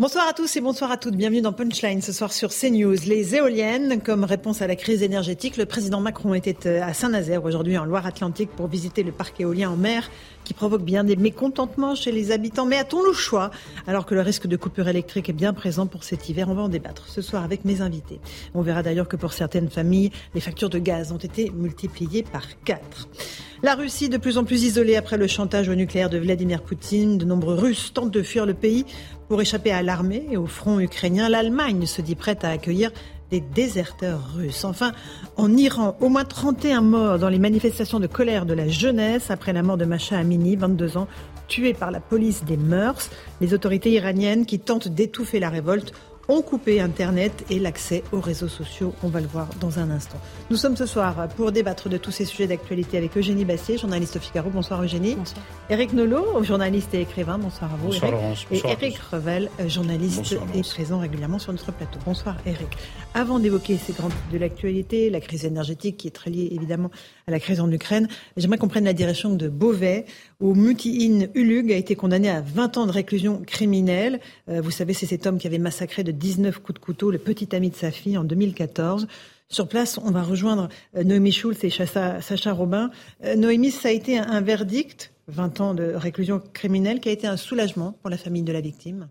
Bonsoir à tous et bonsoir à toutes. Bienvenue dans Punchline ce soir sur CNews. Les éoliennes, comme réponse à la crise énergétique, le président Macron était à Saint-Nazaire aujourd'hui en Loire-Atlantique pour visiter le parc éolien en mer qui provoque bien des mécontentements chez les habitants. Mais a-t-on le choix alors que le risque de coupure électrique est bien présent pour cet hiver? On va en débattre ce soir avec mes invités. On verra d'ailleurs que pour certaines familles, les factures de gaz ont été multipliées par 4. La Russie de plus en plus isolée après le chantage au nucléaire de Vladimir Poutine. De nombreux Russes tentent de fuir le pays pour échapper à l'armée et au front ukrainien. L'Allemagne se dit prête à accueillir des déserteurs russes. Enfin, en Iran, au moins 31 morts dans les manifestations de colère de la jeunesse après la mort de Masha Amini, 22 ans, tuée par la police des mœurs. Les autorités iraniennes qui tentent d'étouffer la révolte ont coupé Internet et l'accès aux réseaux sociaux. On va le voir dans un instant. Nous sommes ce soir pour débattre de tous ces sujets d'actualité avec Eugénie Bassier, journaliste au Figaro. Bonsoir Eugénie. Bonsoir. Eric Nolot, journaliste et écrivain. Bonsoir à vous. Bonsoir Eric. Laurence. Et Bonsoir à Eric. Revel, journaliste Bonsoir, et présent régulièrement sur notre plateau. Bonsoir Eric. Avant d'évoquer ces grands titres de l'actualité, la crise énergétique qui est très liée évidemment à la crise en Ukraine, j'aimerais qu'on prenne la direction de Beauvais, où Muti-In Ulug a été condamné à 20 ans de réclusion criminelle. Euh, vous savez, c'est cet homme qui avait massacré de 19 coups de couteau le petit ami de sa fille en 2014. Sur place, on va rejoindre euh, Noémie Schulz et Sacha, Robin. Euh, Noémie, ça a été un verdict, 20 ans de réclusion criminelle, qui a été un soulagement pour la famille de la victime.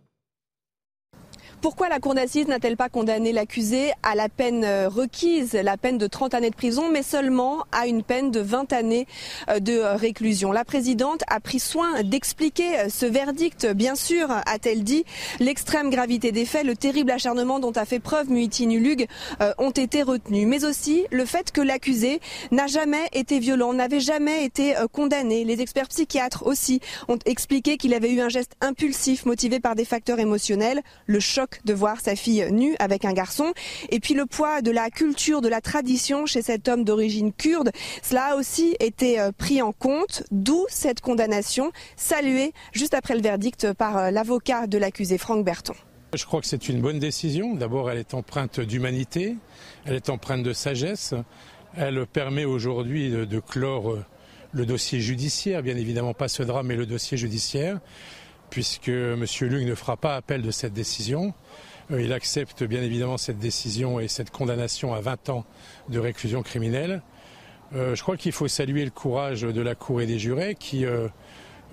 Pourquoi la Cour d'assises n'a-t-elle pas condamné l'accusé à la peine euh, requise, la peine de 30 années de prison, mais seulement à une peine de 20 années euh, de euh, réclusion? La présidente a pris soin d'expliquer ce verdict. Bien sûr, a-t-elle dit, l'extrême gravité des faits, le terrible acharnement dont a fait preuve Muitin Ulug euh, ont été retenus, mais aussi le fait que l'accusé n'a jamais été violent, n'avait jamais été condamné. Les experts psychiatres aussi ont expliqué qu'il avait eu un geste impulsif motivé par des facteurs émotionnels, le choc de voir sa fille nue avec un garçon, et puis le poids de la culture, de la tradition chez cet homme d'origine kurde. Cela a aussi été euh, pris en compte, d'où cette condamnation saluée juste après le verdict par euh, l'avocat de l'accusé Franck Berton. Je crois que c'est une bonne décision. D'abord, elle est empreinte d'humanité, elle est empreinte de sagesse. Elle permet aujourd'hui de, clore euh, le dossier judiciaire, bien évidemment pas ce drame, mais le dossier judiciaire, puisque M. Lug ne fera pas appel de cette décision. Euh, Il accepte bien évidemment cette décision et cette condamnation à 20 ans de réclusion criminelle. Euh, je crois qu'il faut saluer le courage de la Cour et des jurés qui euh,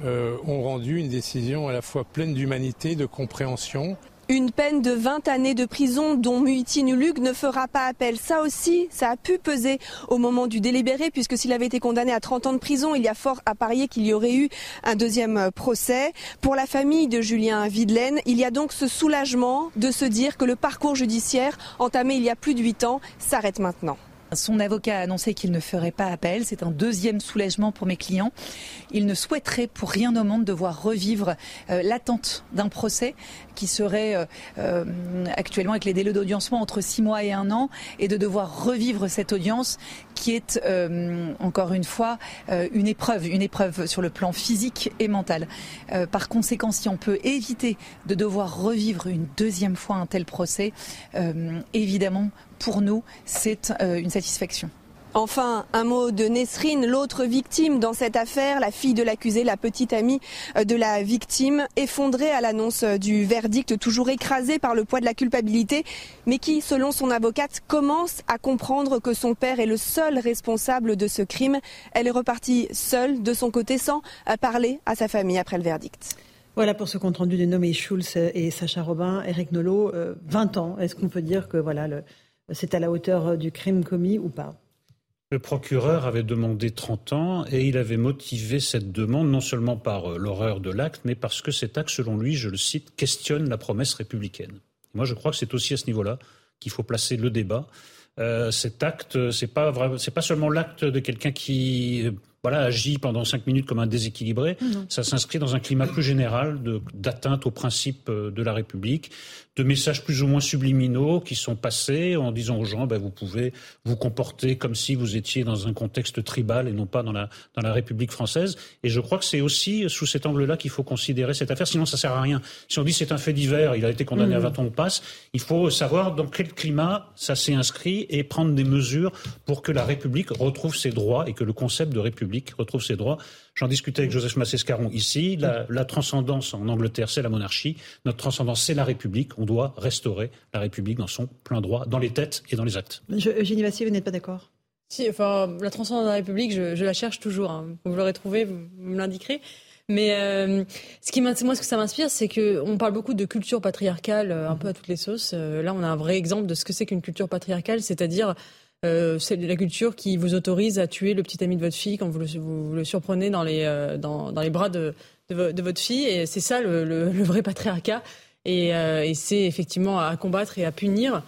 ont rendu une décision à la fois pleine d'humanité, de compréhension Une peine de 20 années de prison dont Muitin Ulug ne fera pas appel. Ça aussi, ça a pu peser au moment du délibéré puisque s'il avait été condamné à 30 ans de prison, il y a fort à parier qu'il y aurait eu un deuxième euh, procès. Pour la famille de Julien Videlaine, il y a donc ce soulagement de se dire que le parcours judiciaire entamé il y a plus de 8 ans s'arrête maintenant. Son avocat a annoncé qu'il ne ferait pas appel. C'est un deuxième soulagement pour mes clients. Il ne souhaiterait pour rien au monde devoir revivre euh, l'attente d'un procès qui serait euh, euh, actuellement avec les délais d'audiencement entre six mois et un an et de devoir revivre cette audience qui est encore une fois une épreuve, une épreuve sur le plan physique et mental. Par conséquent, si on peut éviter de devoir revivre une deuxième fois un tel procès, évidemment, pour nous, c'est euh, une satisfaction. Enfin, un mot de Nesrine, l'autre victime dans cette affaire, la fille de l'accusé, la petite amie euh, de la victime, effondrée à l'annonce euh, du verdict, toujours écrasée par le poids de la culpabilité, mais qui, selon son avocate, commence à comprendre que son père est le seul responsable de ce crime. Elle est repartie seule de son côté sans parler à sa famille après le verdict. Voilà pour ce compte rendu de Noémie Schulz et Sacha Robin, Eric Nolot, euh, 20 ans. Est-ce qu'on peut dire que voilà, le- c'est à la hauteur euh, du crime commis ou pas? Le procureur avait demandé 30 ans et il avait motivé cette demande non seulement par euh, l'horreur de l'acte, mais parce que cet acte, selon lui, je le cite, questionne la promesse républicaine. Moi, je crois que c'est aussi à ce niveau-là qu'il faut placer le débat. Euh, cet acte, c'est pas c'est pas seulement l'acte de quelqu'un qui euh, voilà, agit pendant cinq minutes comme un déséquilibré. Ça s'inscrit dans un climat plus général d'atteinte aux principes de la République, de messages plus ou moins subliminaux qui sont passés en disant aux gens, ben, vous pouvez vous comporter comme si vous étiez dans un contexte tribal et non pas dans la, dans la République française. Et je crois que c'est aussi sous cet angle-là qu'il faut considérer cette affaire, sinon ça sert à rien. Si on dit c'est un fait divers, il a été condamné à 20 ans de passe, il faut savoir dans quel climat ça s'est inscrit et prendre des mesures pour que la République retrouve ses droits et que le concept de République retrouve ses droits. J'en discutais avec Joseph Massescaron ici. La, la transcendance en Angleterre, c'est la monarchie. Notre transcendance, c'est la République. On doit restaurer la République dans son plein droit, dans les têtes et dans les actes. Eugénie Vassier, vous n'êtes pas d'accord? Si, enfin, la transcendance de la République, je, la cherche toujours. Hein. Vous l'aurez trouvé, vous, me l'indiquerez. Mais euh, ce qui moi, ce que ça m'inspire, c'est qu'on parle beaucoup de culture patriarcale, euh, un peu à toutes les sauces. Euh, là, on a un vrai exemple de ce que c'est qu'une culture patriarcale, c'est-à-dire euh, c'est la culture qui vous autorise à tuer le petit ami de votre fille quand vous le, surprenez dans les, euh, dans, les bras de, de, votre fille. Et c'est ça le, vrai patriarcat. Euh, et, c'est effectivement à combattre et à punir,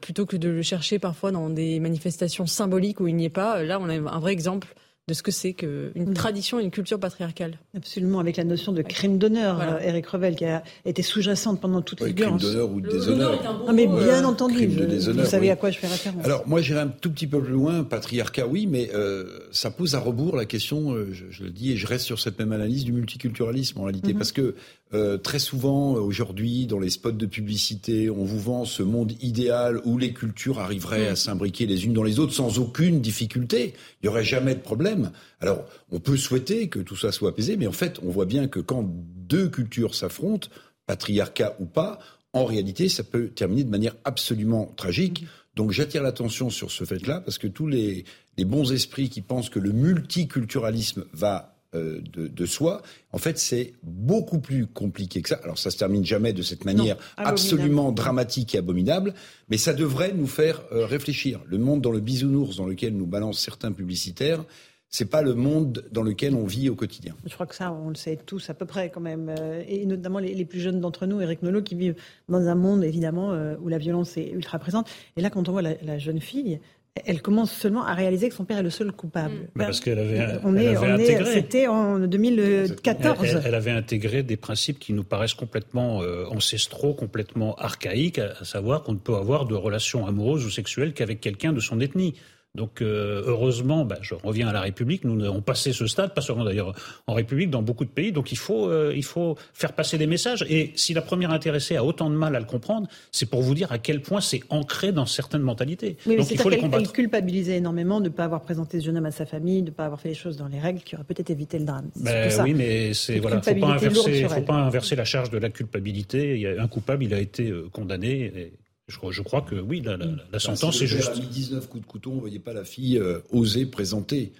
plutôt que de le chercher parfois dans des manifestations symboliques où il n'y est pas. Là, on a un vrai exemple de ce que c'est qu'une tradition, une culture patriarcale. Absolument, avec la notion de crime d'honneur, Eric euh, Revel, qui a été sous-jacente pendant toute oui, Crime d'honneur ou de déshonneur. non, mais bien entendu, vous savez à quoi je fais référence. Alors, moi, j'irai un tout petit peu plus loin. Patriarcat, oui, mais euh, ça pose à rebours la question, euh, je, le dis, et je reste sur cette même analyse du multiculturalisme en réalité, mm-hmm. parce que euh, très souvent, aujourd'hui, dans les spots de publicité, on vous vend ce monde idéal où les cultures arriveraient à s'imbriquer les unes dans les autres sans aucune difficulté. Il n'y aurait jamais de problème. Alors, on peut souhaiter que tout ça soit apaisé, mais en fait, on voit bien que quand deux cultures s'affrontent, patriarcat ou pas, en réalité, ça peut terminer de manière absolument tragique. Donc j'attire l'attention sur ce fait-là, parce que tous les, les bons esprits qui pensent que le multiculturalisme va euh, de, soi. En fait, c'est beaucoup plus compliqué que ça. Alors, ça se termine jamais de cette manière absolument dramatique et abominable, mais ça devrait nous faire euh, réfléchir. Le monde dans le bisounours dans lequel nous balancent certains publicitaires, c'est pas le monde dans lequel on vit au quotidien. Je crois que ça, on le sait tous à peu près quand même, euh, et notamment les, plus jeunes d'entre nous, Eric Nolot, qui vivent dans un monde évidemment où la violence est ultra présente. Et là, quand on voit la jeune fille elle commence seulement à réaliser que son père est le seul coupable. Parce qu'elle avait, on est, intégré. C'était en 2014. Elle, avait intégré des principes qui nous paraissent complètement euh, ancestraux, complètement archaïques, à savoir qu'on ne peut avoir de relations amoureuses ou sexuelles qu'avec quelqu'un de son ethnie. Donc euh, heureusement, bah, je reviens à la République, nous avons passé ce stade, pas seulement d'ailleurs en République, dans beaucoup de pays. Donc il faut, euh, il faut faire passer des messages. Et si la première intéressée a autant de mal à le comprendre, c'est pour vous dire à quel point c'est ancré dans certaines mentalités. Donc il faut les combattre. Elle culpabilisait énormément de ne pas avoir présenté ce jeune homme à sa famille, de ne pas avoir fait les choses dans les règles qui auraient peut-être évité le drame. Ben, oui, mais c'est voilà, faut pas inverser, faut pas inverser la charge de la culpabilité. Il y a un coupable, il a été euh, condamné. Et je, crois que oui, la, la, sentence est juste. Mis 19 coups de couteau, on ne voyait pas la fille euh, oser présenter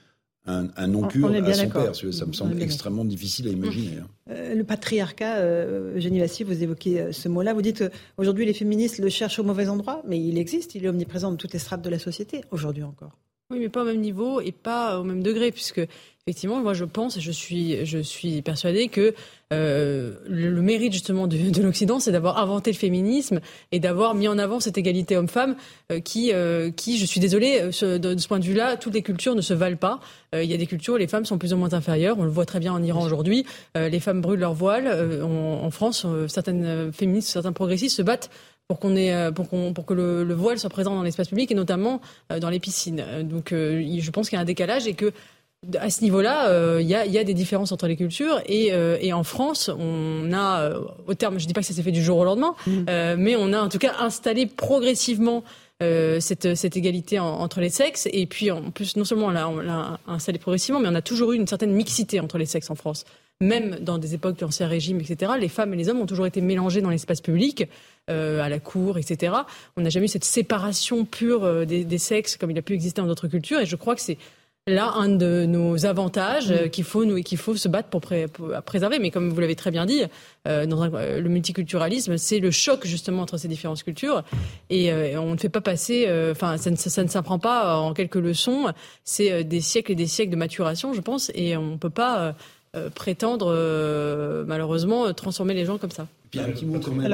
un, un non-cure à son père. Ça me semble extrêmement difficile à imaginer. Hein. Euh, le patriarcat, euh, Eugénie vous évoquez euh, ce mot-là. Vous dites aujourd'hui les féministes le cherchent au mauvais endroit, mais il existe, il est omniprésent dans toutes les strates de la société, aujourd'hui encore. Oui, mais pas au même niveau et pas au même degré, puisque effectivement, moi je pense je suis, je suis persuadée que euh, le, mérite justement de, de l'Occident, c'est d'avoir inventé le féminisme et d'avoir mis en avant cette égalité homme-femme euh, qui, euh, qui, je suis désolée, de, de, ce point de vue-là, toutes les cultures ne se valent pas. Il y a des cultures où les femmes sont plus ou moins inférieures. On le voit très bien en Iran aujourd'hui. les femmes brûlent leur voile. En, en, France, certaines féministes, certains progressistes se battent pour qu'on ait, pour, qu'on, pour que le, le, voile soit présent dans l'espace public et notamment dans les piscines. Donc, je pense qu'il y a un décalage et que à ce niveau-là, euh, il y, a, des différences entre les cultures et, euh, en France, on a, euh, au terme, je dis pas que ça s'est fait du jour au lendemain, mmh. mais on a en tout cas installé progressivement cette, cette, égalité entre les sexes. Et puis, en plus, non seulement on l'a installé progressivement, mais on a toujours eu une certaine mixité entre les sexes en France. Même dans des époques d'Ancien Régime, etc., les femmes et les hommes ont toujours été mélangés dans l'espace public, à la cour, etc. On n'a jamais eu cette séparation pure des, des, sexes comme il a pu exister dans d'autres cultures. Et je crois que c'est là un de nos avantages euh, qu'il faut nous qu'il faut se battre pour, préserver. Mais comme vous l'avez très bien dit, euh, dans euh, le multiculturalisme, c'est le choc justement entre ces différentes cultures et on ne fait pas passer. Enfin, ça, ça, ne s'apprend pas en quelques leçons. C'est des siècles et des siècles de maturation, je pense, et on peut pas prétendre malheureusement transformer les gens comme ça. Puis un petit mot quand même,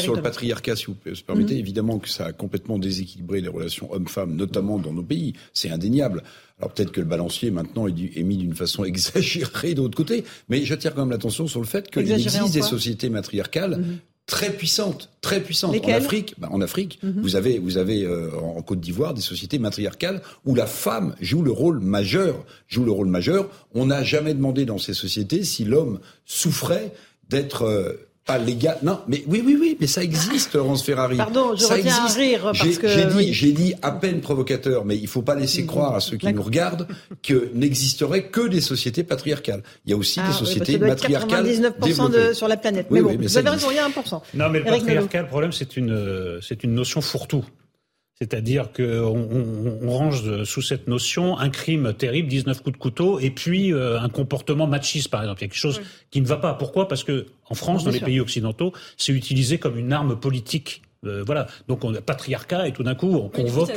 sur, le patriarcat, si vous permettez. Mhm. Évidemment que ça a complètement déséquilibré les relations hommes-femmes, notamment dans nos pays. C'est indéniable. Alors peut-être que le balancier maintenant est, mis d'une façon exagérée de l'autre côté, mais j'attire quand même l'attention sur le fait qu'il existe des sociétés matriarcales mhm. très puissantes, très puissantes. en Afrique, bah, en Afrique, mhm. vous avez, vous avez euh, en Côte d'Ivoire des sociétés matriarcales où la femme joue le rôle majeur, joue le rôle majeur. On n'a jamais demandé dans ces sociétés si l'homme souffrait d'être euh, pas légal. Non, mais oui, oui, oui, mais ça existe, Laurence Ferrari. Pardon, je ça existe. à rire parce que j'ai dit, j'ai dit à peine provocateur, mais il faut pas laisser mm-hmm. croire à ceux qui nous regardent que n'existerait que des sociétés patriarcales. Il y a aussi des ah, sociétés oui, matriarcales 99% de, sur la planète. mais bon, vous avez raison, il y a 1%. Non, mais le patriarcal, le problème, c'est une, c'est une notion fourre-tout. C'est-à-dire qu'on on, range sous cette notion un crime terrible, 19 coups de couteau, et puis euh, un comportement machiste, par exemple. Il y a quelque chose qui ne va pas. Pourquoi? Parce que en France, dans les pays occidentaux, c'est utilisé comme une arme politique. Euh, voilà. Donc on a patriarcat et tout d'un coup on convoque.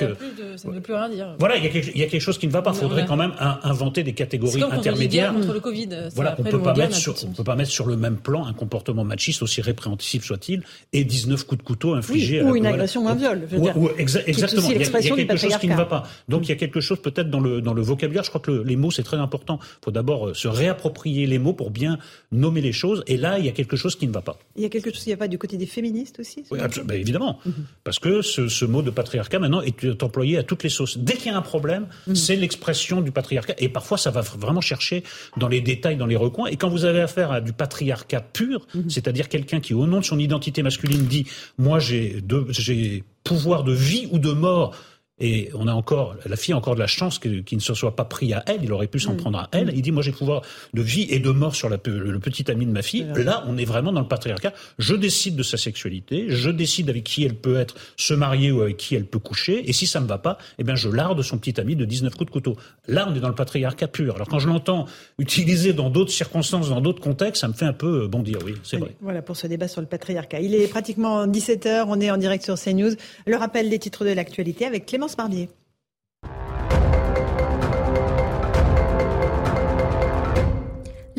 ça, ne veut plus rien dire. Voilà, il y, a quelque, il y a quelque chose qui ne va pas. Il faudrait quand même inventer des catégories intermédiaires. Contre le Covid. Voilà, on peut pas mettre sur, on peut pas mettre sur le même plan un comportement machiste aussi répréhensible soit-il et 19 coups de couteau infligés. ou une agression ou un viol. Je veux dire. Ou, exactement. Il y, a, quelque chose qui ne va pas. Donc il y a quelque chose peut-être dans le dans le vocabulaire. Je crois que les mots c'est très important. Il faut d'abord euh, se réapproprier les mots pour bien nommer les choses. Et là il y a quelque chose qui ne va pas. Il y a quelque chose qui ne va pas du côté des féministes aussi. Oui, ben, évidemment. Mhm. Parce que ce, mot de patriarcat maintenant est employé à toutes les sauces. Dès qu'il y a un problème, mm. c'est l'expression du patriarcat. Et parfois, ça va vraiment chercher dans les détails, dans les recoins. Et quand vous avez affaire à du patriarcat pur, mm. c'est-à-dire quelqu'un qui, au nom de son identité masculine, dit moi j'ai pouvoir de vie ou de mort et on a encore, la fille a encore de la chance qu'il ne se soit pas pris à elle. Il aurait pu s'en mm. prendre à elle. Il dit, moi, j'ai le pouvoir de vie et de mort sur la, le petit ami de ma fille. Là, on est vraiment dans le patriarcat. Je décide de sa sexualité. Je décide avec qui elle peut être, se marier ou avec qui elle peut coucher. Et si ça me va pas, eh bien, je larde son petit ami de 19 coups de couteau. Là, on est dans le patriarcat pur. Alors, quand je l'entends utilisé dans d'autres circonstances, dans d'autres contextes, ça me fait un peu bondir. Oui, c'est vrai. Voilà pour ce débat sur le patriarcat. Il est pratiquement 17 h On est en direct sur CNews. Le rappel des titres de l'actualité avec Clément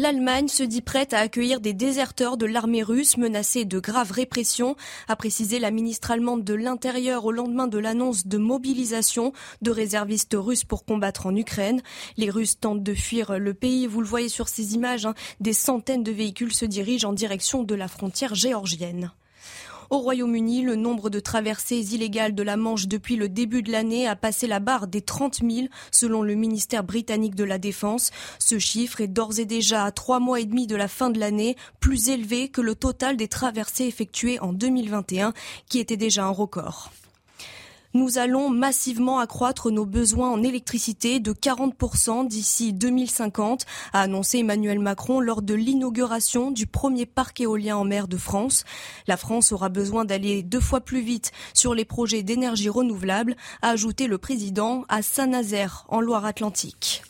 L'Allemagne se dit prête à accueillir des déserteurs de l'armée russe menacés de graves répressions, a précisé la ministre allemande de l'Intérieur au lendemain de l'annonce de mobilisation de réservistes russes pour combattre en Ukraine. Les Russes tentent de fuir le pays. Vous le voyez sur ces images, hein. des centaines de véhicules se dirigent en direction de la frontière géorgienne. Au Royaume-Uni, le nombre de traversées illégales de la Manche depuis le début de l'année a passé la barre des 30 000 selon le ministère britannique de la Défense. Ce chiffre est d'ores et déjà à trois mois et demi de la fin de l'année, plus élevé que le total des traversées effectuées en 2021, qui était déjà un record. Nous allons massivement accroître nos besoins en électricité de 40% d'ici 2050, a annoncé Emmanuel Macron lors de l'inauguration du premier parc éolien en mer de France. La France aura besoin d'aller deux fois plus vite sur les projets d'énergie renouvelable, a ajouté le président à Saint-Nazaire, en Loire-Atlantique.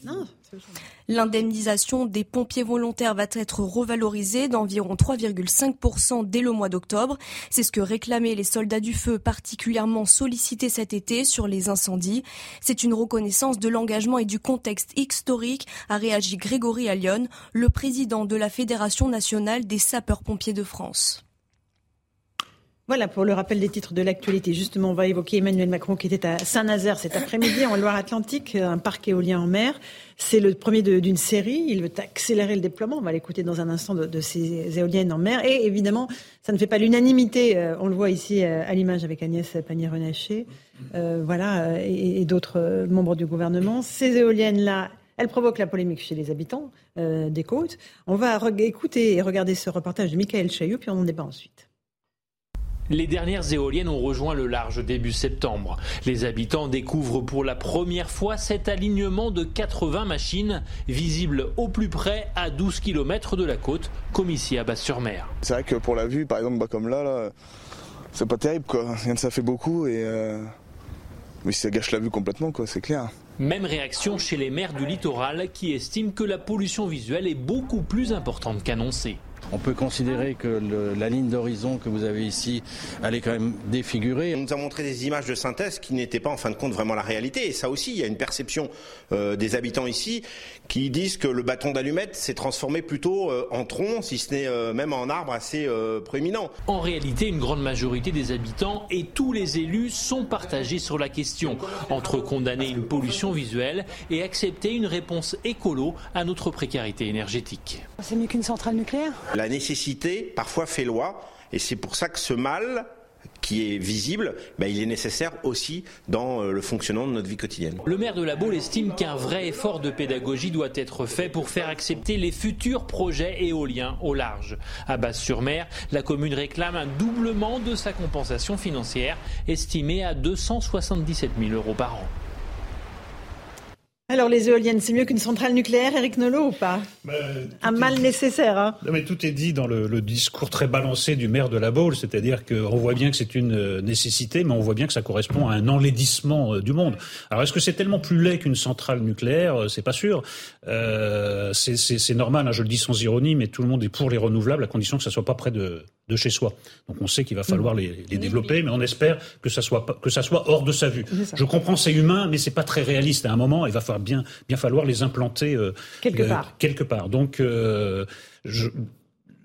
L'indemnisation des pompiers volontaires va être revalorisée d'environ 3,5% dès le mois d'octobre. C'est ce que réclamaient les soldats du feu particulièrement sollicités cet été sur les incendies. C'est une reconnaissance de l'engagement et du contexte historique, a réagi Grégory Allion, le président de la Fédération nationale des sapeurs-pompiers de France. Voilà pour le rappel des titres de l'actualité. Justement, on va évoquer Emmanuel Macron qui était à Saint-Nazaire cet après-midi en Loire-Atlantique, un parc éolien en mer. C'est le premier d'une série. Il veut accélérer le déploiement. On va l'écouter dans un instant de, ces éoliennes en mer. Et évidemment, ça ne fait pas l'unanimité. Euh, on le voit ici euh, à l'image avec Agnès Pannier-Runacher, euh, voilà, et, d'autres membres du gouvernement. Ces éoliennes-là, elles provoquent la polémique chez les habitants des côtes. On va écouter et regarder ce reportage de Michael Chaillot, puis on en débat ensuite. Les dernières éoliennes ont rejoint le large début septembre. Les habitants découvrent pour la première fois cet alignement de 80 machines visibles au plus près à 12 km de la côte, comme ici à Basse-sur-Mer. C'est vrai que pour la vue, par exemple, bah, comme là, là c'est pas terrible quoi. Ça fait beaucoup et euh... mais ça gâche la vue complètement quoi, c'est clair. Même réaction chez les maires du littoral qui estiment que la pollution visuelle est beaucoup plus importante qu'annoncée. On peut considérer que la ligne d'horizon que vous avez ici, elle est quand même défigurée. On nous a montré des images de synthèse qui n'étaient pas en fin de compte vraiment la réalité. Et ça aussi, il y a une perception euh, des habitants ici qui disent que le bâton d'allumette s'est transformé plutôt euh, en tronc, si ce n'est euh, même en arbre assez proéminent. En réalité, une grande majorité des habitants et tous les élus sont partagés sur la question, entre condamner une pollution visuelle et accepter une réponse écolo à notre précarité énergétique. C'est mieux qu'une centrale nucléaire? La nécessité parfois fait loi, et c'est pour ça que ce mal qui est visible, ben, il est nécessaire aussi dans euh, le fonctionnement de notre vie quotidienne. Le maire de la Baule estime qu'un vrai effort de pédagogie doit être fait pour faire accepter les futurs projets éoliens au large. À Basse-sur-Mer, la commune réclame un doublement de sa compensation financière, estimée à 277 000 euros par an. Alors les éoliennes, c'est mieux qu'une centrale nucléaire, Eric Nolot, ou pas bah, Un mal nécessaire. Hein non, mais tout est dit dans le, discours très balancé du maire de la Baule, c'est-à-dire qu'on voit bien que c'est une euh, nécessité, mais on voit bien que ça correspond à un enlaidissement euh, du monde. Alors est-ce que c'est tellement plus laid qu'une centrale nucléaire? Euh, C'est pas sûr. Euh, c'est normal, hein, je le dis sans ironie, mais tout le monde est pour les renouvelables à condition que ça soit pas près de, de chez soi. Donc on sait qu'il va falloir les, les, développer, mais on espère que ça soit que ça soit hors de sa vue. Je comprends, c'est humain, mais c'est pas très réaliste. À un moment, il va falloir bien bien falloir les implanter euh, quelque euh, part. Quelque part. Donc euh, je,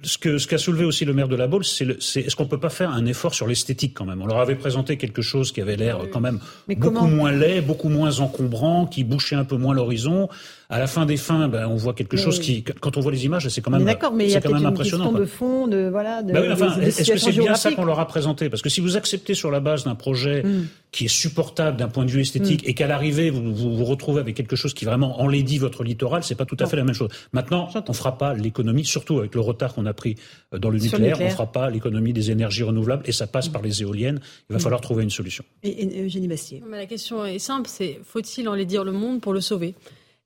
ce qu'a soulevé aussi le maire de la Baule, c'est est, ce qu'on peut pas faire un effort sur l'esthétique quand même? On leur avait présenté quelque chose qui avait l'air quand même beaucoup moins laid, beaucoup moins encombrant, qui bouchait un peu moins l'horizon. À la fin des fins, ben, on voit quelque chose qui, quand on voit les images, c'est quand même, d'accord, mais il y a quand même impressionnant. Une de fond, de voilà. De, ben est-ce que c'est bien ça qu'on leur a présenté? Parce que si vous acceptez sur la base d'un projet hmm. qui est supportable d'un point de vue esthétique hmm. et qu'à l'arrivée vous, vous, retrouvez avec quelque chose qui vraiment enlaidit votre littoral, c'est pas tout à fait la même chose. Maintenant, on fera pas l'économie, surtout avec le retard qu'on a pris euh, dans le nucléaire, on fera pas l'économie des énergies renouvelables et ça passe par les éoliennes. Il va hmm. falloir trouver une solution. Et, Eugénie Bastier. Mais la question est simple, c'est faut-il enlaidir le monde pour le sauver?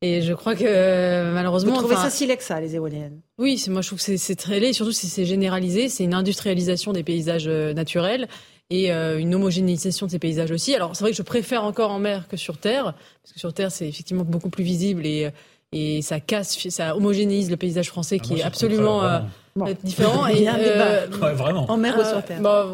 Et je crois que euh, malheureusement. Vous trouvez ça si laid que ça, les éoliennes Oui, moi je trouve que c'est très laid, surtout si c'est généralisé. C'est une industrialisation des paysages euh, naturels et euh, une homogénéisation de ces paysages aussi. Alors c'est vrai que je préfère encore en mer que sur terre, parce que sur terre c'est effectivement beaucoup plus visible et, et ça casse, ça homogénéise le paysage français ah, qui est absolument différent. Il y a un débat. vraiment. En mer ou sur terre bah,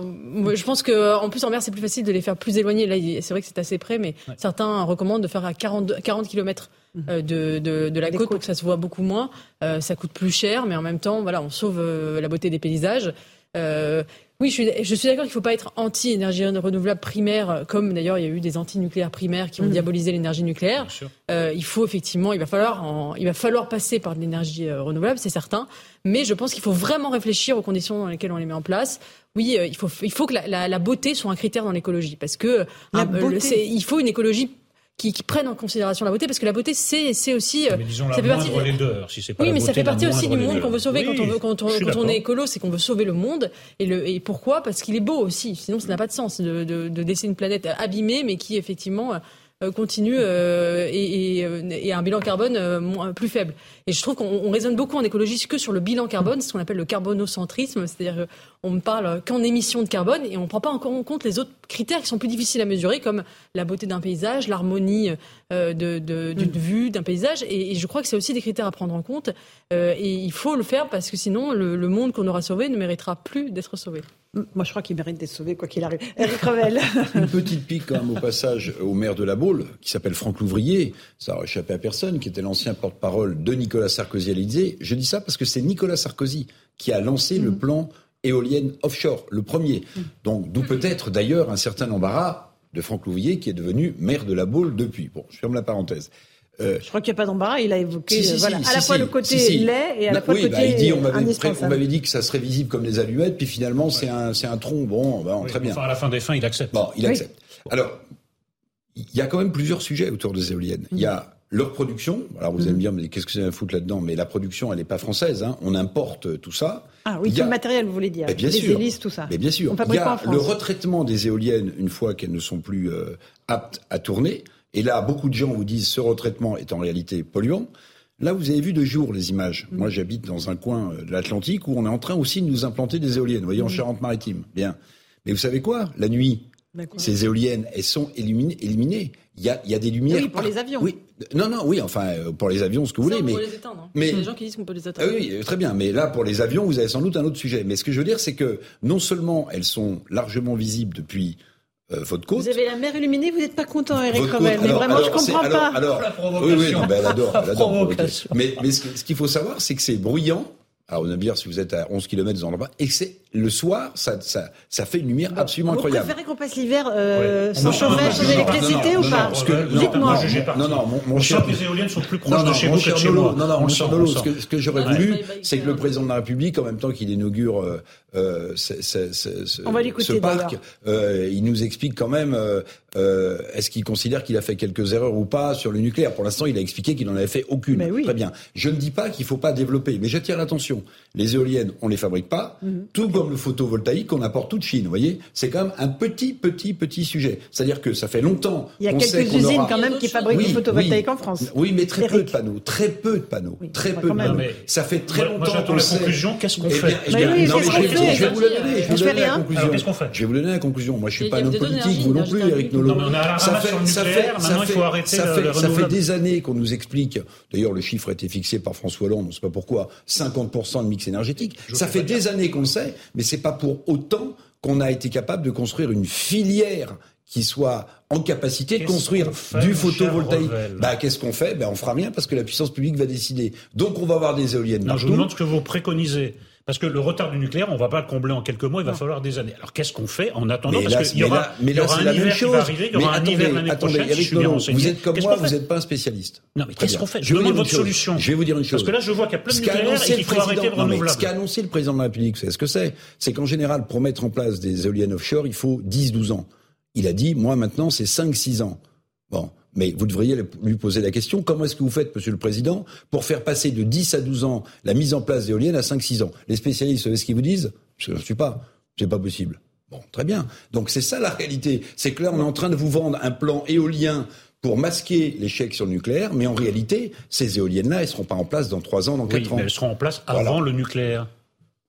Je pense que en plus en mer c'est plus facile de les faire plus éloignés. Là c'est vrai que c'est assez près, mais certains recommandent de faire à 40, 40 km euh, de, de, de, la côte, donc ça se voit beaucoup moins. Euh, ça coûte plus cher, mais en même temps, voilà, on sauve euh, la beauté des paysages. Euh, oui, je suis, je suis d'accord qu'il ne faut pas être anti-énergie renouvelable primaire, comme d'ailleurs il y a eu des anti-nucléaires primaires qui ont mmh. diabolisé l'énergie nucléaire. Euh, il faut effectivement, il va falloir, en, il va falloir passer par de l'énergie renouvelable, c'est certain. Mais je pense qu'il faut vraiment réfléchir aux conditions dans lesquelles on les met en place. Oui, il faut, il faut que la, la, la beauté soit un critère dans l'écologie, parce que il faut une écologie qui, qui, prennent en considération la beauté, parce que la beauté, c'est, c'est aussi. Mais disons la ça fait partie... laideur, si c'est pas Oui, mais ça fait partie aussi du monde qu'on veut sauver quand on veut, quand on, quand on est écolo, c'est qu'on veut sauver le monde. Et, le, et pourquoi? Parce qu'il est beau aussi. Sinon, ça n'a pas de sens de, de, de laisser une planète abîmée, mais qui effectivement euh, continue euh, et, et, euh, et, un bilan carbone plus faible. Et je trouve qu'on raisonne beaucoup en écologie que sur le bilan carbone, ce qu'on appelle le carbonocentrisme, c'est-à-dire qu'on ne parle qu'en émissions de carbone et on ne prend pas encore en compte les autres critères qui sont plus difficiles à mesurer, comme la beauté d'un paysage, l'harmonie de, de, d'une mm. vue d'un paysage. Et, et, je crois que c'est aussi des critères à prendre en compte. et il faut le faire parce que sinon, le, le monde qu'on aura sauvé ne méritera plus d'être sauvé. Moi, je crois qu'il mérite d'être sauvé, quoi qu'il arrive. Eric Revel. Une petite pique, quand même, au passage, au maire de la Baule, qui s'appelle Franck Louvrier. Ça a échappé à personne, qui était l'ancien porte-parole de Nicolas Sarkozy à l'Élysée. Je dis ça parce que c'est Nicolas Sarkozy qui a lancé le mm. plan éolienne offshore, le premier. Mm. Donc, d'où peut-être, d'ailleurs, un certain embarras de Franck Louvrier, qui est devenu maire de la Baule depuis. Bon, je ferme la parenthèse. Euh, je crois qu'il n'y a pas d'embarras. Il a évoqué voilà, à la fois le côté lait et à la fois le côté bah, il dit, on m'avait dit que ça serait visible comme des allumettes, puis finalement c'est un tronc. Bon, bah, très bien. Enfin, à la fin des fins, il accepte. Bon, il accepte. Alors, il y a quand même plusieurs sujets autour des éoliennes. Il y a leur production. Alors vous allez me dire, mais qu'est-ce que c'est un foutre là-dedans? Mais la production, elle n'est pas française. Hein. On importe tout ça. Ah oui, tout le matériel, vous voulez dire. bien les sûr. hélices, tout ça. Mais bien sûr. il y a le retraitement des éoliennes une fois qu'elles ne sont plus euh, aptes à tourner. Et là, beaucoup de gens vous disent ce retraitement est en réalité polluant. Là, vous avez vu de jour les images. Mm. Moi, j'habite dans un coin euh, de l'Atlantique où on est en train aussi de nous implanter des éoliennes. Vous voyez, en mm. Charente-Maritime. Bien. Mais vous savez quoi? La nuit, ces éoliennes, elles sont éliminées. Il y a, il y a des lumières. Oui, pour les avions. Oui, Non, non, oui, enfin, euh, pour les avions, ce que vous voulez, on mais. peut les éteindre. hein. mais- Il y a des gens qui disent qu'on peut les Ah éteindre. oui, oui, très bien. Mais là, pour les avions, vous avez sans doute un autre sujet. Mais ce que je veux dire, c'est que non seulement elles sont largement visibles depuis euh, votre côte. Vous avez la mer illuminée, vous n'êtes pas content, Eric Votre Revel. côte- Mais alors- vraiment, je alors, c'est- comprends alors- pas. alors- La oui, provocation. oui, non, ben, elle adore, elle La adore provocation. Mais, mais ce, que- ce qu'il faut savoir, c'est que c'est bruyant. Alors, on va me dire si vous êtes à 11 km dans l'endroit, et que c'est le soir, ça, ça, ça fait une lumière absolument Vous incroyable. préférez qu'on passe l'hiver euh, Ouais. sans Non, chauffage, non, sans non, non, électricité non, ou non, pas Dites-moi. non, non, non, mon, mon on cher- sent que les éoliennes sont plus proches Non, de non, chez vous que de chez moi. non, non, On mon cher Nolo, ce que, ce que j'aurais Ouais, voulu, ouais, ouais, c'est que le président de la République, en même temps qu'il inaugure euh, euh, ce, parc, euh, il nous explique quand même, est-ce qu'il considère qu'il a fait quelques erreurs ou pas sur le nucléaire? Pour l'instant, il a expliqué qu'il n'en avait fait aucune. Mais oui. Très bien. Je ne dis pas qu'il faut pas développer, mais j'attire l'attention. Les éoliennes, on les fabrique pas, Mhm. tout comme le photovoltaïque, on apporte tout de Chine. Vous voyez, c'est quand même un petit, petit, petit sujet. C'est-à-dire que ça fait longtemps Il y a qu'on quelques qu'on usines aura- quand même qui fabriquent Oui, du photovoltaïque oui. en France. Oui, mais très peu de panneaux. Très peu de panneaux. Oui, très peu de panneaux. Mais- Ça fait très Moi, moi, longtemps j'attends qu'on sait. conclusion. Qu'est-ce qu'on fait qu'on je, vais vous donner. Je vous la conclusion. Qu'est-ce qu'on fait Je vais vous donner la conclusion. Moi, je suis pas homme politique, vous non plus, Eric. Nolot. Ça fait- des années qu'on nous explique. D'ailleurs, le chiffre a été fixé par François Hollande. On ne sait pas pourquoi. 50% de mix énergétique. Ça fait des années qu'on le sait, mais c'est pas pour autant qu'on a été capable de construire une filière qui soit en capacité de construire du photovoltaïque. Bah, qu'est-ce qu'on fait? Ben, on fera rien parce que la puissance publique va décider. Donc, on va avoir des éoliennes Non, je partout. vous demande ce que vous préconisez. Parce que le retard du nucléaire, on va pas le combler en quelques mois, il va falloir des années. Alors qu'est-ce qu'on fait en attendant Mais Parce là, qu'il y aura, là- mais il y là, aura un la même hiver qui va arriver, il y aura Mais un hiver attendez, l'année attendez, prochaine, si je suis bien Nolot, renseigné. Vous êtes comme moi, vous n'êtes pas un spécialiste. Non, mais qu'est-ce qu'on fait Je vous demande votre solution. Je vais vous dire une chose. Parce que là, je vois qu'il y a plein de nucléaire et qu'il faut arrêter le renouvelable. Ce qu'a annoncé le président de la République, c'est ce que c'est C'est qu'en général, pour mettre en place des éoliennes offshore, il faut 10-12 ans. Il a dit, moi maintenant, c'est 5-6 ans. Bon. Mais vous devriez lui poser la question, comment est-ce que vous faites, Monsieur le Président, pour faire passer de 10 à 12 ans la mise en place d'éoliennes à 5-6 ans? Les spécialistes, vous savez ce qu'ils vous disent? Je ne suis pas. C'est pas possible. Bon, très bien. Donc c'est ça la réalité. C'est que là, on est en train de vous vendre un plan éolien pour masquer l'échec sur le nucléaire, mais en réalité, ces éoliennes-là, elles seront pas en place dans 3 ans, dans 4 Oui, ans. mais elles seront en place Voilà. avant le nucléaire.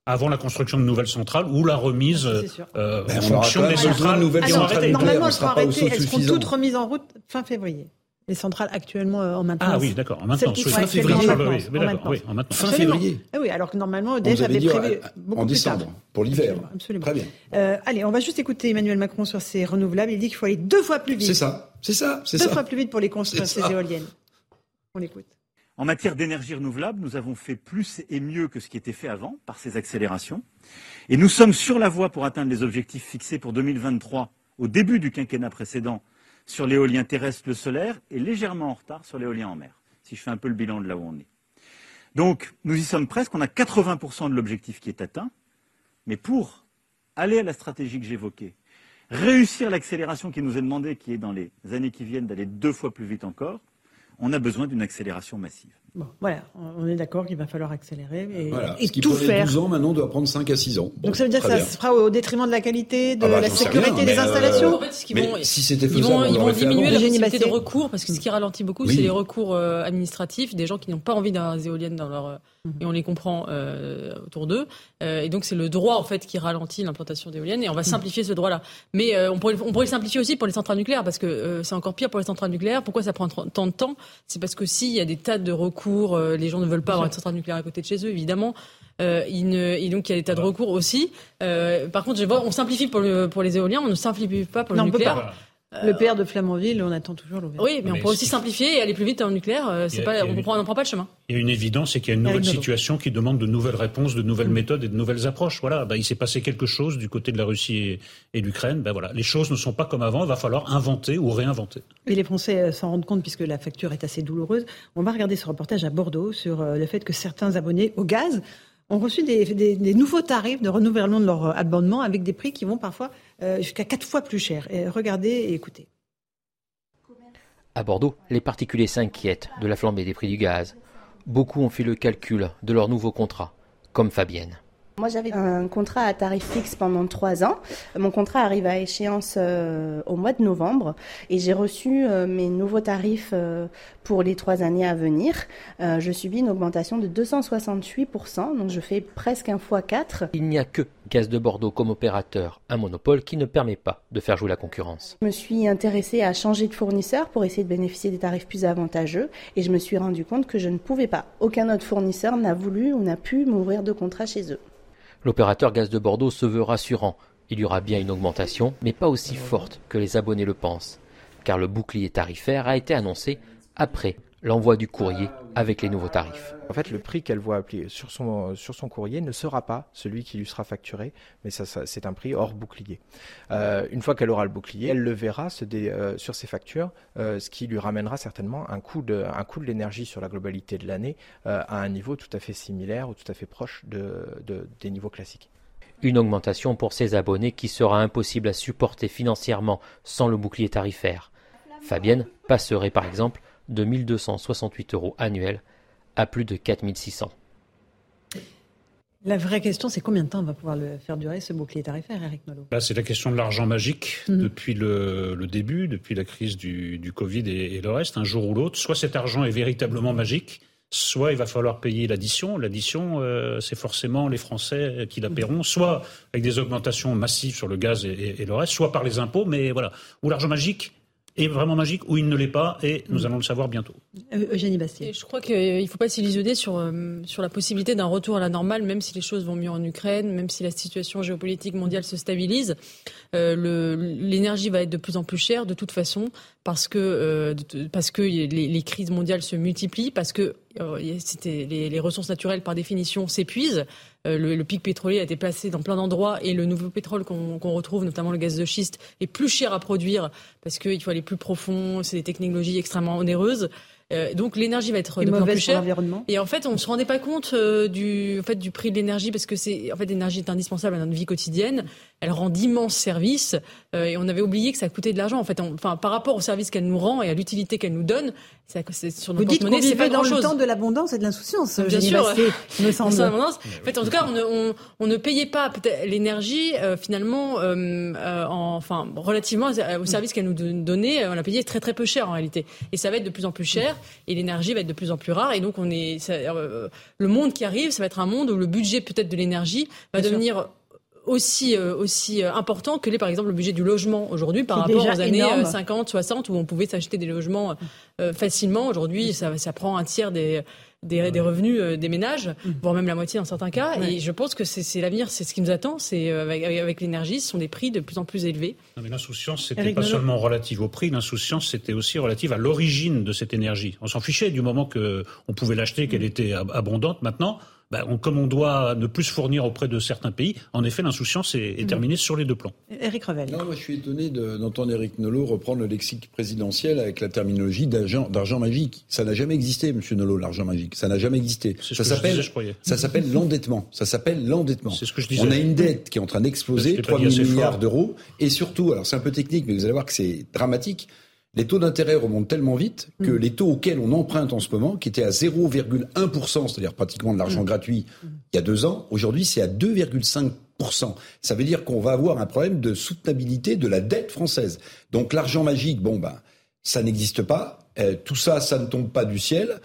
Avant la construction de nouvelles centrales ou la remise euh, euh, Ben, en fonction des centrales nouvelles ont centrales. Normalement, on elles seront arrêtées, elles seront toutes remises en route fin février. Les centrales actuellement euh, en maintenance. Ah oui, d'accord, en maintenance. Fin février. Fin Absolument. février. Ah oui, alors que normalement, vous avait prévu beaucoup en plus tard. décembre, pour l'hiver. Absolument, absolument. Très bien. Euh, allez, on va juste écouter Emmanuel Macron sur ces renouvelables. Il dit qu'il faut aller deux fois plus vite. C'est ça, c'est ça, c'est Deux ça. fois plus vite pour les construire, ces éoliennes. On l'écoute. En matière d'énergie renouvelable, nous avons fait plus et mieux que ce qui était fait avant par ces accélérations. Et nous sommes sur la voie pour atteindre les objectifs fixés pour 2023 au début du quinquennat précédent sur l'éolien terrestre, le solaire et légèrement en retard sur l'éolien en mer, si je fais un peu le bilan de là où on est. Donc nous y sommes presque, on a 80% de l'objectif qui est atteint, mais pour aller à la stratégie que j'évoquais, réussir l'accélération qui nous est demandée, qui est dans les années qui viennent d'aller deux fois plus vite encore, on a besoin d'une accélération massive. Bon, voilà, on est d'accord qu'il va falloir accélérer et, Voilà. et Ce qui tout faire. 12 ans, maintenant, doit prendre 5 à 6 ans. Bon, Donc ça veut dire que ça bien. se fera au détriment de la qualité, de Ah bah, la sécurité rien, des euh, installations En fait, vont- si c'était Ils faisable, vont, ils vont diminuer la possibilité de recours parce que ce qui ralentit beaucoup, Oui. c'est les recours euh, administratifs des gens qui n'ont pas envie d'avoir des éoliennes dans leur euh, Mhm. et on les comprend euh, autour d'eux. Euh, et donc c'est le droit en fait qui ralentit l'implantation d'éoliennes et on va simplifier ce droit-là. Mais euh, on pourrait on pourrait le simplifier aussi pour les centrales nucléaires parce que euh, c'est encore pire pour les centrales nucléaires. Pourquoi ça prend tant de temps? C'est parce que s'il y a des tas de recours, euh, les gens ne veulent pas avoir une centrale nucléaire à côté de chez eux, évidemment. Euh, il ne, et donc il y a des tas de recours aussi. Euh, par contre, je vois, on simplifie pour, le, pour les éoliens, on ne simplifie pas pour Non, le on peut nucléaire. Le père de Flamanville, on attend toujours l'ouverture. Oui, mais, Mais on peut aussi simplifier et aller plus vite en nucléaire. euh, C'est pas, on une- n'en prend pas le chemin. Il y a une évidence, c'est qu'il y a une nouvelle situation qui demande de nouvelles réponses, de nouvelles Mm. méthodes et de nouvelles approches. Voilà, bah, il s'est passé quelque chose du côté de la Russie et, et l'Ukraine. Ben voilà, les choses ne sont pas comme avant. Il va falloir inventer ou réinventer. Et les Français euh, s'en rendent compte puisque la facture est assez douloureuse. On va regarder ce reportage à Bordeaux sur euh, le fait que certains abonnés au gaz ont reçu des, nouveaux tarifs de renouvellement de leur euh, abonnement avec des prix qui vont parfois euh, jusqu'à quatre fois plus cher. Regardez et écoutez. À Bordeaux, les particuliers s'inquiètent de la flambée des prix du gaz. Beaucoup ont fait le calcul de leur nouveau contrat, comme Fabienne. Moi, j'avais un contrat à tarif fixe pendant trois ans. Mon contrat arrive à échéance euh, au mois de novembre et j'ai reçu euh, mes nouveaux tarifs euh, pour les trois années à venir. Je subis une augmentation de 268%, donc je fais presque un fois 4. Il n'y a que Gaz de Bordeaux comme opérateur, un monopole qui ne permet pas de faire jouer la concurrence. Je me suis intéressée à changer de fournisseur pour essayer de bénéficier des tarifs plus avantageux et je me suis rendu compte que je ne pouvais pas. Aucun autre fournisseur n'a voulu ou n'a pu m'ouvrir de contrat chez eux. L'opérateur Gaz de Bordeaux se veut rassurant. Il y aura bien une augmentation, mais pas aussi forte que les abonnés le pensent, car le bouclier tarifaire a été annoncé après l'envoi du courrier avec les nouveaux tarifs. En fait, le prix qu'elle voit appliquer sur son, sur son courrier ne sera pas celui qui lui sera facturé, mais ça, c'est un prix hors bouclier. Euh, une fois qu'elle aura le bouclier, elle le verra euh, sur ses factures, euh, ce qui lui ramènera certainement un coût de, un coût de l'énergie sur la globalité de l'année à un niveau tout à fait similaire ou tout à fait proche de, des niveaux classiques. Une augmentation pour ses abonnés qui sera impossible à supporter financièrement sans le bouclier tarifaire. Fabienne passerait par exemple de 1268 euros annuels à plus de 4600. La vraie question, c'est combien de temps on va pouvoir le faire durer, ce bouclier tarifaire, Eric Nolot? Là, c'est la question de l'argent magique mhm. depuis le, début, depuis la crise du, Covid et, le reste, un jour ou l'autre. Soit cet argent est véritablement magique, soit il va falloir payer l'addition. L'addition, euh, c'est forcément les Français qui la paieront, soit avec des augmentations massives sur le gaz et, et le reste, soit par les impôts. Mais voilà, ou l'argent magique, est vraiment magique ou il ne l'est pas et nous allons le savoir bientôt. Euh, Eugénie Bastier. Je crois qu'il ne faut pas s'illusionner sur, euh, sur la possibilité d'un retour à la normale, même si les choses vont mieux en Ukraine, même si la situation géopolitique mondiale se stabilise. Euh, l'énergie va être de plus en plus chère de toute façon parce que, euh, parce que les, les, crises mondiales se multiplient, parce que euh, les, les, ressources naturelles par définition s'épuisent. Euh, le, pic pétrolier a été placé dans plein d'endroits et le nouveau pétrole qu'on retrouve, notamment le gaz de schiste, est plus cher à produire parce qu'il faut aller plus profond, c'est des technologies extrêmement onéreuses. Euh, donc l'énergie va être de plus en plus chère. Et en fait, on se rendait pas compte euh, du, en fait, du prix de l'énergie parce que c'est, en fait, l'énergie est indispensable à notre vie quotidienne. Elle rend d'immenses services euh, et on avait oublié que ça coûtait de l'argent. En fait, enfin, par rapport au service qu'elle nous rend et à l'utilité qu'elle nous donne, c'est sur notre Vous dites qu'on vivait dans le temps de l'abondance et de l'insouciance. Bien sûr, me semble. En fait, en tout cas, on ne, on, on ne payait pas l'énergie finalement, en, enfin, relativement au service qu'elle nous donnait, on la payait très très peu cher en réalité. Et ça va être de plus en plus cher et l'énergie va être de plus en plus rare. Et donc, on est, euh, le monde qui arrive, ça va être un monde où le budget peut-être de l'énergie va devenir aussi euh, aussi euh, important que l'est par exemple le budget du logement aujourd'hui par rapport aux années 50 60 où on pouvait s'acheter des logements facilement aujourd'hui ça ça prend un tiers des des, revenus euh, des ménages, mmh. voire même la moitié dans certains cas. Et je pense que c'est l'avenir, c'est ce qui nous attend. C'est euh, avec, l'énergie, ce sont des prix de plus en plus élevés. mais l'insouciance, c'était pas seulement relative au prix. L'insouciance, c'était aussi relative à l'origine de cette énergie. On s'en fichait du moment que on pouvait l'acheter, qu'elle mmh. était abondante. Maintenant, ben, comme on doit ne plus se fournir auprès de certains pays, en effet, l'insouciance est, mm. terminée sur les deux plans. Éric Revel. Non, moi, je suis étonné d'entendre Éric Nolot reprendre le lexique présidentiel avec la terminologie d'argent magique. Ça n'a jamais existé, Monsieur Nolot, l'argent magique. Ça n'a jamais existé. Ça s'appelle, ça s'appelle l'endettement. Ça s'appelle l'endettement. C'est ce que je disais. On a une dette qui est en train d'exploser, 3 000 milliards d'euros, et surtout, alors c'est un peu technique, mais vous allez voir que c'est dramatique les taux d'intérêt remontent tellement vite que mm. les taux auxquels on emprunte en ce moment, qui étaient à 0,1%, c'est-à-dire pratiquement de l'argent mm. gratuit il y a deux ans, aujourd'hui c'est à 2,5%. Ça veut dire qu'on va avoir un problème de soutenabilité de la dette française. Donc l'argent magique, bon ben, ça n'existe pas. Euh, tout ça, ça ne tombe pas du ciel.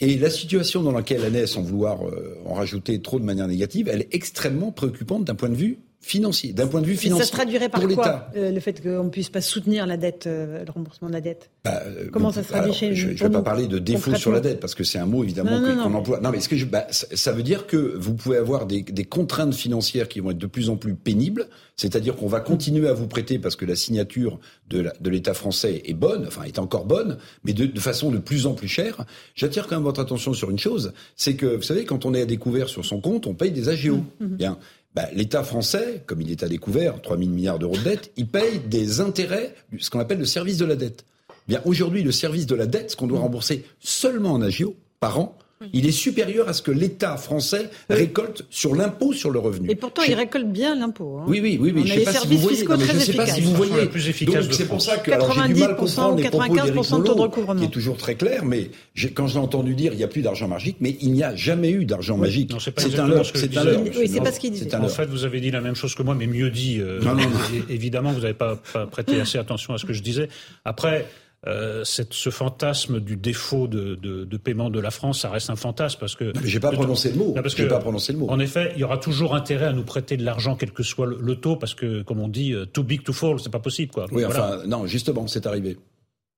Et la situation dans laquelle elle est, sans vouloir euh, en rajouter trop de manière négative, elle est extrêmement préoccupante d'un point de vue financier, d'un point de vue financier. ça se traduirait par quoi euh, le fait qu'on ne puisse pas soutenir la dette, euh, le remboursement de la dette? Bah, euh, Comment ça se traduit chez Je ne vais pas parler de défaut sur la dette parce que c'est un mot évidemment qu'on emploie. Non, mais ce que je, bah, ça veut dire que vous pouvez avoir des, des, contraintes financières qui vont être de plus en plus pénibles, c'est-à-dire qu'on va continuer à vous prêter parce que la signature de l'État français est bonne, enfin est encore bonne, mais de, de façon de plus en plus chère. J'attire quand même votre attention sur une chose, c'est que vous savez quand on est à découvert sur son compte, on paye des AGO. Mmh, mmh. Bien. Bah, l'État français, comme il est à découvert, 3 000 milliards d'euros de dette, il paye des intérêts, ce qu'on appelle le service de la dette. Bien, aujourd'hui, le service de la dette, ce qu'on doit rembourser seulement en agio par an, il est supérieur à ce que l'État français récolte sur l'impôt sur le revenu. Et pourtant, il récolte bien l'impôt. Hein. Oui, oui, oui, oui. Je ne sais pas si vous voyez. je sais pas si vous voyez. Donc c'est pour ça que j'ai du mal à comprendre les propos d'Éric qui est toujours très clair. Mais quand j'ai entendu dire il n'y a plus d'argent magique, mais il n'y a jamais eu d'argent magique. C'est un leurre. C'est un leurre. Oui, c'est pas ce qu'il dit. En fait, vous avez dit la même chose que moi, mais mieux dit. Euh, évidemment, vous n'avez pas prêté assez attention à ce que je disais. Après. Euh, cette, ce fantasme du défaut de, de, de, paiement de la France, ça reste un fantasme parce que. J'ai pas prononcé le mot. parce que, pas prononcé le mot. En effet, il y aura toujours intérêt à nous prêter de l'argent, quel que soit le, le, taux, parce que, comme on dit, too big to fall, c'est pas possible, quoi. Oui, voilà. enfin, non, justement, c'est arrivé.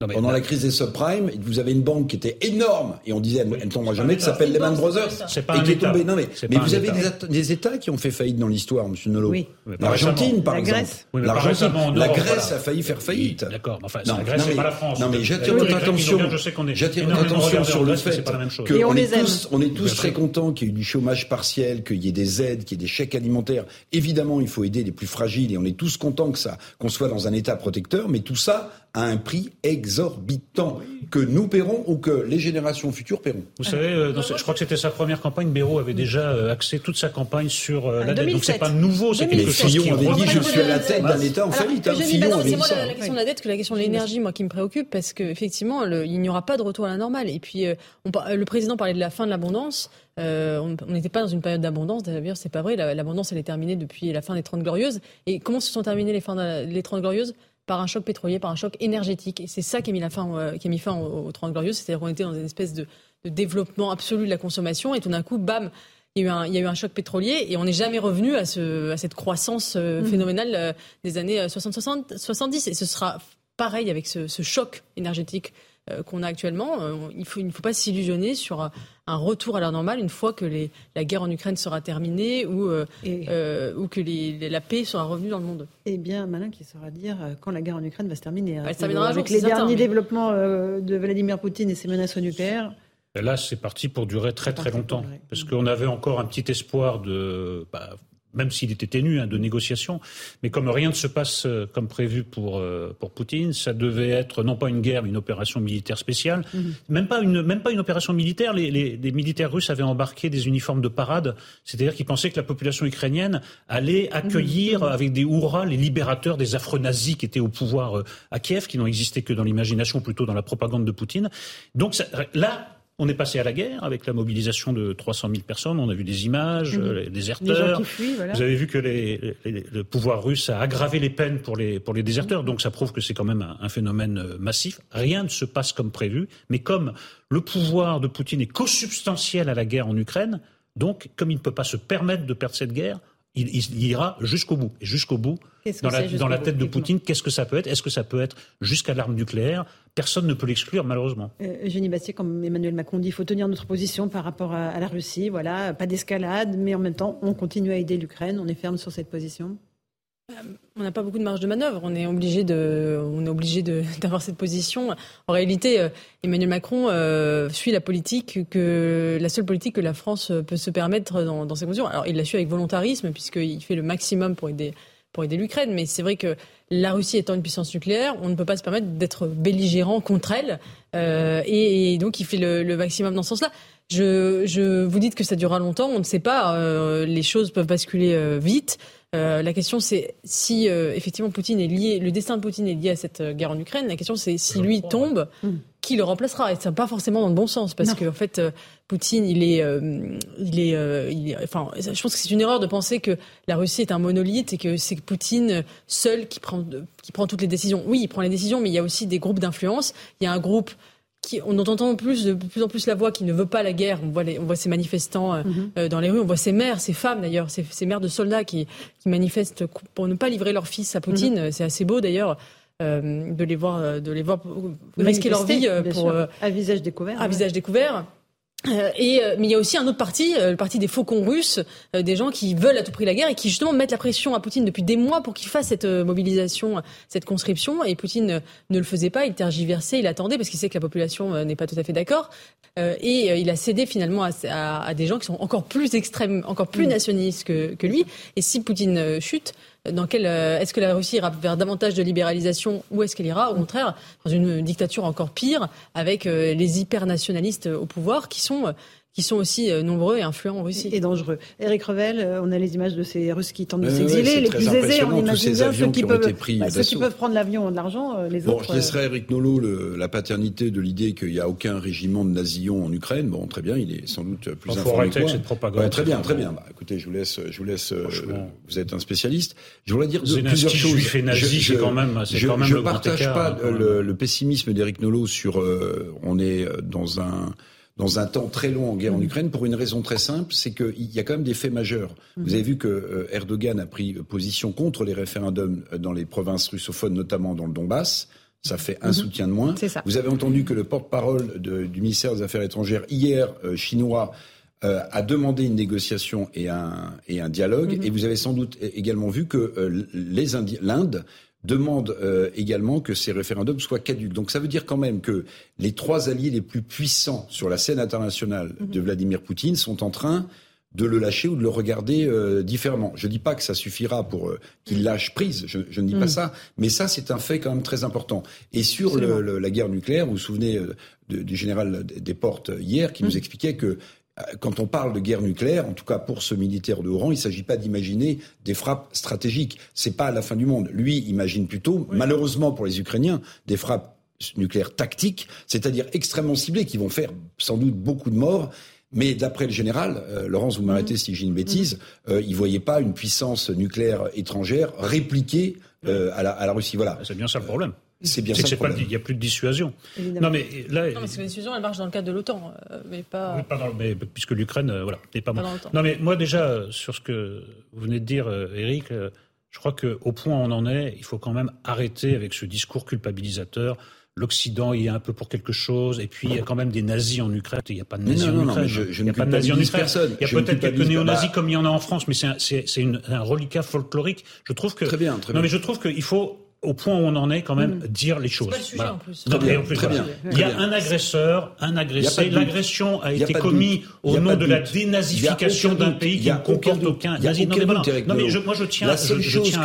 Non, Pendant la crise des subprimes, vous avez une banque qui était énorme et on disait elle, ne tombera jamais, qui s'appelle Lehman Brothers. Et qui est tombée. Non mais, mais vous avez des, des, États qui ont fait faillite dans l'histoire, Monsieur Nolo. Oui. L'Argentine, par la exemple. Grèce. Oui, L'Argentine, la Grèce a failli faire faillite. D'accord. Enfin, non, la Grèce, c'est pas la France. Non mais j'attire votre attention. J'attire votre attention sur le fait qu'on est tous, on est tous très contents qu'il y ait du chômage partiel, qu'il y ait des aides, qu'il y ait des chèques alimentaires. Évidemment, il faut aider les plus fragiles et on est tous contents que ça, qu'on soit dans un État protecteur. Mais tout ça à un prix exorbitant que nous paierons ou que les générations futures paieront. Vous savez, euh, je crois que c'était sa première campagne. Béraud avait déjà euh, axé toute sa campagne sur euh, la dette. Donc c'est pas nouveau, c'est quelque chose Fillon avait dit je suis à la tête d'un État en faillite. Hein. Fillon avait dit ça. la question de la dette que la question de l'énergie, moi, qui me préoccupe, parce qu'effectivement, il n'y aura pas de retour à la normale. Et puis, le président parlait de la fin de l'abondance. on n'était pas dans une période d'abondance, d'ailleurs, c'est pas vrai. L'abondance, elle est terminée depuis la fin des Trente Glorieuses. Et comment se sont terminées les, fins les Trente Glorieuses? Par un choc pétrolier, par un choc énergétique. Et c'est ça qui a mis, la fin, euh, qui a mis fin aux, 30 Glorieuses. C'est-à-dire qu'on était dans une espèce de, développement absolu de la consommation. Et tout d'un coup, bam, il y, a eu un, il y a eu un choc pétrolier et on n'est jamais revenu à, ce, à cette croissance euh, mmh. phénoménale euh, des années 60-70. Et ce sera pareil avec ce, ce choc énergétique qu'on a actuellement. Euh, il, faut, il ne faut pas s'illusionner sur un retour à l'heure normale une fois que les, la guerre en Ukraine sera terminée ou, euh, ou que les, la paix sera revenue dans le monde. Eh bien, malin qui saura dire quand la guerre en Ukraine va se terminer. Elle terminera avec les derniers développements de Vladimir Poutine et ses menaces nucléaires. Là, c'est parti pour durer très très longtemps, parce qu'on avait encore un petit espoir de, bah, même s'il était ténu hein, de négociation. Mais comme rien ne se passe euh, comme prévu pour, euh, pour Poutine, ça devait être non pas une guerre, mais une opération militaire spéciale. Mhm. Même, pas une, même pas une opération militaire. Les, les, militaires russes avaient embarqué des uniformes de parade, c'est-à-dire qu'ils pensaient que la population ukrainienne allait accueillir mhm. avec des hurrahs les libérateurs des affreux nazis qui étaient au pouvoir euh, à Kiev, qui n'ont existé que dans l'imagination, plutôt dans la propagande de Poutine. Donc ça, là, on est passé à la guerre avec la mobilisation de 300 000 personnes. On a vu des images, mmh. les déserteurs. Vous avez vu que le pouvoir russe a aggravé les peines pour les, pour les déserteurs. Donc ça prouve que c'est quand même un, un, phénomène euh, massif. Rien ne se passe comme prévu. Mais comme le pouvoir de Poutine est co-substantiel à la guerre en Ukraine, donc comme il ne peut pas se permettre de perdre cette guerre, il, ira jusqu'au bout. Et jusqu'au bout, dans la, dans la tête de Poutine, qu'est-ce que ça peut être? Est-ce que ça peut être jusqu'à l'arme nucléaire? Personne ne peut l'exclure, malheureusement. Euh, Eugénie Bastier, comme Emmanuel Macron dit, il faut tenir notre position par rapport à, la Russie. Voilà, pas d'escalade, mais en même temps, on continue à aider l'Ukraine. On est ferme sur cette position? On n'a pas beaucoup de marge de manœuvre. On est obligé de, on est obligé d'avoir cette position. En réalité, euh, Emmanuel Macron euh, suit la politique que la seule politique que la France peut se permettre dans, dans ces mesures. Alors, il l'a su avec volontarisme puisqu'il fait le maximum pour aider pour aider l'Ukraine. Mais c'est vrai que la Russie étant une puissance nucléaire, on ne peut pas se permettre d'être belligérant contre elle. Euh, et, donc, il fait le, le maximum dans ce sens-là. Je, je, vous dites que ça durera longtemps, on ne sait pas. Euh, les choses peuvent basculer euh, vite. Euh, la question, c'est si euh, effectivement Poutine est lié, le destin de Poutine est lié à cette euh, guerre en Ukraine. La question, c'est si lui tombe, mm. qui le remplacera? Et c'est pas forcément dans le bon sens, parce qu'en en fait, Poutine, il est, il est, il est, enfin, je pense que c'est une erreur de penser que la Russie est un monolithe et que c'est Poutine seul qui prend, qui prend toutes les décisions. Oui, il prend les décisions, mais il y a aussi des groupes d'influence. Il y a un groupe on entend plus, de plus en plus la voix qui ne veut pas la guerre. On voit, on voit ces manifestants euh, mhm. euh, dans les rues, on voit ces mères, ces femmes d'ailleurs, ces, mères de soldats qui, manifestent pour ne pas livrer leur fils à Poutine. Mhm. C'est assez beau d'ailleurs. Euh, de les voir, de les voir risquer leur vie pour à visage découvert. À visage découvert. Euh, et, euh, mais il y a aussi un autre parti, euh, le parti des faucons russes, des gens qui veulent à tout prix la guerre et qui justement mettent la pression à Poutine depuis des mois pour qu'il fasse cette mobilisation, cette conscription. Et Poutine ne le faisait pas, il tergiversait, il attendait parce qu'il sait que la population n'est pas tout à fait d'accord. et il a cédé finalement à, à, des gens qui sont encore plus extrêmes, encore plus mm. nationalistes que, que lui. Et si Poutine chute, dans quel euh, est-ce que la Russie ira vers davantage de libéralisation ou est-ce qu'elle ira au contraire dans une dictature encore pire avec euh, les hyper nationalistes au pouvoir qui sont qui sont aussi euh, nombreux et influents en Russie. Et dangereux. Eric Revel, euh, on a les images de ces Russes qui tentent de s'exiler, les plus aisés, on imagine bien ceux qui, peuvent, bah, ceux qui peuvent prendre l'avion de l'argent, euh, les bon, autres. Je laisserai Eric Nolot la paternité de l'idée qu'il n'y a aucun régiment de nazillons en Ukraine. Bon, très bien, il est sans doute plus il informé. Faut arrêter avec cette propagande. très bien, très bien. Bah, écoutez, je vous laisse, je vous laisse. vous êtes un spécialiste. Je voudrais dire deux, plusieurs choses. C'est quand même, c'est quand même je le partage pas hein, le, le pessimisme d'Eric Nolot sur. on est dans un dans un temps très long en guerre en Ukraine pour une raison très simple, c'est qu'il y a quand même des faits majeurs. Vous avez vu que euh, Erdogan a pris position contre les référendums euh, dans les provinces russophones, notamment dans le Donbass. Ça fait un soutien de moins. Vous avez entendu que le porte-parole du ministère des Affaires étrangères hier euh, chinois a demandé une négociation et un, et un dialogue. Et vous avez sans doute également vu que l'Inde demande euh, également que ces référendums soient caducs. Donc ça veut dire quand même que les trois alliés les plus puissants sur la scène internationale mhm. de Vladimir Poutine sont en train de le lâcher ou de le regarder euh, différemment. Je ne dis pas que ça suffira pour euh, qu'il lâche prise, je, ne dis pas mhm. ça, mais ça c'est un fait quand même très important. Et sur la guerre nucléaire, vous vous souvenez du général des Portes hier qui nous mhm. expliquait que euh, quand on parle de guerre nucléaire, en tout cas pour ce militaire de haut rang, il ne s'agit pas d'imaginer des frappes stratégiques. C'est pas la fin du monde. Lui imagine plutôt, malheureusement pour les Ukrainiens, des frappes nucléaires tactiques, c'est-à-dire extrêmement ciblées, qui vont faire sans doute beaucoup de morts. Mais d'après le général, euh, Laurence, vous m'arrêtez mmh. si j'ai une bêtise, mmh. euh, il ne voyait pas une puissance nucléaire étrangère répliquée à, la, à, la, Russie. Voilà. C'est bien ça le problème. C'est bien ça. Il n'y a plus de dissuasion. Non, mais là. Non, mais la dissuasion, elle marche dans le cadre de l'OTAN, euh, mais pas. Oui, pas dans, mais, puisque l'Ukraine, euh, voilà, n'est pas, pas Non, mais moi déjà sur ce que vous venez de dire, Eric, euh, je crois qu'au point où on en est, il faut quand même arrêter avec ce discours culpabilisateur. L'Occident y est un peu pour quelque chose, et puis il y a quand même des nazis en Ukraine. Il n'y a pas de nazis en Ukraine. je, il n'y a pas de nazis en Ukraine. Personne. Il y a peut-être quelques néo-nazis comme il y en a en France, mais c'est un, un reliquat folklorique. Je trouve que. Très bien, très bien. Non, mais je trouve qu'il faut au point où on en est quand même, mm. dire les choses. Pas le sujet en plus. Très bien, très bien. Il y a un agresseur, un agressé. L'agression a, été commise au nom de, la dénazification d'un pays qui ne comporte aucun nazi. Non, mais moi je tiens. La seule chose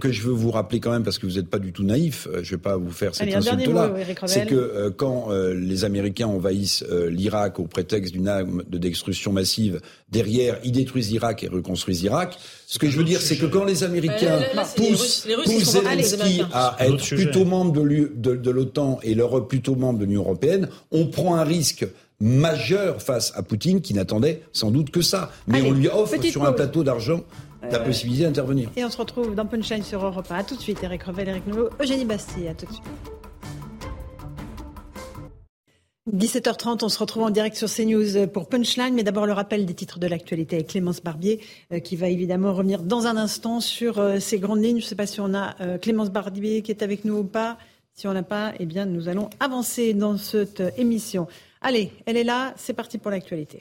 que je veux vous rappeler quand même, parce que vous n'êtes pas du tout naïf, euh, je ne vais pas vous faire cette insulte-là, c'est que euh, quand euh, les Américains envahissent l'Irak au prétexte d'une arme de destruction massive, derrière ils détruisent l'Irak et reconstruisent l'Irak. Ce que je veux dire, c'est que quand les Américains poussent Zelensky à être plutôt membre de l'OTAN et l'Europe plutôt membre de l'Union européenne, on prend un risque majeur face à Poutine qui n'attendait sans doute que ça. Mais on lui offre sur un plateau d'argent la euh, possibilité d'intervenir. Et on se retrouve dans Punchline sur Europe 1. A tout de suite, Eric Revel, Eric Nolot, Eugénie Bastille. À tout de suite. 17h30, on se retrouve en direct sur CNews pour Punchline, mais d'abord le rappel des titres de l'actualité avec Clémence Barbier, euh, qui va évidemment revenir dans un instant sur euh, ces grandes lignes. Je ne sais pas si on a euh, Clémence Barbier qui est avec nous ou pas. Si on n'a pas, eh bien, nous allons avancer dans cette émission. Allez, elle est là, c'est parti pour l'actualité.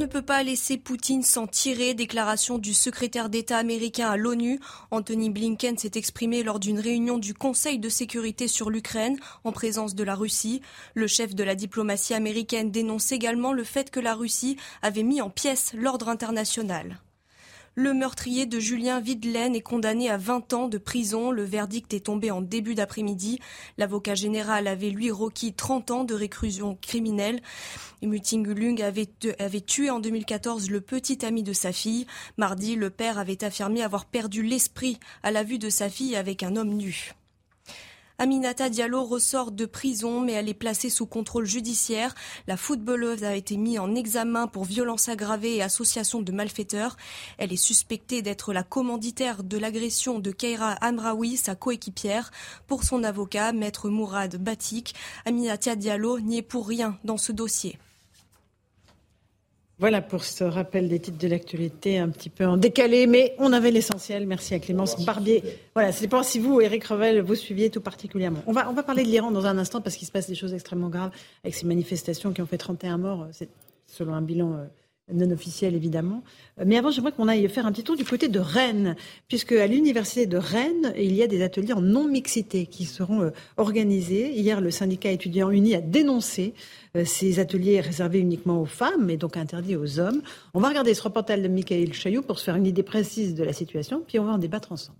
Ne peut pas laisser Poutine s'en tirer. Déclaration du secrétaire d'État américain à l'ONU. Anthony Blinken s'est exprimé lors d'une réunion du Conseil de sécurité sur l'Ukraine en présence de la Russie. Le chef de la diplomatie américaine dénonce également le fait que la Russie avait mis en pièces l'ordre international. Le meurtrier de Julien Videlaine est condamné à 20 ans de prison. Le verdict est tombé en début d'après-midi. L'avocat général avait lui requis 30 ans de réclusion criminelle. Muting avait, avait tué en 2014 le petit ami de sa fille. Mardi, le père avait affirmé avoir perdu l'esprit à la vue de sa fille avec un homme nu. Aminata Diallo ressort de prison, mais elle est placée sous contrôle judiciaire. La footballeuse a été mise en examen pour violence aggravée et association de malfaiteurs. Elle est suspectée d'être la commanditaire de l'agression de Keira Amraoui, sa coéquipière. Pour son avocat, maître Mourad Batik, Aminata Diallo n'y est pour rien dans ce dossier. Voilà pour ce rappel des titres de l'actualité un petit peu en décalé, mais on avait l'essentiel. Merci à Clémence Barbier. Voilà, c'est pas si vous, Eric Revel, vous suiviez tout particulièrement. On va, on va parler de l'Iran dans un instant parce qu'il se passe des choses extrêmement graves avec ces manifestations qui ont fait 31 morts, selon un bilan euh, non officiel évidemment. Euh, mais avant, j'aimerais qu'on aille faire un petit tour du côté de Rennes, puisque à l'université de Rennes, il y a des ateliers en non-mixité qui seront euh, organisés. Hier, le syndicat étudiant uni a dénoncé euh, ces ateliers réservés uniquement aux femmes et donc interdits aux hommes. On va regarder ce reportage de Michael Chaillot pour se faire une idée précise de la situation, puis on va en débattre ensemble.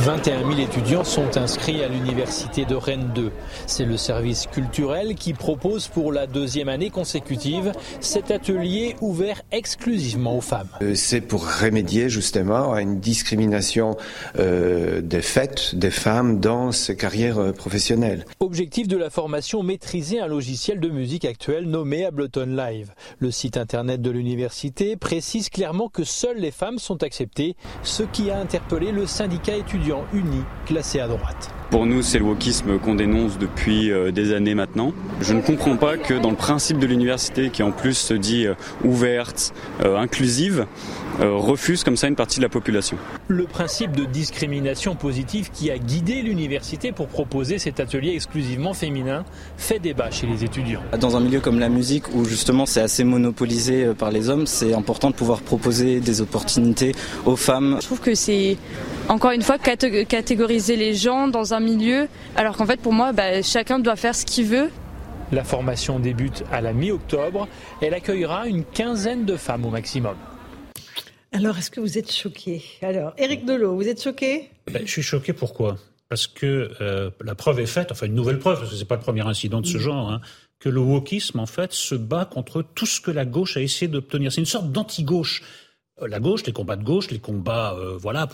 21 000 étudiants sont inscrits à l'université de Rennes 2. C'est le service culturel qui propose pour la deuxième année consécutive cet atelier ouvert exclusivement aux femmes. Euh, c'est pour remédier justement à une discrimination euh, des faits des femmes dans ces carrières euh, professionnelles. Objectif de la formation, maîtriser un logiciel de musique actuel nommé Ableton Live. Le site internet de l'université précise clairement que seules les femmes sont acceptées, ce qui a interpellé le syndicat étudiant unis classés à droite. Pour nous, c'est le wokisme qu'on dénonce depuis euh, des années maintenant. Je ne comprends pas que dans le principe de l'université, qui en plus se dit euh, ouverte, euh, inclusive, refuse comme ça une partie de la population. Le principe de discrimination positive qui a guidé l'université pour proposer cet atelier exclusivement féminin fait débat chez les étudiants. Dans un milieu comme la musique, où justement c'est assez monopolisé par les hommes, c'est important de pouvoir proposer des opportunités aux femmes. Je trouve que c'est encore une fois catégoriser les gens dans un milieu, alors qu'en fait pour moi, bah, chacun doit faire ce qu'il veut. La formation débute à la mi-octobre. Elle accueillera une quinzaine de femmes au maximum. Alors, est-ce que vous êtes choqué? Alors, Éric Delot, vous êtes choqué? Ben, Je suis choqué pourquoi? Parce que euh, la preuve est faite, enfin une nouvelle preuve, parce que ce n'est pas le premier incident de ce mm. genre, hein, que le wokisme, en fait, se bat contre tout ce que la gauche a essayé d'obtenir. C'est une sorte d'anti-gauche. Euh, la gauche, les combats de gauche, les combats euh, voilà,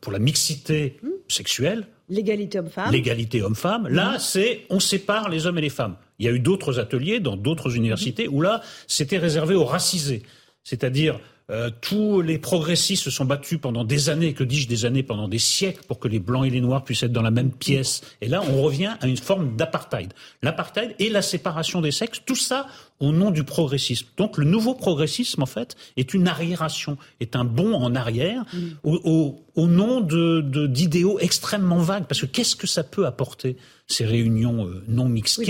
pour la mixité mm. sexuelle, L'égalité homme-femme. L'égalité homme-femme. Là, mhm. c'est on sépare les hommes et les femmes. Il y a eu d'autres ateliers dans d'autres universités où là, c'était réservé aux racisés. C'est-à-dire euh, tous les progressistes se sont battus pendant des années, que dis-je des années, pendant des siècles, pour que les blancs et les noirs puissent être dans la même pièce. Et là, on revient à une forme d'apartheid. L'apartheid et la séparation des sexes, tout ça au nom du progressisme. Donc le nouveau progressisme, en fait, est une arriération, est un bond en arrière mm. au, nom d'idéaux extrêmement vagues. Parce que qu'est-ce que ça peut apporter, ces réunions euh, non mixtes?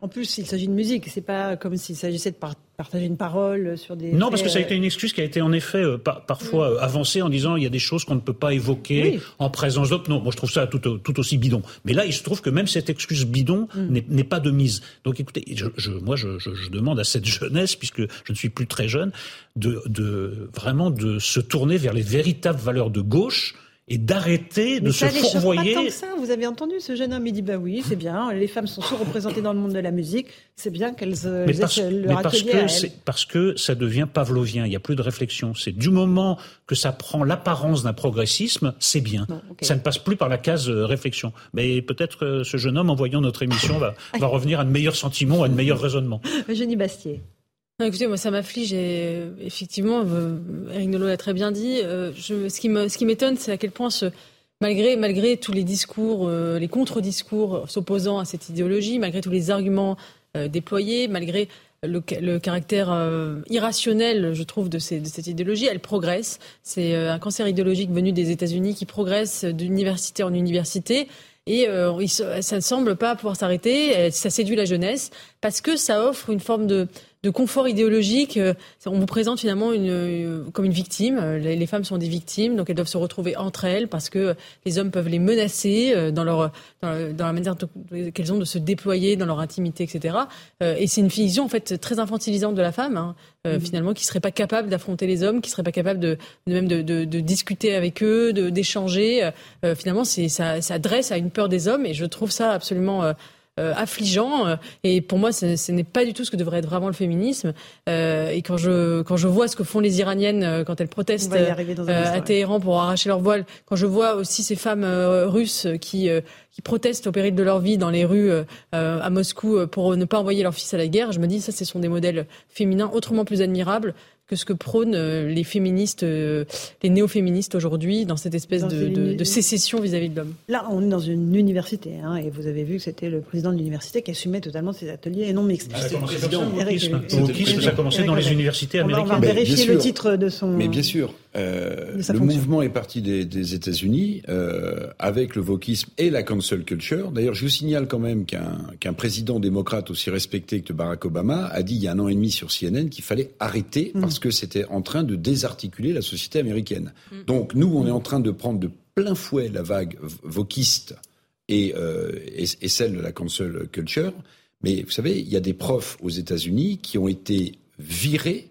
En plus, il s'agit de musique. C'est pas comme s'il s'agissait de partager une parole sur des. Non, parce que ça a été une excuse qui a été en effet euh, parfois euh, avancée en disant il y a des choses qu'on ne peut pas évoquer en présence d'autres. Non, moi je trouve ça tout, aussi bidon. Mais là, il se trouve que même cette excuse bidon mm. n'est pas de mise. Donc écoutez, je, moi je, demande à cette jeunesse, puisque je ne suis plus très jeune, de, de vraiment de se tourner vers les véritables valeurs de gauche et d'arrêter de se fourvoyer. Pas tant que ça. Vous avez entendu ce jeune homme, il dit bah oui, c'est bien, les femmes sont sous-représentées dans le monde de la musique, c'est bien qu'elles euh, mais parce, mais parce que parce que ça devient pavlovien, il n'y a plus de réflexion. C'est du moment que ça prend l'apparence d'un progressisme, c'est bien. Ça ne passe plus par la case euh, réflexion. Mais peut-être que ce jeune homme, en voyant notre émission, va, va revenir à de meilleurs sentiments, à de meilleurs raisonnements. Eugénie Bastier écoutez, moi, ça m'afflige et effectivement, euh, Eric Nolot l'a très bien dit. Euh, je, ce qui me, ce qui m'étonne, c'est à quel point ce, malgré, malgré tous les discours, euh, les contre-discours s'opposant à cette idéologie, malgré tous les arguments déployés, malgré le, le caractère irrationnel, je trouve, de, ces, de, cette idéologie, elle progresse. C'est un cancer idéologique venu des États-Unis qui progresse d'université en université. Et ça ne semble pas pouvoir s'arrêter. Ça séduit la jeunesse parce que ça offre une forme de, de confort idéologique. Euh, on vous présente finalement une, euh, comme une victime. Euh, les, femmes sont des victimes, donc elles doivent se retrouver entre elles parce que les hommes peuvent les menacer dans, leur, dans, la manière qu'elles ont de se déployer dans leur intimité, etc. Et c'est une vision en fait très infantilisante de la femme, hein, mm-hmm. finalement, qui serait pas capable d'affronter les hommes, qui serait pas capable de, même de, de, de, discuter avec eux, d'échanger. finalement, c'est ça, ça dresse à une peur des hommes, et je trouve ça absolument euh, affligeant. Euh, et pour moi, ce, n'est pas du tout ce que devrait être vraiment le féminisme. Euh, et quand je quand je vois ce que font les Iraniennes quand elles protestent à Téhéran pour arracher leur voile, quand je vois aussi ces femmes russes qui qui protestent au péril de leur vie dans les rues à Moscou pour ne pas envoyer leurs fils à la guerre, je me dis ça, ce sont des modèles féminins autrement plus admirables que ce que prônent euh, les féministes, euh, les néo-féministes aujourd'hui dans cette espèce de, sécession vis-à-vis de l'homme. Là, on est dans une université, hein, et vous avez vu que c'était le président de l'université qui assumait totalement ces ateliers et non mixtes. Ça a commencé dans les universités américaines. On va vérifier le titre de son. Mais bien sûr, euh, le mouvement est parti des, États-Unis avec le wokisme et la cancel culture. D'ailleurs, je vous signale quand même qu'un président démocrate aussi respecté que Barack Obama a dit il y a un an et demi sur CNN qu'il fallait arrêter mm. parce que c'était en train de désarticuler la société américaine. Mm. Donc nous, on est en train de prendre de plein fouet la vague vokiste et, euh, et, celle de la cancel culture. Mais vous savez, il y a des profs aux États-Unis qui ont été virés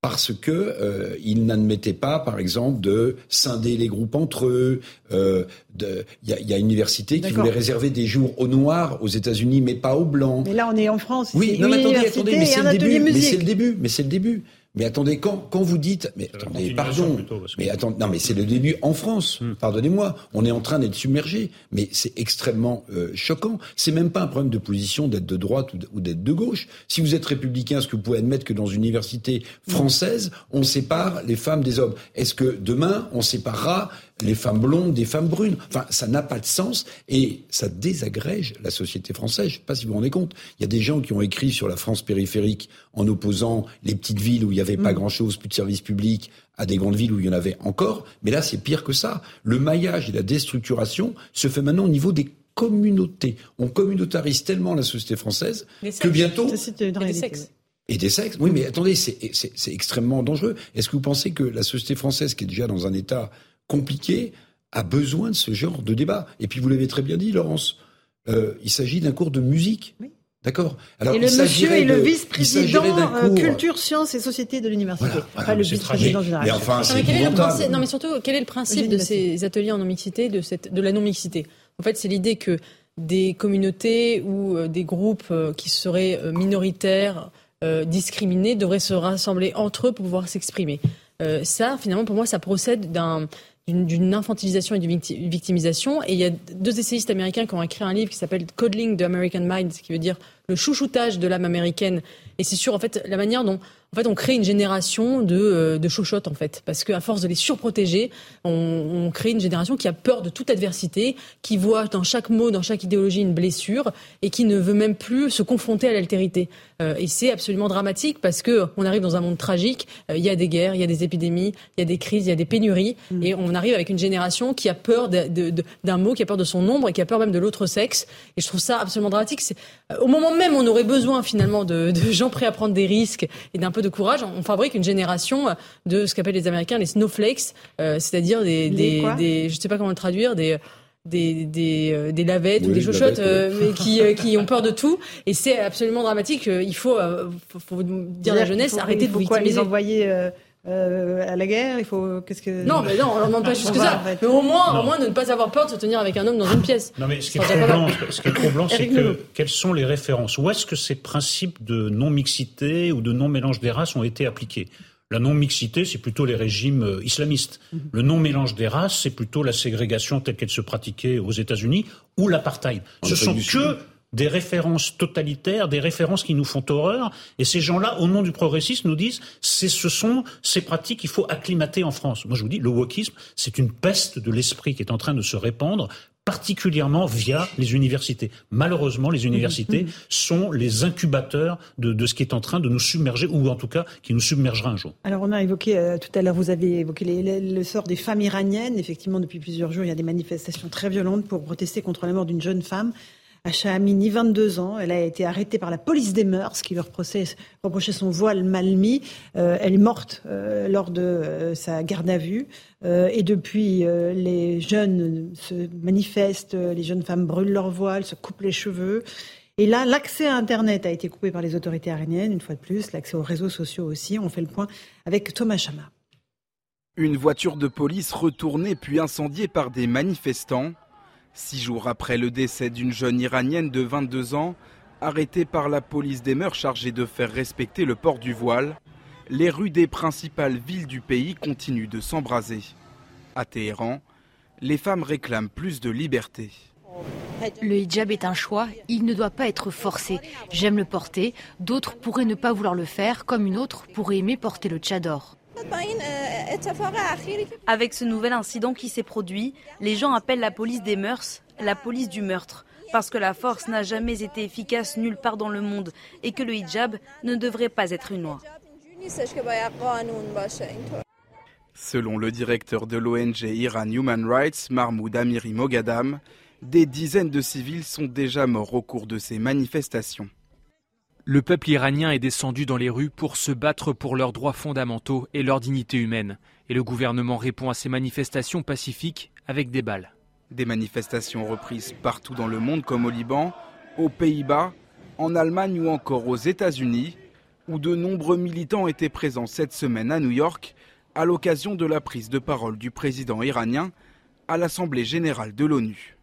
parce que euh, il n'admettait pas, par exemple, de scinder les groupes entre eux. Euh, il y, a, une université qui voulait réserver des jours aux Noirs aux États-Unis, mais pas aux Blancs. Mais là, on est en France. Oui, non, mais attendez, attendez, mais c'est le début. Mais c'est le début. Mais c'est le début. Mais attendez, quand, quand vous dites, mais attendez, pardon, mais attendez, non, mais c'est le début en France. Hmm. Pardonnez-moi, on est en train d'être submergé, mais c'est extrêmement euh, choquant. C'est même pas un problème de position d'être de droite ou d'être de gauche. Si vous êtes républicain, est-ce que vous pouvez admettre que dans une université française, on sépare les femmes des hommes? Est-ce que demain, on séparera les femmes blondes des femmes brunes. Enfin, ça n'a pas de sens et ça désagrège la société française. Je ne sais pas si vous vous rendez compte. Il y a des gens qui ont écrit sur la France périphérique en opposant les petites villes où il n'y avait pas mm. grand-chose, plus de services publics, à des grandes villes où il y en avait encore. Mais là, c'est pire que ça. Le maillage et la déstructuration se fait maintenant au niveau des communautés. On communautarise tellement la société française que bientôt... Et des sexes. Et des sexes. Oui, mais attendez, c'est extrêmement dangereux. Est-ce que vous pensez que la société française, qui est déjà dans un état compliqué a besoin de ce genre de débat. Et puis vous l'avez très bien dit, Laurence, euh, il s'agit d'un cours de musique. Oui. D'accord? Alors, et le monsieur est le vice-président euh, culture, sciences et société de l'université. pas le vice-président général. Mais enfin, c'est non, non, mais surtout, quel est le principe de ces ateliers en non-mixité, de, cette, de la non-mixité? En fait, c'est l'idée que des communautés ou euh, des groupes qui seraient minoritaires, discriminés, devraient se rassembler entre eux pour pouvoir s'exprimer. ça, finalement, pour moi, ça procède d'un d'une infantilisation et d'une victimisation. Et il y a deux essayistes américains qui ont écrit un livre qui s'appelle Codling the American Mind, qui veut dire le chouchoutage de l'âme américaine. Et c'est sur en fait la manière dont en fait, on crée une génération de, euh, de chochottes, en fait. Parce qu'à force de les surprotéger, on, on, crée une génération qui a peur de toute adversité, qui voit dans chaque mot, dans chaque idéologie une blessure, et qui ne veut même plus se confronter à l'altérité. Euh, et c'est absolument dramatique parce que on arrive dans un monde tragique. Euh, il y a des guerres, il y a des épidémies, il y a des crises, il y a des pénuries, mm. et on arrive avec une génération qui a peur d'un mot, qui a peur de son ombre, et qui a peur même de l'autre sexe. Et je trouve ça absolument dramatique. C'est au moment même on aurait besoin finalement de, de gens prêts à prendre des risques et d'un peu de courage, on fabrique une génération de ce qu'appellent les Américains les snowflakes, euh, c'est-à-dire des, des, des, je sais pas comment le traduire, des des, des, euh, des lavettes ou des chochottes euh, mais qui, qui ont peur de tout. Et c'est absolument dramatique il faut, faut, dire à la jeunesse arrêtez de vous victimiser. les envoyer à la guerre, il faut qu'est-ce que non, mais non, on demande pas juste que ça. Mais au moins, au moins de ne pas avoir peur de se tenir avec un homme dans une pièce. Non, mais ce qui est troublant, ce qui est troublant, c'est que quelles sont les références? Où est-ce que ces principes de non mixité ou de non mélange des races ont été appliqués? La non-mixité, c'est plutôt les régimes euh, islamistes. Mhm. Le non-mélange des races, c'est plutôt la ségrégation telle qu'elle se pratiquait aux États-Unis ou l'apartheid. Ce sont que des références totalitaires, des références qui nous font horreur. Et ces gens-là, au nom du progressisme, nous disent c'est ce sont ces pratiques qu'il faut acclimater en France. Moi, je vous dis, le wokisme, c'est une peste de l'esprit qui est en train de se répandre particulièrement via les universités. Malheureusement, les universités mhm. sont les incubateurs de, ce qui est en train de nous submerger, ou en tout cas qui nous submergera un jour. Alors on a évoqué euh, tout à l'heure, vous avez évoqué le sort des femmes iraniennes. Effectivement, depuis plusieurs jours, il y a des manifestations très violentes pour protester contre la mort d'une jeune femme Acha Amini, 22 ans. Elle a été arrêtée par la police des mœurs qui lui reprochait, son voile mal mis. Euh, elle est morte euh, lors de euh, sa garde à vue. et depuis, les jeunes se manifestent, les jeunes femmes brûlent leur voile, se coupent les cheveux. Et là, l'accès à Internet a été coupé par les autorités arméniennes, une fois de plus, l'accès aux réseaux sociaux aussi. On fait le point avec Thomas Chama. Une voiture de police retournée puis incendiée par des manifestants. Six jours après le décès d'une jeune iranienne de 22 ans, arrêtée par la police des mœurs chargée de faire respecter le port du voile, les rues des principales villes du pays continuent de s'embraser. À Téhéran, les femmes réclament plus de liberté. Le hijab est un choix, il ne doit pas être forcé. J'aime le porter, d'autres pourraient ne pas vouloir le faire, comme une autre pourrait aimer porter le tchador. Avec ce nouvel incident qui s'est produit, les gens appellent la police des mœurs la police du meurtre, parce que la force n'a jamais été efficace nulle part dans le monde et que le hijab ne devrait pas être une loi. Selon le directeur de l'ONG Iran Human Rights, Mahmoud Amiri Mogadam, des dizaines de civils sont déjà morts au cours de ces manifestations. Le peuple iranien est descendu dans les rues pour se battre pour leurs droits fondamentaux et leur dignité humaine. Et le gouvernement répond à ces manifestations pacifiques avec des balles. Des manifestations reprises partout dans le monde comme au Liban, aux Pays-Bas, en Allemagne ou encore aux États-Unis. où de nombreux militants étaient présents cette semaine à New York à l'occasion de la prise de parole du président iranien à l'Assemblée générale de l'ONU.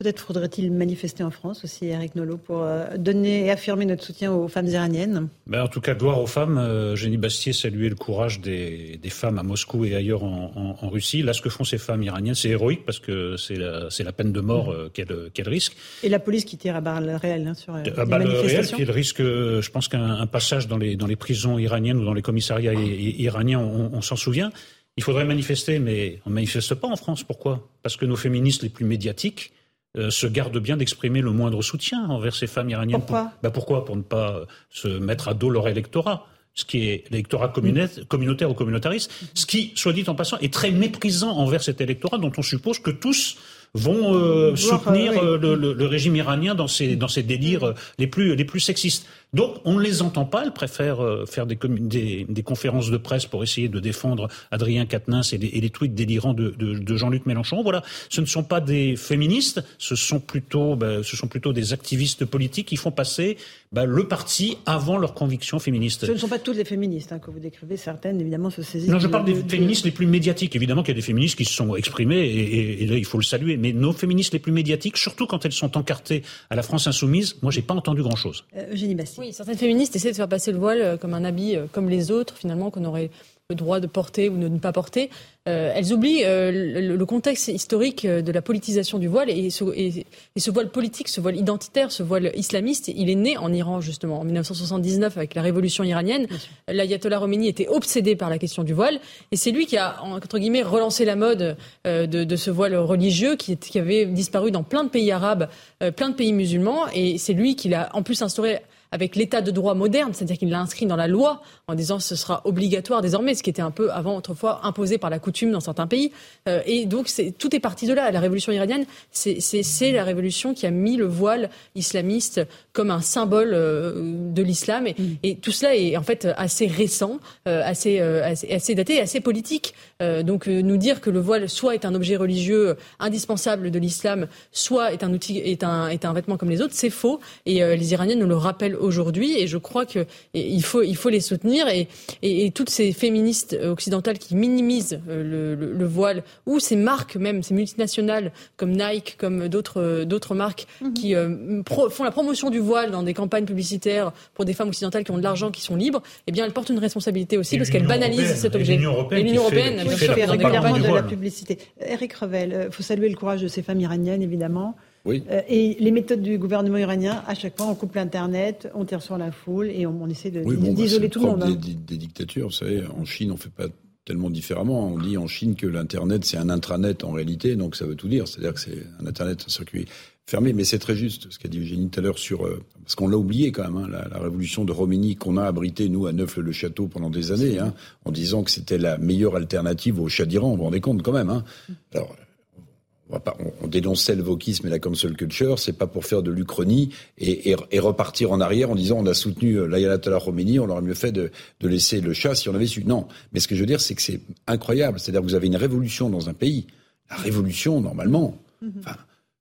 Peut-être faudrait-il manifester en France aussi, Eric Nolot, pour euh, donner et affirmer notre soutien aux femmes iraniennes ben En tout cas, gloire aux femmes. Euh, Génie Bastier saluait le courage des, des, femmes à Moscou et ailleurs en, en, en, Russie. Là, ce que font ces femmes iraniennes, c'est héroïque parce que c'est la, la, peine de mort euh, qu'elles qu risquent. Et la police qui tire à balles réelles hein, sur euh, À balles réelles, qui risque, euh, je pense qu'un passage dans les, dans les prisons iraniennes ou dans les commissariats iraniens, on, on s'en souvient. Il faudrait manifester, mais on ne manifeste pas en France. Pourquoi? Parce que nos féministes les plus médiatiques euh, se gardent bien d'exprimer le moindre soutien envers ces femmes iraniennes. Pourquoi? Pour, bah Pourquoi? Pour ne pas euh, se mettre à dos leur électorat ce qui est l'électorat communautaire ou communautariste, ce qui, soit dit en passant, est très méprisant envers cet électorat dont on suppose que tous vont euh, soutenir euh, le, le, le, régime iranien dans ses, dans ses délires euh, les plus, les plus sexistes. Donc on ne les entend pas, elles préfèrent euh, faire des, des, des, conférences de presse pour essayer de défendre Adrien Quatennens et les, et les tweets délirants de, de, de Jean-Luc Mélenchon. Voilà, ce ne sont pas des féministes, ce sont plutôt, ben, ce sont plutôt des activistes politiques qui font passer ben, le parti avant leurs convictions féministes. Ce ne sont pas toutes les féministes hein, que vous décrivez, certaines évidemment se saisissent. Non, je parle de, des féministes les plus médiatiques. Évidemment qu'il y a des féministes qui se sont exprimées et, et, et là il faut le saluer. Mais nos féministes les plus médiatiques, surtout quand elles sont encartées à la France insoumise, moi j'ai pas entendu grand-chose. Euh, Eugénie Bastien. Oui, certaines féministes essaient de faire passer le voile comme un habit comme les autres, finalement, qu'on aurait le droit de porter ou de ne pas porter. Euh, elles oublient euh, le, le, contexte historique de la politisation du voile et ce, et, et ce, voile politique, ce voile identitaire, ce voile islamiste, il est né en Iran justement en 1979 avec la révolution iranienne. L'ayatollah Khomeini était obsédé par la question du voile et c'est lui qui a entre guillemets relancé la mode euh, de, de, ce voile religieux qui, qui, avait disparu dans plein de pays arabes, euh, plein de pays musulmans et c'est lui qui l'a en plus instauré avec l'état de droit moderne, c'est-à-dire qu'il l'a inscrit dans la loi en disant ce sera obligatoire désormais, ce qui était un peu avant autrefois imposé par la coutume dans certains pays. Euh, et donc c'est, tout est parti de là. La révolution iranienne, c'est, c'est, c'est la révolution qui a mis le voile islamiste comme un symbole euh, de l'islam. Et, mm. et, tout cela est en fait assez récent, euh, assez, assez, assez, daté, assez politique. donc nous dire que le voile soit est un objet religieux indispensable de l'islam, soit est un outil, est un, est un vêtement comme les autres, c'est faux. Et les Iraniens nous le rappellent aujourd'hui et je crois que il faut il faut les soutenir et, et, et toutes ces féministes occidentales qui minimisent le, le, le, voile ou ces marques même ces multinationales comme Nike comme d'autres d'autres marques mm-hmm. qui euh, pro, font la promotion du voile dans des campagnes publicitaires pour des femmes occidentales qui ont de l'argent qui sont libres eh bien elles portent une responsabilité aussi et parce qu'elles banalisent cet objet. l'Union européenne, l'Union européenne fait, fait régulièrement de la publicité. Eric Revel il euh, faut saluer le courage de ces femmes iraniennes évidemment oui. Euh, et les méthodes du gouvernement iranien, à chaque fois, on coupe l'Internet, on tire sur la foule et on, on essaie de, oui, bon, d'isoler bah, tout le monde. Des, des, des, dictatures, vous savez, en Chine, on fait pas tellement différemment. On dit en Chine que l'Internet, c'est un intranet en réalité, donc ça veut tout dire. C'est-à-dire que c'est un Internet, un circuit fermé. Mais c'est très juste ce qu'a dit Eugénie tout à l'heure sur... Euh, parce qu'on l'a oublié quand même, hein, la, la, révolution de Romini qu'on a abrité, nous, à Neuf-le-Château pendant des années, hein, en disant que c'était la meilleure alternative au chat d'Iran. Vous vous rendez compte quand même hein Alors, on, pas, on, on, dénonçait le wokisme et la cancel culture, c'est pas pour faire de l'Uchronie et, et, et, repartir en arrière en disant on a soutenu l'Ayatollah Khomeini, on aurait mieux fait de, de, laisser le chat si on avait su. Non, mais ce que je veux dire, c'est que c'est incroyable. C'est-à-dire que vous avez une révolution dans un pays. La révolution, normalement, mm-hmm. enfin,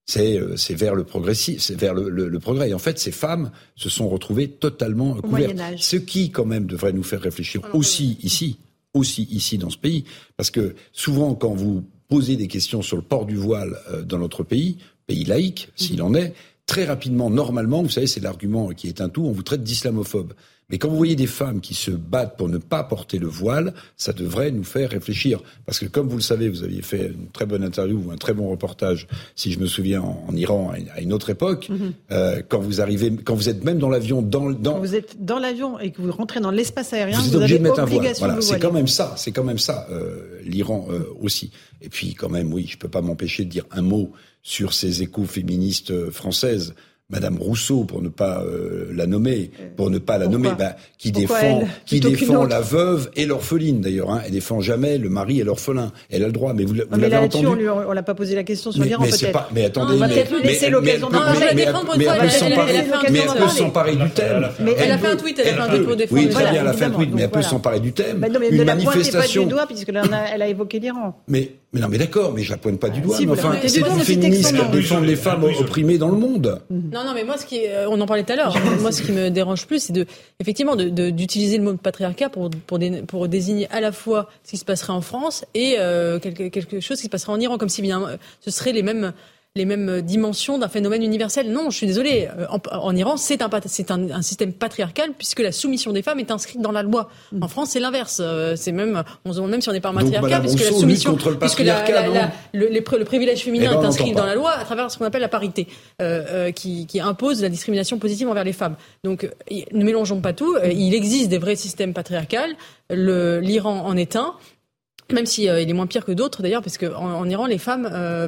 c'est c'est vers le progressif, c'est vers le, le, le, progrès. Et en fait, ces femmes se sont retrouvées totalement Au couvertes. Ce qui, quand même, devrait nous faire réfléchir aussi ici, aussi ici dans ce pays, parce que souvent, quand vous poser des questions sur le port du voile euh, dans notre pays, pays laïque, s'il en est, très rapidement, normalement, vous savez, c'est l'argument qui est un tout, on vous traite d'islamophobe. Mais quand vous voyez des femmes qui se battent pour ne pas porter le voile, ça devrait nous faire réfléchir. Parce que comme vous le savez, vous aviez fait une très bonne interview ou un très bon reportage, si je me souviens, en, en Iran à une autre époque. Mm -hmm. euh, quand vous arrivez, quand vous êtes même dans l'avion, dans, dans quand vous êtes dans l'avion et que vous rentrez dans l'espace aérien, vous êtes vous obligé avez de mettre un voile. Voilà, c'est quand même ça. C'est quand même ça. Euh, L'Iran euh, aussi. Et puis quand même, oui, je peux pas m'empêcher de dire un mot sur ces éco-féministes euh, françaises. Madame Rousseau, pour ne pas euh, la nommer, pour ne pas la Pourquoi nommer, bah, qui Pourquoi défend, elle qui défend la veuve et l'orpheline d'ailleurs. Hein. Elle défend jamais le mari et l'orphelin. Elle a le droit, mais vous, vous l'avez là-dessus, entendu. on lui on l'a pas posé la question sur l'Iran mais c'est peut-être. pas. Mais attendez, on va mais, peut-être lui laisser mais- l'occasion mais- elle peut s'emparer- elle a fait un mais tweet elle peut pour s'emparer du thème. Mais Elle a fait un tweet, elle a fait un tweet pour défendre Oui, très bien, elle a fait un tweet, mais elle peut s'emparer du thème. Non, mais Une ne la pointez pas du manifestation. elle a évoqué l'Iran. Mais Mais non, mais d'accord, mais je la pointe pas du doigt. si, mais enfin, c'est doigt, une mais c'est féministe qui extrêmement défend les femmes opprimées dans le monde. Non, non, mais moi, ce qui, est- euh, on en parlait tout à l'heure. moi, ce qui me dérange plus, c'est de, effectivement, de- de- d'utiliser le mot patriarcat pour, pour, dé- pour désigner à la fois ce qui se passerait en France et euh, quelque, quelque chose qui se passerait en Iran, comme si bien, euh, ce seraient les mêmes les mêmes dimensions d'un phénomène universel. Non, je suis désolée. Euh, En, en Iran, c'est un, système patriarcal puisque la soumission des femmes est inscrite dans la loi. En France, c'est l'inverse. Euh, C'est même, on se demande même si on n'est pas un matriarcat puisque la Rousseau soumission, contre le puisque la- patriarcat, la- le, les le privilège féminin Eh ben, on est inscrit dans la loi à travers ce qu'on appelle la parité, euh, euh, qui, qui impose la discrimination positive envers les femmes. Donc, euh, ne mélangeons pas tout. Euh, Il existe des vrais systèmes patriarcals. Le- L'Iran en est un, même si euh, il est moins pire que d'autres d'ailleurs, parce qu'en en, en Iran, les femmes euh, euh,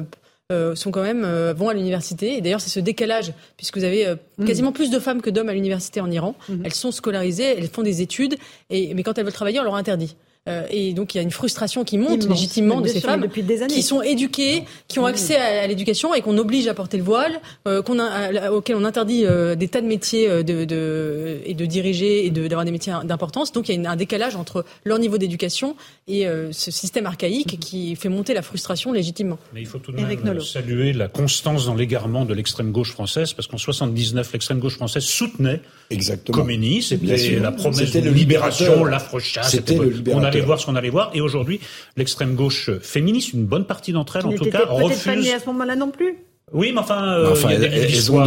sont quand même euh, vont à l'université. Et d'ailleurs, c'est ce décalage, puisque vous avez euh, Mm. quasiment plus de femmes que d'hommes à l'université en Iran. Elles sont scolarisées, elles font des études, et, mais quand elles veulent travailler, on leur interdit. Euh, et donc il y a une frustration qui monte Immense. légitimement de ces femmes depuis des années. qui sont éduquées, qui ont accès à, à l'éducation et qu'on oblige à porter le voile, euh, qu'on a, à- auquel on interdit euh, des tas de métiers euh, de, de, et de diriger et de- d'avoir des métiers d'importance. Donc il y a une- un décalage entre leur niveau d'éducation et euh, ce système archaïque qui fait monter la frustration légitimement. Mais il faut tout de même saluer la constance dans l'égarement de l'extrême gauche française, parce qu'en 79, l'extrême gauche française soutenait Exactement. C'était la promesse C'était de libération, l'affrechasse, C'était c'était le bon. on libérateur. Allait voir ce qu'on allait voir, et aujourd'hui, l'extrême gauche féministe, une bonne partie d'entre elles, en tout cas, pas refuse. née à ce moment-là non plus. Oui, mais enfin, euh, Enfin, il y a des elles- ont d'histoire,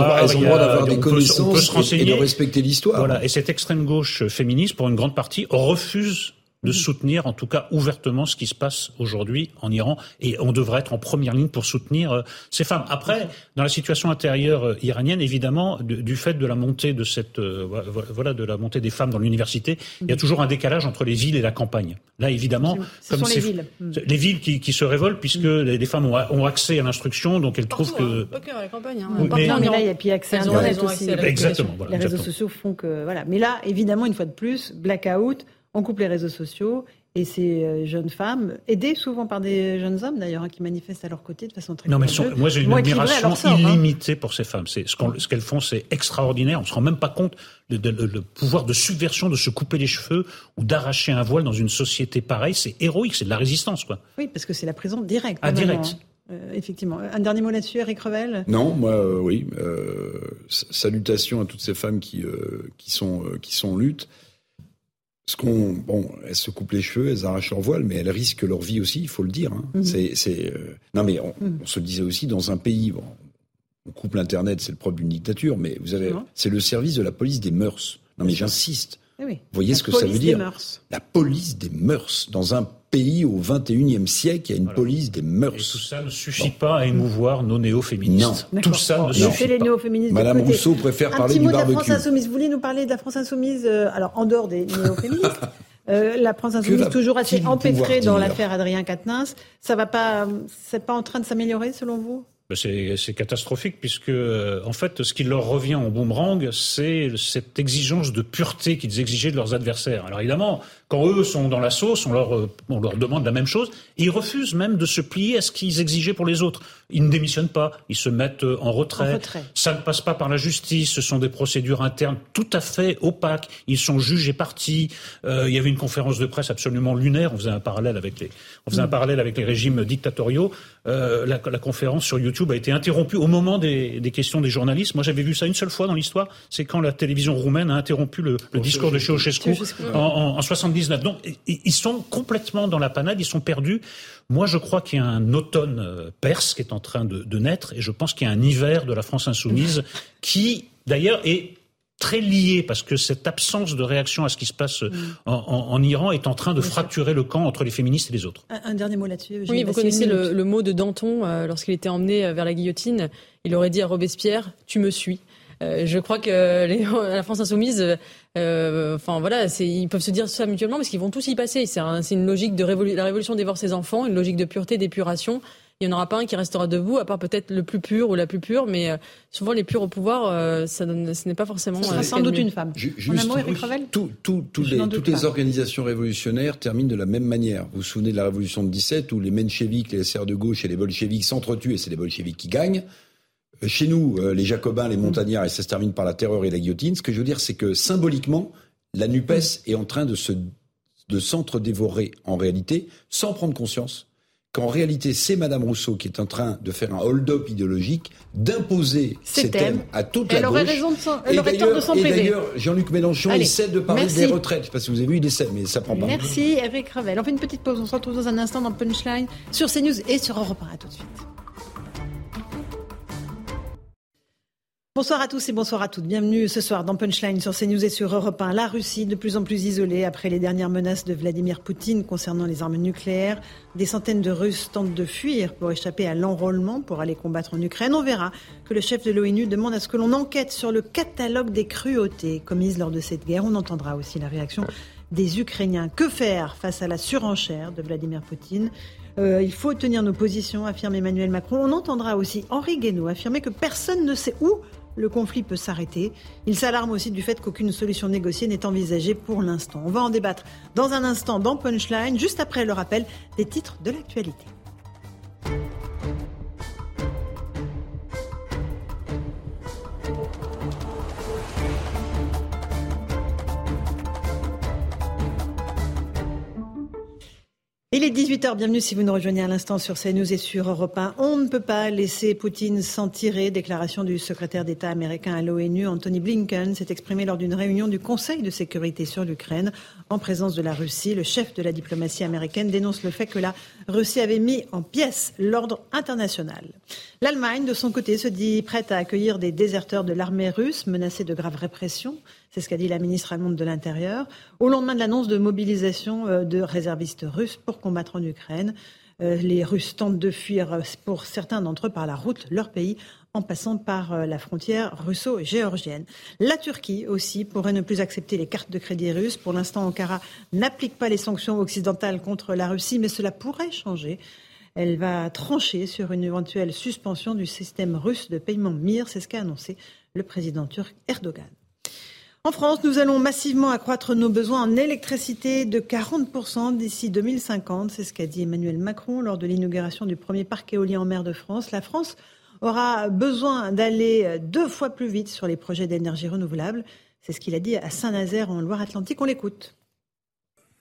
droit- d'avoir des peut- peut connaissances se et- de respecter l'histoire. Voilà, et cette extrême gauche féministe, pour une grande partie, refuse de soutenir, en tout cas ouvertement, ce qui se passe aujourd'hui en Iran. Et on devrait être en première ligne pour soutenir euh, ces femmes. Après, dans la situation intérieure euh, iranienne, évidemment, du, du fait de la montée de cette, euh, vo- voilà, de la montée des femmes dans l'université, il y a toujours un décalage entre les villes et la campagne. Là, évidemment, Ce comme sont les villes. Mm. les villes qui, qui se révoltent puisque les, les femmes ont, ont accès à l'instruction, donc elles trouvent que Pas que à la campagne. Hein. Oui, Partout mais- Non, mais là, il y a puis accès à Internet aussi. accès à la Exactement, voilà, les réseaux exactement. sociaux font que voilà. Mais là, évidemment, une fois de plus, blackout, on coupe les réseaux sociaux et ces euh, jeunes femmes, aidées souvent par des jeunes hommes d'ailleurs, hein, qui manifestent à leur côté de façon très Non, mais sont- moi j'ai une admiration hein. illimitée pour ces femmes. C'est ce qu'elles font, c'est extraordinaire. On se rend même pas compte de, de- de- le pouvoir de subversion, de se couper les cheveux ou d'arracher un voile dans une société pareille. C'est héroïque, c'est de la résistance, quoi. Oui, parce que c'est la prison directe. Ah, direct. hein. Euh, effectivement. Un dernier mot là-dessus, Eric Revel? Non, moi, euh, oui. Euh, salutations à toutes ces femmes qui, euh, qui, sont, euh, qui sont en lutte. Ce qu'on, bon, elles se coupent les cheveux, elles arrachent leur voile, mais elles risquent leur vie aussi, il faut le dire. hein. Mhm. C'est, euh, non, mais on, Mhm. on se le disait aussi dans un pays. Bon, on coupe l'internet, c'est le propre d'une dictature, mais vous avez, c'est le service de la police des mœurs. Non, mais j'insiste. Eh oui. Vous voyez La ce que ça police veut des dire mœurs. La police des mœurs. Dans un pays au 21e siècle, il y a une police des mœurs. Et tout ça ne suffit pas à émouvoir nos néo-féministes. Non. Tout ça ne Laissez suffit les pas. Madame. Rousseau préfère Un parler petit du mot de la. France Insoumise. Vous voulez nous parler de la France Insoumise euh, Alors, en dehors des néo-féministes, euh, la France Insoumise toujours assez empêtrée dans l'affaire Adrien Quatennens. Ça va pas, c'est pas en train de s'améliorer selon vous? C'est c'est catastrophique puisque, euh, en fait, ce qui leur revient en boomerang, c'est cette exigence de pureté qu'ils exigeaient de leurs adversaires. Alors évidemment, eux sont dans la sauce, euh, on leur, demande la même chose, ils refusent même de se plier à ce qu'ils exigeaient pour les autres. Ils ne démissionnent pas, ils se mettent euh, en retrait. Ça ne passe pas par la justice, ce sont des procédures internes tout à fait opaques. Ils sont jugés partis. Euh, il y avait une conférence de presse absolument lunaire, on faisait un parallèle avec les, on faisait un mm. parallèle avec les régimes dictatoriaux. La, conférence sur YouTube a été interrompue au moment des, questions des journalistes. Moi, j'avais vu ça une seule fois dans l'histoire, c'est quand la télévision roumaine a interrompu le, discours de Ceausescu en, en, en 70 donc, ils sont complètement dans la panade, ils sont perdus. Moi, je crois qu'il y a un automne euh, perse qui est en train de, naître, et je pense qu'il y a un hiver de la France insoumise qui, d'ailleurs, est très lié parce que cette absence de réaction à ce qui se passe mm. euh, en, Iran est en train de fracturer le camp entre les féministes et les autres. Un, dernier mot là-dessus. Oui, vous connaissez le, mot de Danton euh, lorsqu'il était emmené vers la guillotine. Il aurait dit à Robespierre :« Tu me suis. Euh, je crois que les, la France insoumise, euh, euh, enfin voilà, ils peuvent se dire ça mutuellement parce qu'ils vont tous y passer. C'est un- c'est une logique de révolu- la révolution dévore ses enfants, une logique de pureté, d'épuration. Il n'y en aura pas un qui restera debout, à part peut-être le plus pur ou la plus pure, mais euh, souvent les purs au pouvoir, ça donne, ce n'est pas forcément. Ce sera sans doute une femme. Ju- En un juste, mot, Eric Revel? Tout- tout- les- toutes les pas. organisations révolutionnaires terminent de la même manière. Vous vous souvenez de la révolution de 17 où les mencheviks, les SR de gauche et les bolcheviks s'entretuent et c'est les bolcheviks qui gagnent. Euh, Chez nous, euh, les jacobins, les montagnards, et ça se termine par la terreur et la guillotine. Ce que je veux dire, c'est que symboliquement, la NUPES est en train de se de s'entre-dévorer en réalité, sans prendre conscience qu'en réalité, c'est Madame Rousseau qui est en train de faire un hold-up idéologique, d'imposer ces thèmes à toute elle la aurait gauche. raison de s'en- Et elle aurait tort de s'en Et priver. d'ailleurs, Jean-Luc Mélenchon Allez, essaie de parler merci. des retraites. Je sais pas si vous avez vu, il essaie, mais ça prend pas. Merci Eric Revel. On fait une petite pause. On se retrouve dans un instant dans Punchline sur CNews et sur Europe 1. À tout de suite. Bonsoir à tous et bonsoir à toutes. Bienvenue ce soir dans Punchline sur CNews et sur Europe 1. La Russie, de plus en plus isolée après les dernières menaces de Vladimir Poutine concernant les armes nucléaires. Des centaines de Russes tentent de fuir pour échapper à l'enrôlement pour aller combattre en Ukraine. On verra que le chef de l'ONU demande à ce que l'on enquête sur le catalogue des cruautés commises lors de cette guerre. On entendra aussi la réaction des Ukrainiens. Que faire face à la surenchère de Vladimir Poutine? Euh, il faut tenir nos positions, affirme Emmanuel Macron. On entendra aussi Henri Guénaud affirmer que personne ne sait où le conflit peut s'arrêter. Il s'alarme aussi du fait qu'aucune solution négociée n'est envisagée pour l'instant. On va en débattre dans un instant dans Punchline, juste après le rappel des titres de l'actualité. Il est 18h, bienvenue si vous nous rejoignez à l'instant sur CNews et sur Europe 1. On ne peut pas laisser Poutine s'en tirer. Déclaration du secrétaire d'État américain à l'ONU, Anthony Blinken, s'est exprimé lors d'une réunion du Conseil de sécurité sur l'Ukraine en présence de la Russie. Le chef de la diplomatie américaine dénonce le fait que la Russie avait mis en pièces l'ordre international. L'Allemagne, de son côté, se dit prête à accueillir des déserteurs de l'armée russe menacés de graves répressions. C'est ce qu'a dit la ministre allemande de l'Intérieur. Au lendemain de l'annonce de mobilisation euh, de réservistes russes pour combattre en Ukraine, Euh, les Russes tentent de fuir, euh, pour certains d'entre eux, par la route leur pays en passant par la frontière russo-géorgienne. La Turquie aussi pourrait ne plus accepter les cartes de crédit russes. Pour l'instant, Ankara n'applique pas les sanctions occidentales contre la Russie, mais cela pourrait changer. Elle va trancher sur une éventuelle suspension du système russe de paiement MIR. C'est ce qu'a annoncé le président turc Erdogan. En France, nous allons massivement accroître nos besoins en électricité de 40% d'ici 2050. C'est ce qu'a dit Emmanuel Macron lors de l'inauguration du premier parc éolien en mer de France. La France aura besoin d'aller deux fois plus vite sur les projets d'énergie renouvelable. C'est ce qu'il a dit à Saint-Nazaire en Loire-Atlantique. On l'écoute.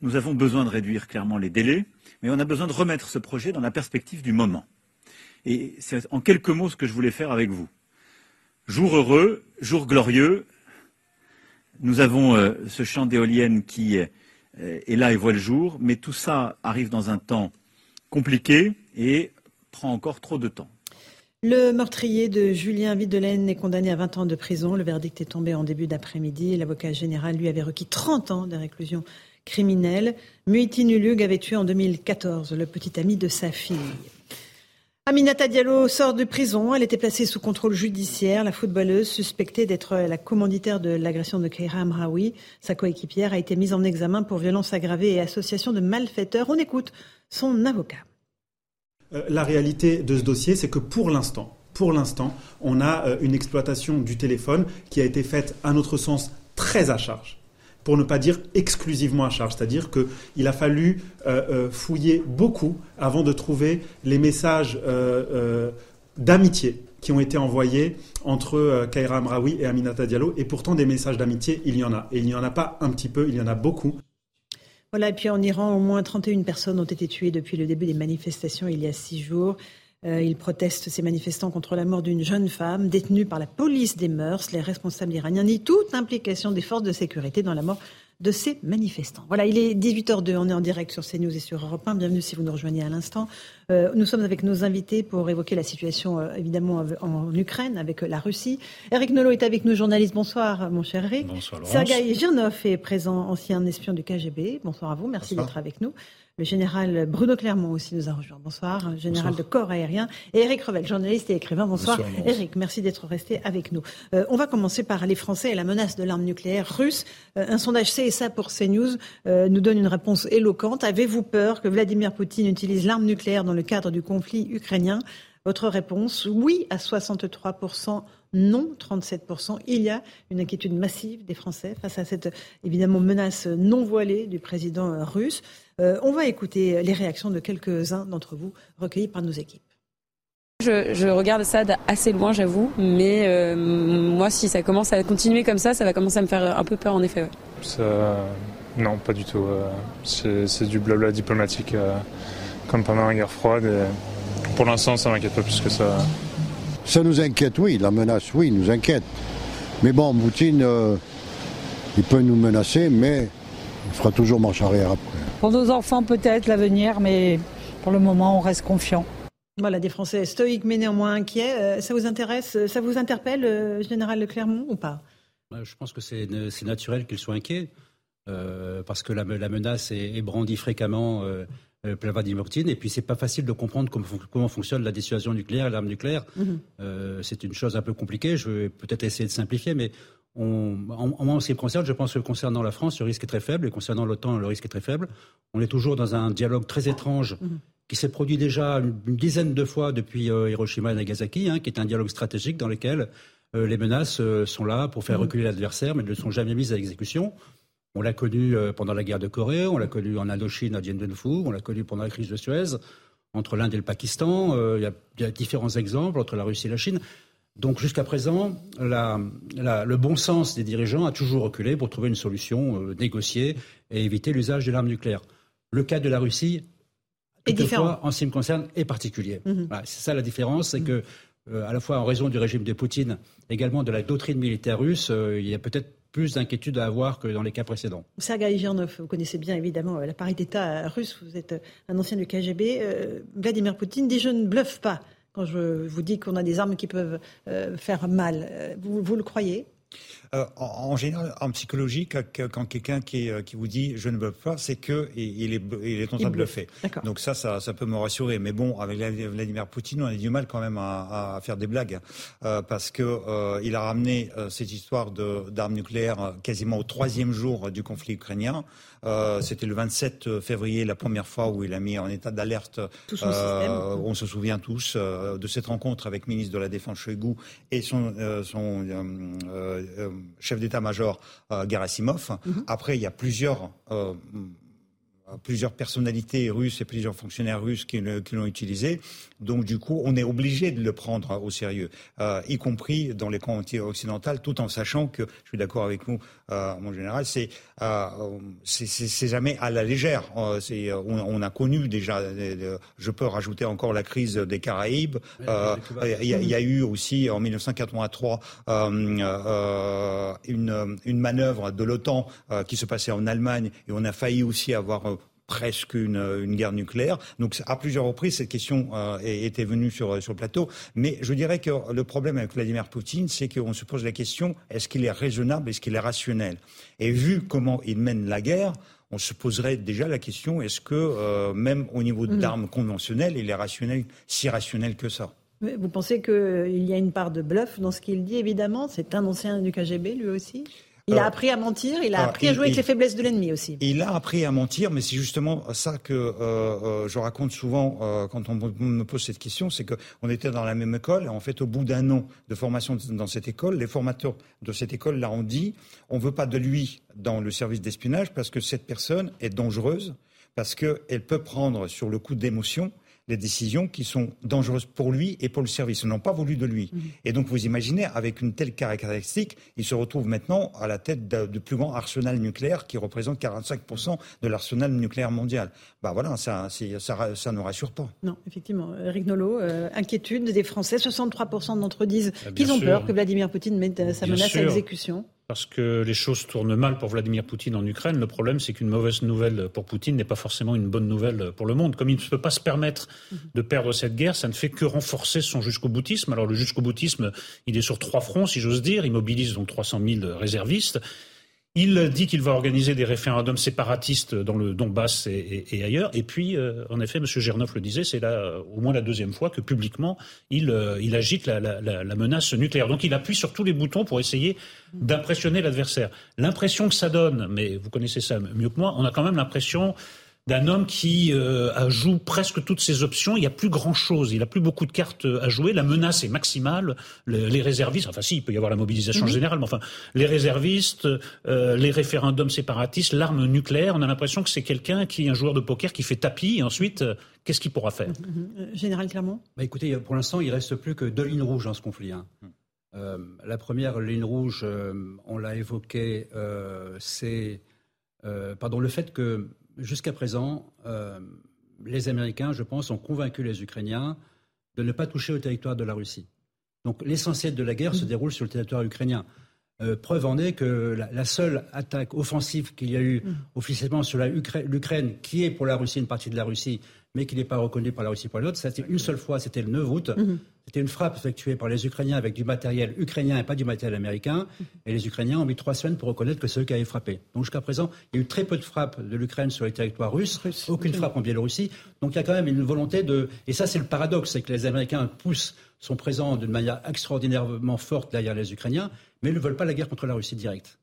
Nous avons besoin de réduire clairement les délais, mais on a besoin de remettre ce projet dans la perspective du moment. Et c'est en quelques mots ce que je voulais faire avec vous. Jour heureux, jour glorieux, nous avons euh, ce champ d'éoliennes qui euh, est là et voit le jour, mais tout ça arrive dans un temps compliqué et prend encore trop de temps. Le meurtrier de Julien Videlaine est condamné à 20 ans de prison. Le verdict est tombé en début d'après-midi. L'avocat général lui avait requis 30 ans de réclusion criminelle. Muiti Nulug avait tué en 2014 le petit ami de sa fille. Aminata Diallo sort de prison. Elle était placée sous contrôle judiciaire. La footballeuse, suspectée d'être la commanditaire de l'agression de Keira Amraoui, sa coéquipière, a été mise en examen pour violence aggravée et association de malfaiteurs. On écoute son avocat. Euh, La réalité de ce dossier, c'est que pour l'instant, pour l'instant, on a euh, une exploitation du téléphone qui a été faite, à notre sens, très à charge pour ne pas dire exclusivement à charge. C'est-à-dire qu'il a fallu euh, euh, fouiller beaucoup avant de trouver les messages euh, d'amitié qui ont été envoyés entre Kaira Amraoui et Aminata Diallo. Et pourtant, des messages d'amitié, il y en a. Et il n'y en a pas un petit peu, il y en a beaucoup. Voilà, et puis en Iran, au moins 31 personnes ont été tuées depuis le début des manifestations il y a six jours. Euh, ils protestent, ces manifestants, contre la mort d'une jeune femme détenue par la police des mœurs. Les responsables iraniens nient toute implication des forces de sécurité dans la mort de ces manifestants. Voilà, il est 18h02, on est en direct sur CNews et sur Europe 1. Bienvenue si vous nous rejoignez à l'instant. Euh, nous sommes avec nos invités pour évoquer la situation, euh, évidemment, en Ukraine, avec la Russie. Eric Nolot est avec nous, journaliste. Bonsoir, mon cher Eric. Bonsoir, Laurence. Sergei Girnov est présent, ancien espion du KGB. Bonsoir à vous, merci d'être avec nous. Le général Bruno Clermont aussi nous a rejoint. Bonsoir, général Bonsoir. de corps aérien. Et Eric Revel, journaliste et écrivain. Bonsoir. Eric. Merci d'être resté avec nous. Euh, on va commencer par les Français et la menace de l'arme nucléaire russe. Euh, un sondage CSA pour CNews euh, nous donne une réponse éloquente. Avez-vous peur que Vladimir Poutine utilise l'arme nucléaire dans le cadre du conflit ukrainien? Votre réponse, oui à 63%, non 37%. Il y a une inquiétude massive des Français face à cette évidemment menace non voilée du président euh, russe. Euh, on va écouter les réactions de quelques-uns d'entre vous recueillis par nos équipes. Je, je regarde ça assez loin, j'avoue, mais euh, moi, si ça commence à continuer comme ça, ça va commencer à me faire un peu peur, en effet. ouais. Ça, non, pas du tout. euh, C'est du blabla diplomatique. comme pendant la guerre froide. pour l'instant, ça m'inquiète pas plus que ça. Ça nous inquiète, oui. La menace, oui, nous inquiète. Mais bon, Poutine, euh, il peut nous menacer, mais il fera toujours marche arrière après. Pour nos enfants, peut-être l'avenir, mais pour le moment, on reste confiant. Voilà, des Français stoïques mais néanmoins inquiets. Euh, ça vous intéresse, ça vous interpelle, euh, Général de Clermont, ou pas? Je pense que c'est naturel qu'ils soient inquiets, parce que la, menace est, brandie fréquemment euh, Vladimir Poutine. Et puis, c'est pas facile de comprendre comment, fonctionne la dissuasion nucléaire et l'arme nucléaire. Mhm. Euh, c'est une chose un peu compliquée. Je vais peut-être essayer de simplifier, mais on, en, ce qui me concerne, je pense que concernant la France, le risque est très faible, et concernant l'OTAN, le risque est très faible. On est toujours dans un dialogue très étrange. Mhm. qui s'est produit déjà une, dizaine de fois depuis euh, Hiroshima et Nagasaki, hein, qui est un dialogue stratégique dans lequel euh, les menaces sont là pour faire mhm. reculer l'adversaire, mais ne sont jamais mises à exécution. On l'a connu euh, pendant la guerre de Corée, on l'a connu en Indochine à Dien Bien Phu, on l'a connu pendant la crise de Suez, entre l'Inde et le Pakistan. Euh, il y, a différents exemples entre la Russie et la Chine. Donc jusqu'à présent, le bon sens des dirigeants a toujours reculé pour trouver une solution euh, négociée et éviter l'usage de l'arme nucléaire. Le cas de la Russie, en ce qui me concerne, est particulier. Mhm. c'est ça la différence, c'est que à la fois en raison du régime de Poutine, également de la doctrine militaire russe, il y a peut-être plus d'inquiétude à avoir que dans les cas précédents. Sergei Girnov, vous connaissez bien évidemment euh, l'appareil d'État russe, vous êtes euh, un ancien du KGB. Euh, Vladimir Poutine dit je ne bluffe pas quand je vous dis qu'on a des armes qui peuvent faire mal. vous le croyez? Euh, en, général, en psychologie, quand, quelqu'un qui, euh, qui, vous dit je ne bluffe pas, c'est que il est, il est en train de bluffer. Donc ça, ça, ça, peut me rassurer. Mais bon, avec Vladimir Poutine, on a du mal quand même à, à faire des blagues euh, parce que euh, il a ramené cette histoire d'armes nucléaires quasiment au troisième jour du conflit ukrainien. C'était le 27 février, la première fois où il a mis en état d'alerte. On se souvient tous de cette rencontre avec le ministre de la Défense Shoigu et son, son chef d'état-major Gerasimov. Mhm. Après, il y a plusieurs plusieurs personnalités russes et plusieurs fonctionnaires russes qui, l'ont utilisé. Donc du coup, on est obligé de le prendre au sérieux, euh, y compris dans les camps occidentaux, tout en sachant que, je suis d'accord avec vous, euh, mon général, c'est euh, c'est jamais à la légère. Euh, on, on, a connu déjà, je peux rajouter encore la crise des Caraïbes. Euh, il y, y, a eu aussi en 1983 une, une manœuvre de l'OTAN qui se passait en Allemagne et on a failli aussi avoir presque une, une, guerre nucléaire. Donc à plusieurs reprises, cette question euh, était venue sur, sur le plateau. Mais je dirais que le problème avec Vladimir Poutine, c'est qu'on se pose la question, est-ce qu'il est raisonnable, est-ce qu'il est rationnel? Et vu comment il mène la guerre, on se poserait déjà la question, est-ce que euh, même au niveau mm. d'armes conventionnelles, il est rationnel, si rationnel que ça? Vous pensez qu'il y a une part de bluff dans ce qu'il dit, évidemment? C'est un ancien du KGB, lui aussi? Il a appris à mentir, il a appris à jouer avec les faiblesses de l'ennemi aussi. Il a appris à mentir, mais c'est justement ça que euh, euh, je raconte souvent euh, quand on me pose cette question, c'est qu'on était dans la même école, et en fait, au bout d'un an de formation dans cette école, les formateurs de cette école là ont dit, on veut pas de lui dans le service d'espionnage parce que cette personne est dangereuse, parce qu'elle peut prendre sur le coup d'émotion des décisions qui sont dangereuses pour lui et pour le service. Ils n'ont pas voulu de lui. Mhm. Et donc, vous imaginez, avec une telle caractéristique, il se retrouve maintenant à la tête du plus grand arsenal nucléaire qui représente 45% de l'arsenal nucléaire mondial. Bah voilà, ça, ça, ça, ne rassure pas. Non, effectivement. Eric Nolot, euh, inquiétude des Français. 63% d'entre eux disent ah, qu'ils ont peur que Vladimir Poutine mette euh, sa menace à exécution parce que les choses tournent mal pour Vladimir Poutine en Ukraine. Le problème, c'est qu'une mauvaise nouvelle pour Poutine n'est pas forcément une bonne nouvelle pour le monde. Comme il ne peut pas se permettre de perdre cette guerre, ça ne fait que renforcer son jusqu'au boutisme. Alors le jusqu'au boutisme, il est sur trois fronts, si j'ose dire. Il mobilise donc 300 000 réservistes. Il dit qu'il va organiser des référendums séparatistes dans le Donbass et, ailleurs. Et puis, euh, en effet, M. Gernov le disait, c'est là au moins la deuxième fois que publiquement il, euh, agite la, menace nucléaire. Donc il appuie sur tous les boutons pour essayer d'impressionner l'adversaire. L'impression que ça donne, mais vous connaissez ça mieux que moi, on a quand même l'impression d'un homme qui euh, joue presque toutes ses options. Il n'y a plus grand-chose. Il n'a plus beaucoup de cartes à jouer. La menace est maximale. les réservistes, enfin si, il peut y avoir la mobilisation mhm. générale, mais enfin, les réservistes, euh, les référendums séparatistes, l'arme nucléaire, on a l'impression que c'est quelqu'un qui est un joueur de poker qui fait tapis et ensuite, euh, qu'est-ce qu'il pourra faire? Mhm. Euh, Général Clermont? Bah, Écoutez, pour l'instant, il reste plus que deux lignes rouges dans ce conflit. Hein. la première ligne rouge, on l'a évoqué, c'est pardon, le fait que jusqu'à présent, euh, les Américains, je pense, ont convaincu les Ukrainiens de ne pas toucher au territoire de la Russie. Donc l'essentiel de la guerre se déroule sur le territoire ukrainien. Euh, preuve en est que la, seule attaque offensive qu'il y a eu officiellement sur l'Ukraine, qui est pour la Russie une partie de la Russie, mais qui n'est pas reconnue par la Russie pour l'autre, c'était une seule fois, c'était le 9 août. C'était une frappe effectuée par les Ukrainiens avec du matériel ukrainien et pas du matériel américain. Et les Ukrainiens ont mis trois semaines pour reconnaître que c'est eux qui avaient frappé. Donc jusqu'à présent, il y a eu très peu de frappes de l'Ukraine sur les territoires russes, aucune frappe en Biélorussie. Donc il y a quand même une volonté de... Et ça, c'est le paradoxe, c'est que les Américains poussent, sont présents d'une manière extraordinairement forte derrière les Ukrainiens, mais ils ne veulent pas la guerre contre la Russie directe.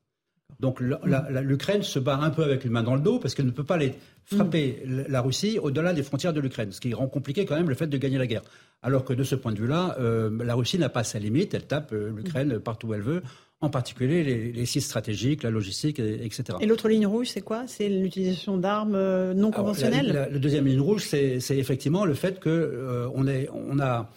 Donc l'Ukraine se bat un peu avec une main dans le dos parce qu'elle ne peut pas les frapper la Russie au-delà des frontières de l'Ukraine, ce qui rend compliqué quand même le fait de gagner la guerre. Alors que de ce point de vue-là, euh, la Russie n'a pas sa limite, elle tape euh, l'Ukraine partout où elle veut, en particulier les, sites stratégiques, la logistique, etc. Et l'autre ligne rouge, c'est quoi? C'est l'utilisation d'armes euh, non conventionnelles? la, deuxième ligne rouge, c'est effectivement le fait qu'on on a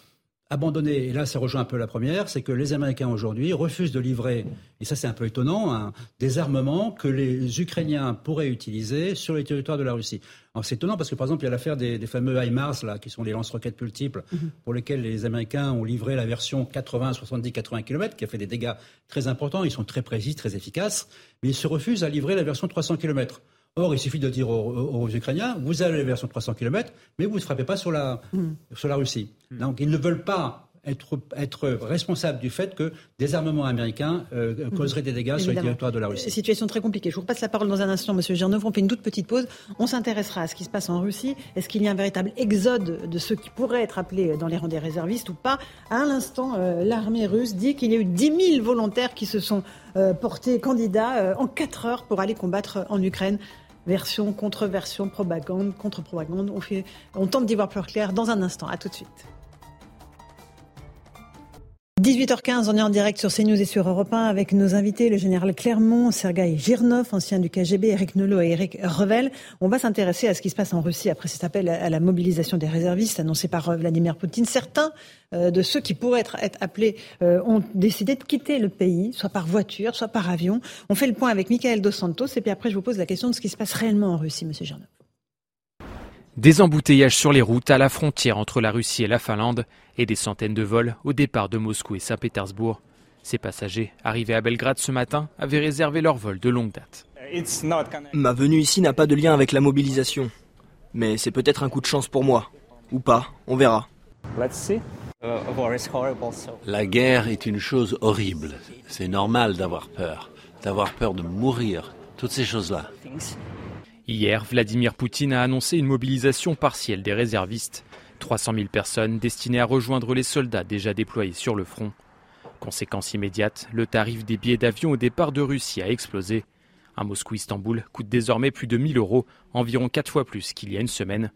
abandonné, et là ça rejoint un peu la première, c'est que les Américains aujourd'hui refusent de livrer, et ça c'est un peu étonnant, hein, des armements que les Ukrainiens pourraient utiliser sur les territoires de la Russie. C'est étonnant parce que par exemple il y a l'affaire des, fameux HIMARS, là, qui sont les lance-roquettes multiples, mhm. pour lesquels les Américains ont livré la version 80, 70, 80 km, qui a fait des dégâts très importants, ils sont très précis, très efficaces, mais ils se refusent à livrer la version 300 km. Or, il suffit de dire aux, Ukrainiens, vous avez la version 300 km, mais vous ne frappez pas sur la, mm. sur la Russie. Mm. Donc, ils ne veulent pas être, être responsables du fait que des armements américains euh, mm. causeraient des dégâts sur le territoire de la Russie. Situation très compliquée. Je vous repasse la parole dans un instant, Monsieur Girneuf. On fait une toute petite pause. On s'intéressera à ce qui se passe en Russie. Est-ce qu'il y a un véritable exode de ceux qui pourraient être appelés dans les rangs des réservistes ou pas? À l'instant, euh, l'armée russe dit qu'il y a eu 10 000 volontaires qui se sont euh, portés candidats en 4 heures pour aller combattre en Ukraine version, contre-version, propagande, contre-propagande. On, on tente d'y voir plus clair dans un instant. À tout de suite. 18h15, on est en direct sur CNews et sur Europe 1 avec nos invités, le général Clermont, Sergei Girnov, ancien du KGB, Eric Nolot et Eric Revel. On va s'intéresser à ce qui se passe en Russie après cet appel à la mobilisation des réservistes annoncé par euh, Vladimir Poutine. Certains euh, de ceux qui pourraient être, appelés euh, ont décidé de quitter le pays, soit par voiture, soit par avion. On fait le point avec Michael Dos Santos et puis après je vous pose la question de ce qui se passe réellement en Russie, Monsieur Girnov. Des embouteillages sur les routes à la frontière entre la Russie et la Finlande et des centaines de vols au départ de Moscou et Saint-Pétersbourg. Ces passagers, arrivés à Belgrade ce matin, avaient réservé leur vol de longue date. Ma venue ici n'a pas de lien avec la mobilisation. Mais c'est peut-être un coup de chance pour moi. Ou pas, on verra. La guerre est une chose horrible. C'est normal d'avoir peur, d'avoir peur de mourir, toutes ces choses-là. Hier, Vladimir Poutine a annoncé une mobilisation partielle des réservistes. 300 000 personnes destinées à rejoindre les soldats déjà déployés sur le front. Conséquence immédiate, le tarif des billets d'avion au départ de Russie a explosé. Un Moscou-Istanbul coûte désormais plus de 1000 euros, environ 4 fois plus qu'il y a une semaine.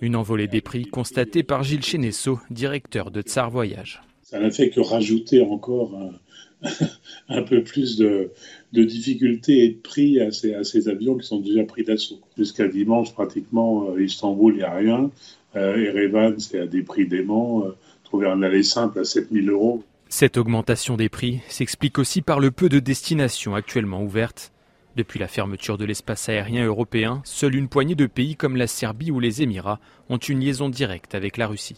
Une envolée des prix constatée par Gilles Chenesso, directeur de Tsar Voyage. Ça n'a fait que rajouter encore un peu plus de, difficultés et de prix à ces, à ces, avions qui sont déjà pris d'assaut. Jusqu'à dimanche, pratiquement, euh, Istanbul, il n'y a rien. Euh, Erevan, c'est à des prix déments. Euh, trouver un aller simple à 7000 euros. Cette augmentation des prix s'explique aussi par le peu de destinations actuellement ouvertes. Depuis la fermeture de l'espace aérien européen, seule une poignée de pays comme la Serbie ou les Émirats ont une liaison directe avec la Russie.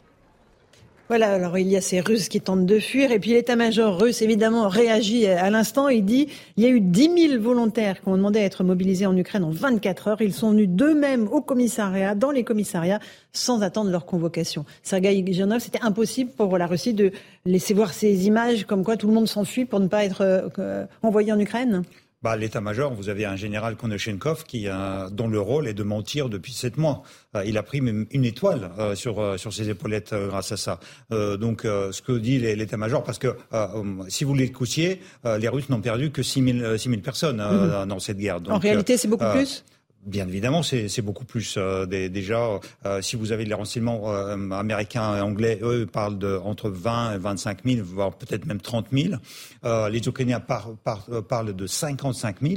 Voilà, alors il y a ces Russes qui tentent de fuir, et puis l'état-major russe, évidemment, réagit à l'instant. Il dit il y a eu 10 000 volontaires qui ont demandé à être mobilisés en Ukraine en 24 heures. Ils sont venus d'eux-mêmes au commissariat, dans les commissariats, sans attendre leur convocation. Sergei Girnov, c'était impossible pour la Russie de laisser voir ces images comme quoi tout le monde s'enfuit pour ne pas être euh, envoyé en Ukraine? Bah, L'état-major, vous avez un général Konashenkov qui dont le rôle est de mentir depuis sept mois. Euh, il a pris même une étoile euh, sur, euh, sur ses épaulettes grâce à ça. donc, ce que dit l'état-major, parce que si vous l'écoutiez, les Russes n'ont perdu que 6 000, personnes mhm. dans cette guerre. en réalité, c'est beaucoup plus? Bien évidemment, c'est beaucoup plus. Euh, déjà, euh, si vous avez les renseignements euh, américains et anglais, eux parlent de entre 20 et 25 000, voire peut-être même 30 000. les Ukrainiens parlent de 55 000.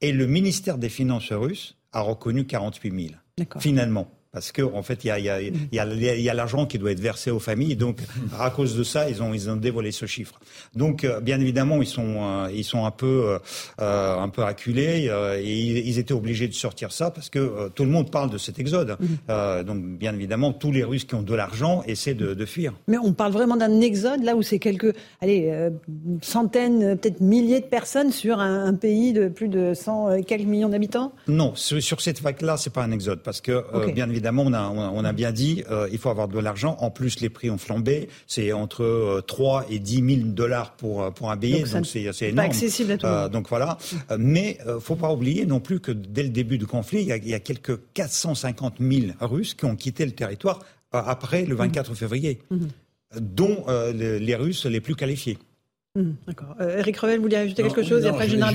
Et le ministère des Finances russe a reconnu 48 000. Finalement. Parce que en fait, il y a, y a, y a, y a l'argent qui doit être versé aux familles. Donc, à cause de ça, ils ont, ils ont dévoilé ce chiffre. Donc, euh, bien évidemment, ils sont, euh, ils sont un peu, euh, un peu acculés et ils, étaient obligés de sortir ça parce que tout le monde parle de cet exode. Mm-hmm. donc, bien évidemment, tous les Russes qui ont de l'argent essaient de, de, fuir. Mais on parle vraiment d'un exode là où c'est quelques, allez, centaines, peut-être milliers de personnes sur un, pays de plus de 100 quelques millions d'habitants? Non, sur, cette vague-là, c'est pas un exode parce que, bien évidemment évidemment, on a, on a bien dit, euh, il faut avoir de l'argent. En plus, les prix ont flambé. C'est entre 3 euh, et 10 000 dollars pour, euh, pour un billet. Donc, c'est énorme. Pas accessible à tout le monde. donc voilà. mais il faut pas oublier non plus que dès le début du conflit, il y a, il y a quelques 450 000 Russes qui ont quitté le territoire après le 24 mmh. février, mmh. dont les, Russes les plus qualifiés. Mmh, d'accord. Eric Revel, vous vouliez ajouter quelque chose et après Général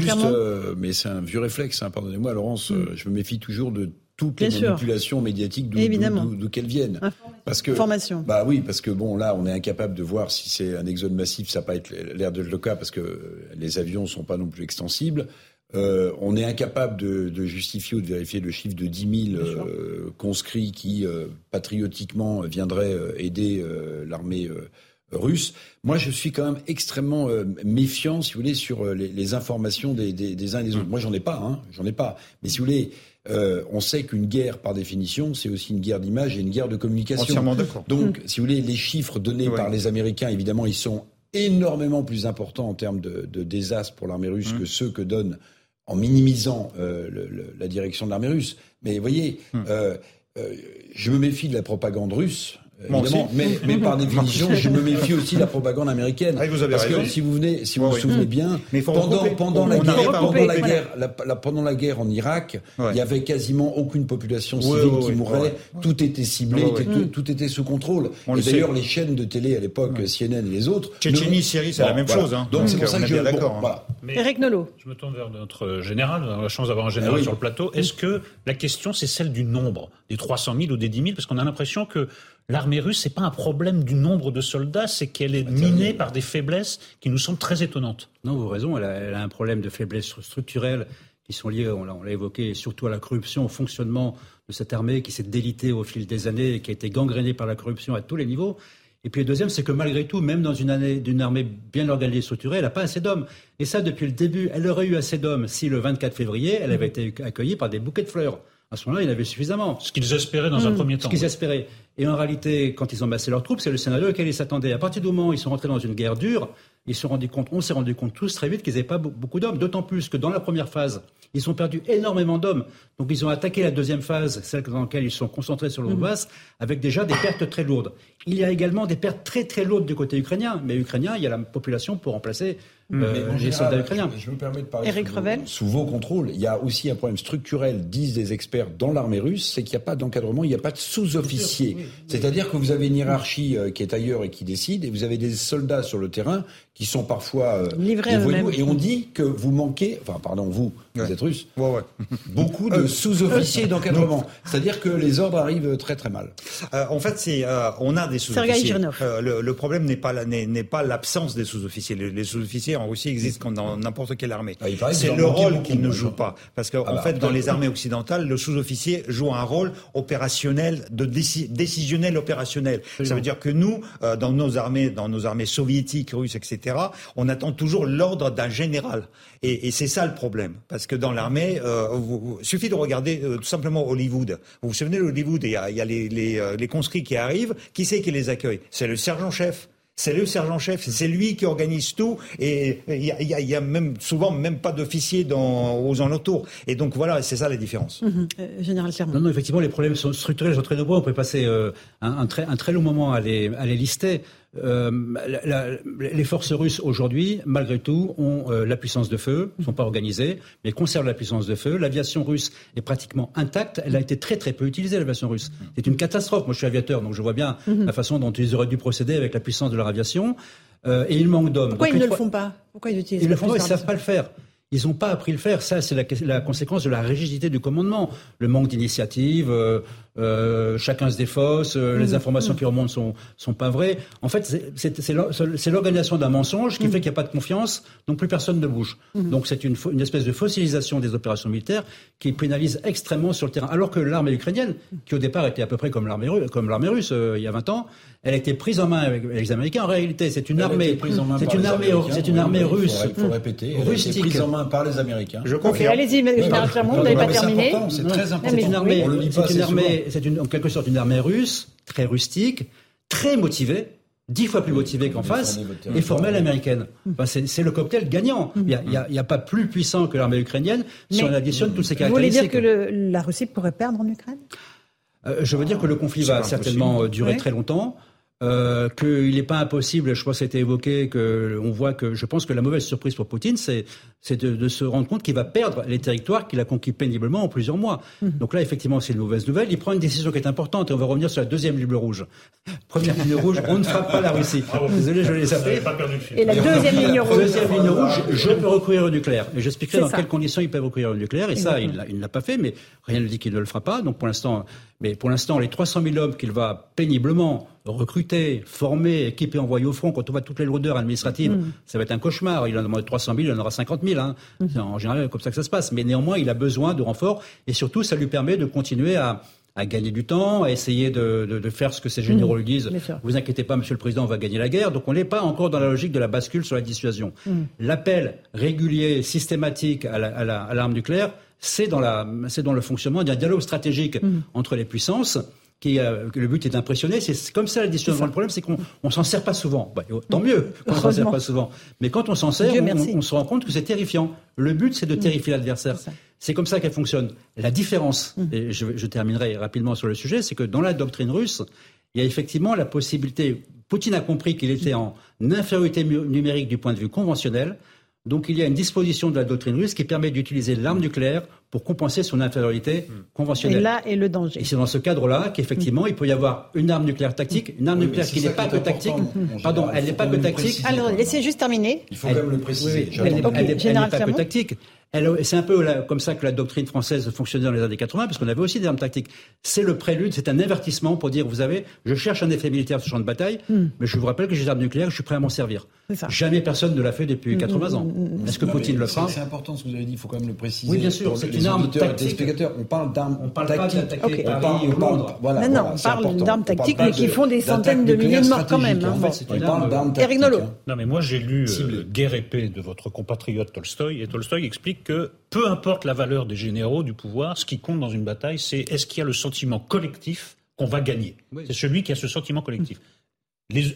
Mais c'est un vieux réflexe, hein, pardonnez-moi, Laurence. je me méfie toujours de toutes les manipulations médiatiques d'où qu'elles viennent. Parce que, Formation. Bah oui, parce que bon, là, on est incapable de voir si c'est un exode massif, ça va pas être l'air de le cas parce que les avions sont pas non plus extensibles. Euh, on est incapable de, de, justifier ou de vérifier le chiffre de 10 000 euh, conscrits qui, euh, patriotiquement, viendraient euh, aider euh, l'armée russe. Moi, je suis quand même extrêmement méfiant, si vous voulez, sur les, les informations des, des, des, uns et des autres. Moi, j'en ai pas, hein, j'en ai pas. Mais si vous voulez, euh, on sait qu'une guerre, par définition, c'est aussi une guerre d'image et une guerre de communication. Donc, si vous voulez, les chiffres donnés par les Américains, évidemment, ils sont énormément plus importants en termes de, de désastres pour l'armée russe mmh. que ceux que donne en minimisant euh, la direction de l'armée russe. Mais vous voyez, mmh. euh, je me méfie de la propagande russe. Évidemment, mais, mais, par définition, je me méfie aussi de la propagande américaine. Ah, vous avez parce que si vous venez, si vous vous souvenez bien, pendant, pendant, la guerre, pendant, la guerre, pendant la guerre en Irak, il y avait quasiment aucune population civile qui mourait. Tout était ciblé, tout, était sous contrôle. et d'ailleurs, les chaînes de télé à l'époque, CNN et les autres. Tchétchénie, Syrie, c'est la même chose. Hein. Donc c'est pour ça que je d'accord. Eric Nolot. Je me tourne vers notre général. On a la chance d'avoir un général ah sur le plateau. Est-ce que la question, c'est celle du nombre, des 300 000 ou des 10 000 Parce qu'on a l'impression que L'armée russe, c'est pas un problème du nombre de soldats, c'est qu'elle est minée par des faiblesses qui nous semblent très étonnantes. Non, vous avez raison, elle a, un problème de faiblesse structurelle qui sont liées, on l'a évoqué, surtout à la corruption, au fonctionnement de cette armée qui s'est délitée au fil des années et qui a été gangrénée par la corruption à tous les niveaux. Et puis le deuxième, c'est que malgré tout, même dans une année d'une armée bien organisée et structurée, elle n'a pas assez d'hommes. Et ça, depuis le début, elle aurait eu assez d'hommes si le 24 février, elle avait été accueillie par des bouquets de fleurs. À ce moment-là, il y en avait suffisamment. Ce qu'ils espéraient dans un mmh. premier temps. Ce qu'ils espéraient. Et en réalité, quand ils ont massé leurs troupes, c'est le scénario auquel ils s'attendaient. À partir du moment où ils sont rentrés dans une guerre dure, ils se sont rendus compte, on s'est rendu compte tous très vite qu'ils n'avaient pas beaucoup d'hommes. D'autant plus que dans la première phase, ils ont perdu énormément d'hommes. Donc ils ont attaqué la deuxième phase, celle dans laquelle ils sont concentrés sur le Donbass, mmh. avec déjà des pertes très lourdes. Il y a également des pertes très très lourdes du côté ukrainien. Mais ukrainien, il y a la population pour remplacer euh, les soldats ukrainiens. Je me permets de parler sous, vos contrôles. Il y a aussi un problème structurel, disent des experts, dans l'armée russe, c'est qu'il n'y a pas d'encadrement, il n'y a pas de sous-officiers. C'est-à-dire que vous avez une hiérarchie euh, qui est ailleurs et qui décide, et vous avez des soldats sur le terrain qui sont parfois euh, Livrés voyous, et on dit que vous manquez, enfin pardon, vous, vous êtes russe, beaucoup de sous-officiers d'encadrement. C'est-à-dire que les ordres arrivent très très mal. en fait, c'est on a des sous-officiers. Le, le, problème n'est pas n'est pas l'absence des sous-officiers. Les, sous-officiers en Russie existent comme dans n'importe quelle armée. Ah, c'est le rôle qu'ils ne jouent pas, parce qu'en ah bah, fait, dans les armées occidentales, le sous-officier joue un rôle opérationnel, de décisionnel opérationnel. Ça veut dire que nous, euh, dans nos armées, dans nos armées soviétiques, russes, etc., on attend toujours l'ordre d'un général. Et, et c'est ça le problème, parce que dans l'armée, euh, il suffit de regarder euh, tout simplement Hollywood. Vous vous souvenez de Hollywood Il y a, il y a les, les, euh, les conscrits qui arrivent. Qui c'est qui les accueille? C'est le sergent-chef c'est le sergent-chef, c'est lui qui organise tout, et il y, a, même souvent même pas d'officier aux alentours. Et donc voilà, c'est ça la différence. Mhm. Général Non, non, effectivement, les problèmes sont structurels, sont très nombreux. On peut passer un, un, très, un, très, long moment à les, à les lister. Euh, les forces russes aujourd'hui, malgré tout, ont euh, la puissance de feu, ne sont pas organisées, mais conservent la puissance de feu. L'aviation russe est pratiquement intacte. Elle a été très très peu utilisée, l'aviation russe. C'est une catastrophe. Moi, je suis aviateur, donc je vois bien mhm. la façon dont ils auraient dû procéder avec la puissance de leur aviation. Euh, et il manque d'hommes. Pourquoi ils ne le font pas? Pourquoi ils utilisent Ils le font pas, ils ne savent pas le faire. Ils n'ont pas appris le faire. Ça, c'est la, conséquence de la rigidité du commandement. Le manque d'initiative, euh, chacun se défausse, euh, les mmh. informations mmh. qui remontent sont sont pas vraies. En fait, c'est l'organisation d'un mensonge qui mmh. fait qu'il n'y a pas de confiance, donc plus personne ne bouge. Donc c'est une, une espèce de fossilisation des opérations militaires qui pénalise extrêmement sur le terrain. Alors que l'armée ukrainienne, qui au départ était à peu près comme l'armée comme l'armée russe il y a 20 ans, elle a été prise en main avec, les Américains. En réalité, c'est une armée, c'est une armée, c'est une armée russe. Il faut répéter. Elle a été prise en main par les Américains. Je confirme. Allez-y, Clermont, vous n'avez pas terminé. C'est très important. C'est une armée, c'est une armée, c'est en quelque sorte une armée russe, très rustique, très motivée dix fois plus motivée qu'en face et formelle américaine. c'est le cocktail gagnant. Il n'y a, pas plus puissant que l'armée ukrainienne si on additionne toutes ces caractéristiques. Vous voulez dire que la Russie pourrait perdre en Ukraine? Euh, Je veux dire que le conflit va certainement euh, durer très longtemps. Euh, qu'il n'est pas impossible, je crois que c'était évoqué, que on voit que je pense que la mauvaise surprise pour Poutine, c'est de, de, se rendre compte qu'il va perdre les territoires qu'il a conquis péniblement en plusieurs mois. Mhm. Donc là, effectivement, c'est une mauvaise nouvelle. Il prend une décision qui est importante et on va revenir sur la deuxième ligne rouge. Première ligne rouge, on ne frappe pas la Russie. Désolé, je l'ai sapé. Et la deuxième ligne rouge. Deuxième ligne rouge, je peux recourir au nucléaire. Et j'expliquerai dans quelles conditions il peut recourir au nucléaire. Et ça, il ne l'a pas fait, mais rien ne dit qu'il ne le fera pas. Donc pour l'instant, mais pour l'instant, les 300 000 hommes qu'il va péniblement recruter, former, équiper, envoyer au front, quand on voit toutes les lourdeurs administratives, mm. ça va être un cauchemar. Il en a 300 000, il en aura 50 000. Hein. Mm. C'est en général comme ça que ça se passe. Mais néanmoins, il a besoin de renforts et surtout, ça lui permet de continuer à, gagner du temps, à essayer de, faire ce que ces généraux mm. lui disent. Vous inquiétez pas, Monsieur le Président, on va gagner la guerre. Donc on n'est pas encore dans la logique de la bascule sur la dissuasion. L'appel régulier, systématique à l'arme nucléaire, c'est dans, dans le fonctionnement d'un dialogue stratégique mm. entre les puissances. Qui, euh, le but est d'impressionner. C'est comme ça la dissuasion. Le problème, c'est qu'on ne s'en sert pas souvent. Bah, tant mieux qu'on s'en sert pas souvent. Mais quand on s'en sert, on, se rend compte que c'est terrifiant. Le but, c'est de mm. terrifier l'adversaire. C'est comme ça qu'elle fonctionne. La différence, mm. et je, je, terminerai rapidement sur le sujet, c'est que dans la doctrine russe, il y a effectivement la possibilité. Poutine a compris qu'il était en infériorité numérique du point de vue conventionnel. Donc il y a une disposition de la doctrine russe qui permet d'utiliser l'arme nucléaire pour compenser son infériorité conventionnelle. Et là est le danger. Et c'est dans ce cadre-là qu'effectivement il peut y avoir une arme nucléaire tactique, une arme nucléaire qui n'est pas que tactique. Pardon, elle n'est pas que tactique. Alors laissez juste terminer. Il faut quand même le préciser. elle n'est pas que tactique. C'est un peu comme ça que la doctrine française fonctionnait dans les années 80, parce qu'on avait aussi des armes tactiques. C'est le prélude, c'est un avertissement pour dire, vous avez, je cherche un effet militaire sur le champ de bataille, hmm. mais je vous rappelle que j'ai des armes nucléaires, je suis prêt à m'en servir. Jamais personne ne l'a fait depuis 80 hmm, ans. Hmm, Est-ce que Poutine le fera C'est important ce que vous avez dit, il faut quand même le préciser. Oui, bien sûr, c'est une arme tactique. On parle d'armes On parle pas d'attaquer Paris on parle, Voilà, non, on parle d'armes tactiques, mais qui font des centaines de milliers de morts quand même. Hein. On parle d'armes tactiques. Non, mais moi j'ai lu euh, Guerre épée de votre compatriote Tolstoï, et Tolstoï explique que peu importe la valeur des généraux du pouvoir, ce qui compte dans une bataille, c'est est-ce qu'il y a le sentiment collectif qu'on va gagner. C'est celui qui a ce sentiment collectif.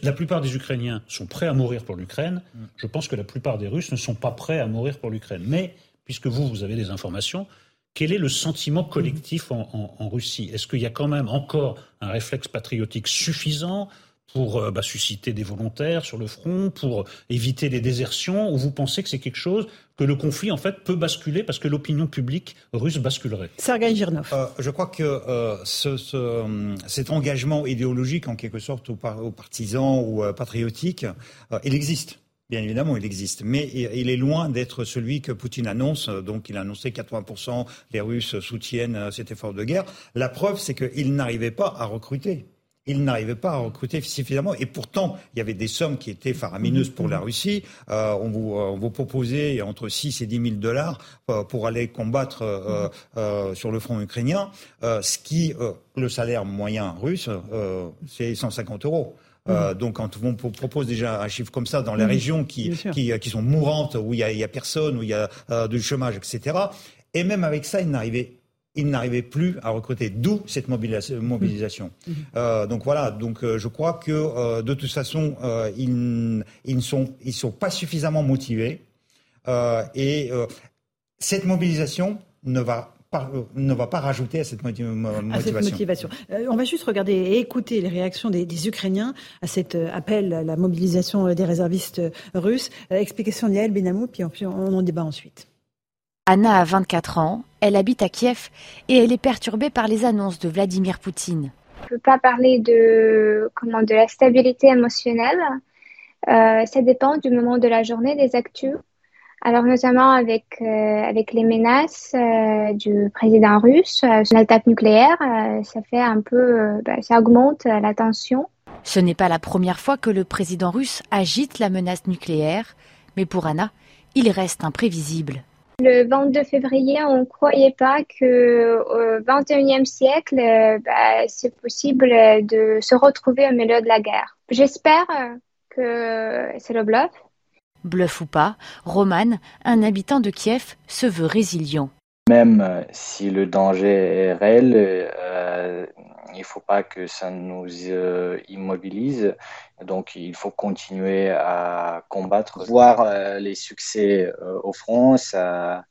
la plupart des Ukrainiens sont prêts à mourir pour l'Ukraine. Je pense que la plupart des Russes ne sont pas prêts à mourir pour l'Ukraine. Mais, puisque vous, vous avez des informations, quel est le sentiment collectif en Russie? Est-ce qu'il y a quand même encore un réflexe patriotique suffisant? Pour euh, bah, susciter des volontaires sur le front, pour éviter des désertions, ou vous pensez que c'est quelque chose que le conflit en fait peut basculer parce que l'opinion publique russe basculerait? Sergei Girnov. Euh, je crois que euh, ce, cet engagement idéologique en quelque sorte aux, partisans ou patriotiques, il existe. Bien évidemment, il existe, mais il est loin d'être celui que Poutine annonce. Donc, il a annoncé 80% les Russes soutiennent cet effort de guerre. La preuve, c'est qu'il n'arrivait pas à recruter il n'arrivait pas à recruter suffisamment. Et pourtant, il y avait des sommes qui étaient faramineuses pour la Russie. Euh, on, vous, euh, on, vous, proposait entre 6 et 10 000 dollars euh, pour aller combattre sur le front ukrainien, ce qui, le salaire moyen russe, c'est 150 euros. donc quand on propose déjà un chiffre comme ça dans les régions qui, qui, qui, sont mourantes, où il y a, personne, où il y a du chômage, etc., et même avec ça, il n'arrivait ils n'arrivaient plus à recruter. D'où cette mobilisation. Mmh. Mmh. Euh, donc voilà. Donc euh, je crois que euh, de toute façon, ils, ils, ne sont, ils sont pas suffisamment motivés. et cette mobilisation ne va pas, ne va pas rajouter à cette, motivation. À cette motivation. on va juste regarder et écouter les réactions des, Ukrainiens à cet appel à la mobilisation des réservistes russes. explication d'Yael Benamou, puis on en débat ensuite. Anna a 24 ans, elle habite à Kiev et elle est perturbée par les annonces de Vladimir Poutine. Je ne peux pas parler de, comment, de la stabilité émotionnelle. Euh, ça dépend du moment de la journée, des actus. Alors notamment avec avec les menaces du président russe, l'attaque nucléaire, ça fait un peu, bah, ça augmente la tension. Ce n'est pas la première fois que le président russe agite la menace nucléaire, mais pour Anna, il reste imprévisible. Le 22 février, on ne croyait pas que au 21e siècle, bah, c'est possible de se retrouver au milieu de la guerre. J'espère que c'est le bluff. Bluff ou pas, Roman, un habitant de Kiev, se veut résilient. Même si le danger est réel, euh, il ne faut pas que ça nous euh, immobilise. Donc il faut continuer à combattre. Voir euh, les succès au front, ça,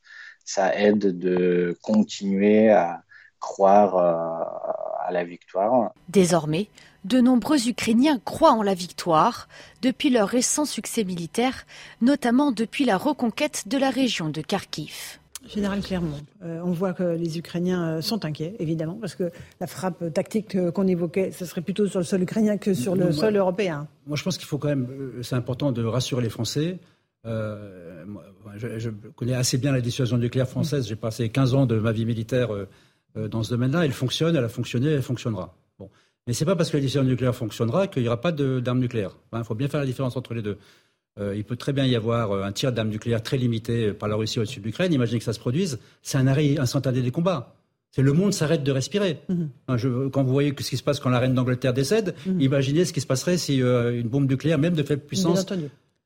ça aide de continuer à croire à la victoire. Désormais, de nombreux Ukrainiens croient en la victoire depuis leur récent succès militaire, notamment depuis la reconquête de la région de Kharkiv. Général Clermont, euh, on voit que les Ukrainiens euh, sont inquiets, évidemment, parce que la frappe tactique euh, qu'on évoquait, ce serait plutôt sur le sol ukrainien que sur le sol européen. Moi, je pense qu'il faut quand même, c'est important de rassurer les Français. je, connais assez bien la dissuasion nucléaire française. J'ai passé 15 ans de ma vie militaire dans ce domaine-là. Elle fonctionne, elle a fonctionné, elle fonctionnera. Mais ce n'est pas parce que la dissuasion nucléaire fonctionnera qu'il n'y aura pas d'armes nucléaires. Il faut bien faire la différence entre les deux. Euh, il peut très bien y avoir euh, un tir d'armes nucléaires très limité par la Russie au-dessus de l'Ukraine. Imaginez que ça se produise. C'est un arrêt instantané des combats. C'est le monde s'arrête de respirer. Mhm. quand vous voyez ce qui se passe quand la reine d'Angleterre décède, mhm. imaginez ce qui se passerait si euh, une bombe nucléaire, même de faible puissance,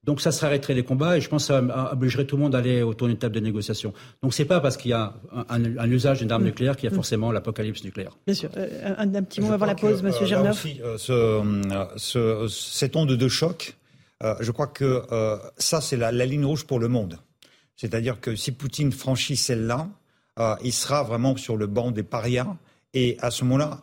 donc ça s'arrêterait les combats et je pense que ça obligerait tout le monde à aller autour d'une table de négociation. Donc c'est pas parce qu'il y a un, usage d'une arme mm. nucléaire qu'il y a forcément l'apocalypse nucléaire. Bien sûr. Euh, un, petit mot avant la pause, M. Monsieur euh, euh, ce, cette onde de choc, je crois que ça c'est la, la, ligne rouge pour le monde. C'est-à-dire que si Poutine franchit celle-là, il sera vraiment sur le banc des parias. Et à ce moment-là,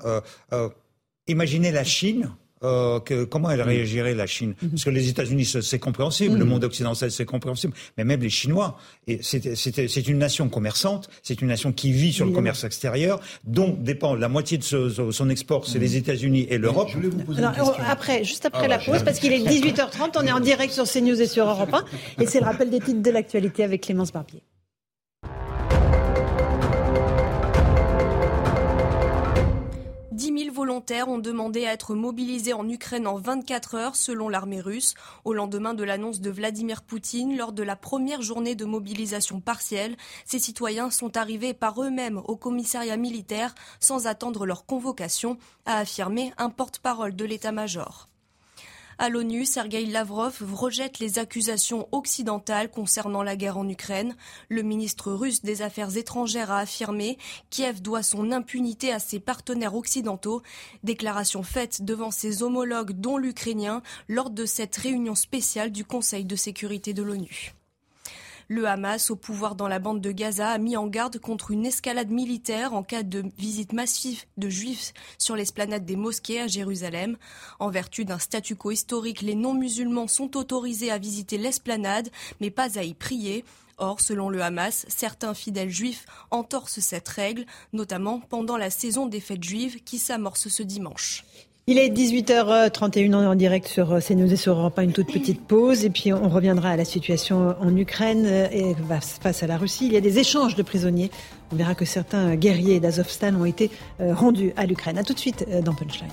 imaginez la Chine euh, comment elle mm. réagirait la Chine? Mm-hmm. Parce que les États-Unis, c'est compréhensible, le mm. monde occidental, c'est compréhensible, mais même les Chinois. Et c'est une nation commerçante, c'est une nation qui vit sur le commerce extérieur, dont dépend la moitié de son export, c'est les États-Unis et l'Europe. Je vous poser Après, juste après ah, la pause, parce qu'il est 18h30, on est en direct sur CNews et sur Europe 1, et c'est le rappel des titres de l'actualité avec Clémence Barbier. Volontaires ont demandé à être mobilisés en Ukraine en 24 heures selon l'armée russe, au lendemain de l'annonce de Vladimir Poutine lors de la première journée de mobilisation partielle. Ces citoyens sont arrivés par eux-mêmes au commissariat militaire sans attendre leur convocation, a affirmé un porte-parole de l'état-major. À l'ONU, Sergei Lavrov rejette les accusations occidentales concernant la guerre en Ukraine. Le ministre russe des Affaires étrangères a affirmé Kiev doit son impunité à ses partenaires occidentaux. Déclaration faite devant ses homologues, dont l'Ukrainien, lors de cette réunion spéciale du Conseil de sécurité de l'ONU. Le Hamas, au pouvoir dans la bande de Gaza, a mis en garde contre une escalade militaire en cas de visite massive de juifs sur l'esplanade des mosquées à Jérusalem. En vertu d'un statu quo historique, les non-musulmans sont autorisés à visiter l'esplanade, mais pas à y prier. Or, selon le Hamas, certains fidèles juifs entorsent cette règle, notamment pendant la saison des fêtes juives qui s'amorce ce dimanche. Il est 18h31 en direct sur CNews et sur Europe une toute petite pause et puis on reviendra à la situation en Ukraine et face à la Russie. Il y a des échanges de prisonniers. On verra que certains guerriers d'Azovstal ont été euh, rendus à l'Ukraine. A tout de suite euh, dans Punchline.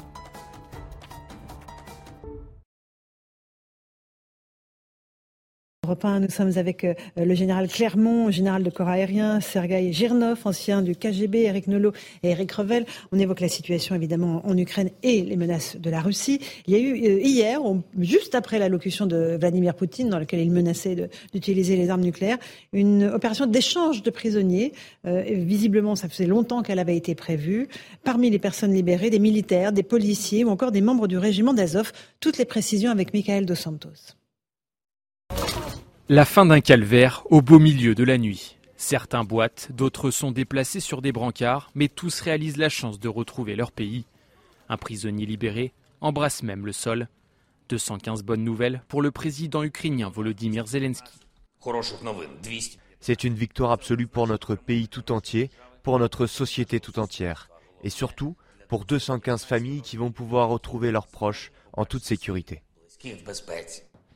Nous sommes avec euh, le général Clermont, général de corps aérien, Sergei Girnov, ancien du KGB, Eric Nolot et Eric Revel. On évoque la situation évidemment en Ukraine et les menaces de la Russie. Il y a eu euh, hier, juste après l'allocution de Vladimir Poutine, dans laquelle il menaçait d'utiliser les armes nucléaires, une opération d'échange de prisonniers. Euh, visiblement, ça faisait longtemps qu'elle avait été prévue. Parmi les personnes libérées, des militaires, des policiers ou encore des membres du régiment d'Azov. Toutes les précisions avec Michael Dos Santos. La fin d'un calvaire au beau milieu de la nuit. Certains boitent, d'autres sont déplacés sur des brancards, mais tous réalisent la chance de retrouver leur pays. Un prisonnier libéré embrasse même le sol. 215 bonnes nouvelles pour le président ukrainien Volodymyr Zelensky. C'est une victoire absolue pour notre pays tout entier, pour notre société tout entière, et surtout pour 215 familles qui vont pouvoir retrouver leurs proches en toute sécurité.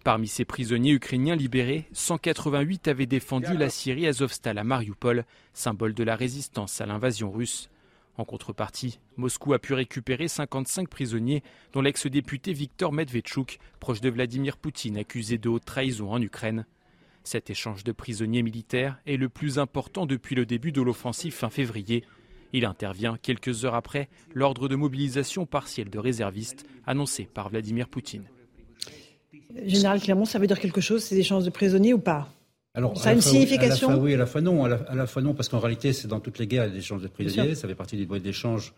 Parmi ces prisonniers ukrainiens libérés, 188 avaient défendu la Syrie Azovstal à Mariupol, symbole de la résistance à l'invasion russe. En contrepartie, Moscou a pu récupérer 55 prisonniers, dont l'ex-député Viktor Medvedchuk, proche de Vladimir Poutine, accusé de haute trahison en Ukraine. Cet échange de prisonniers militaires est le plus important depuis le début de l'offensive fin février. Il intervient quelques heures après l'ordre de mobilisation partielle de réservistes annoncé par Vladimir Poutine. Général Clermont, ça veut dire quelque chose, ces échanges de prisonniers ou pas? Alors, ça a une signification? à la fois, Oui, à la fois non. À la, fois non, parce qu'en réalité, c'est dans toutes les guerres, l'échange de prisonniers. Ça fait partie du mode d'échange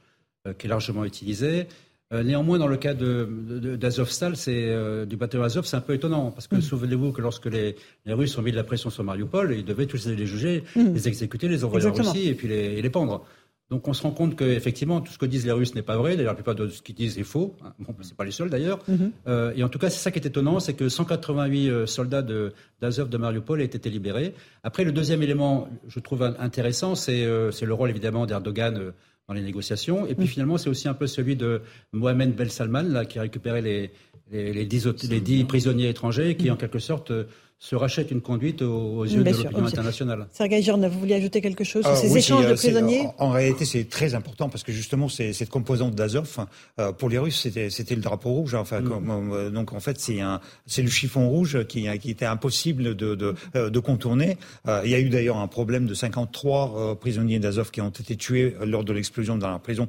euh, qui est largement utilisé. Euh, néanmoins, dans le cas d'Azovstal, de, c'est euh, du bataillon Azov, c'est un peu étonnant parce que mm. souvenez-vous que lorsque les, Russes ont mis de la pression sur Mariupol, ils devaient tous les juger, mm. les exécuter, les envoyer en Russie et puis les, les pendre. Donc on se rend compte qu'effectivement, tout ce que disent les Russes n'est pas vrai. D'ailleurs, la plupart de ce qu'ils disent est faux. Hein, bon, c'est pas les seuls d'ailleurs. Mhm. euh, et en tout cas, c'est ça qui est étonnant, c'est que 188 euh, soldats d'Azov de, de, Mariupol aient été libérés. Après, le deuxième élément, je trouve intéressant, c'est euh, le rôle évidemment d'Erdogan euh, dans les négociations. Et puis mhm. finalement, c'est aussi un peu celui de Mohamed Ben Salman, là, qui a récupéré les, les, les, 10, les 10 prisonniers étrangers, qui en quelque sorte se rachète une conduite aux, yeux de l'opinion internationale. Sergei Girnev, vous vouliez ajouter quelque chose sur ah ces échanges de euh, prisonniers en, réalité, c'est très important parce que justement, cette composante d'Azov, euh, pour les Russes, c'était le drapeau rouge. Hein. Enfin, mm. euh, donc en fait, c'est le chiffon rouge qui, qui était impossible de, de, de contourner. il y a eu d'ailleurs un problème de 53 prisonniers d'Azov qui ont été tués lors de l'explosion dans la prison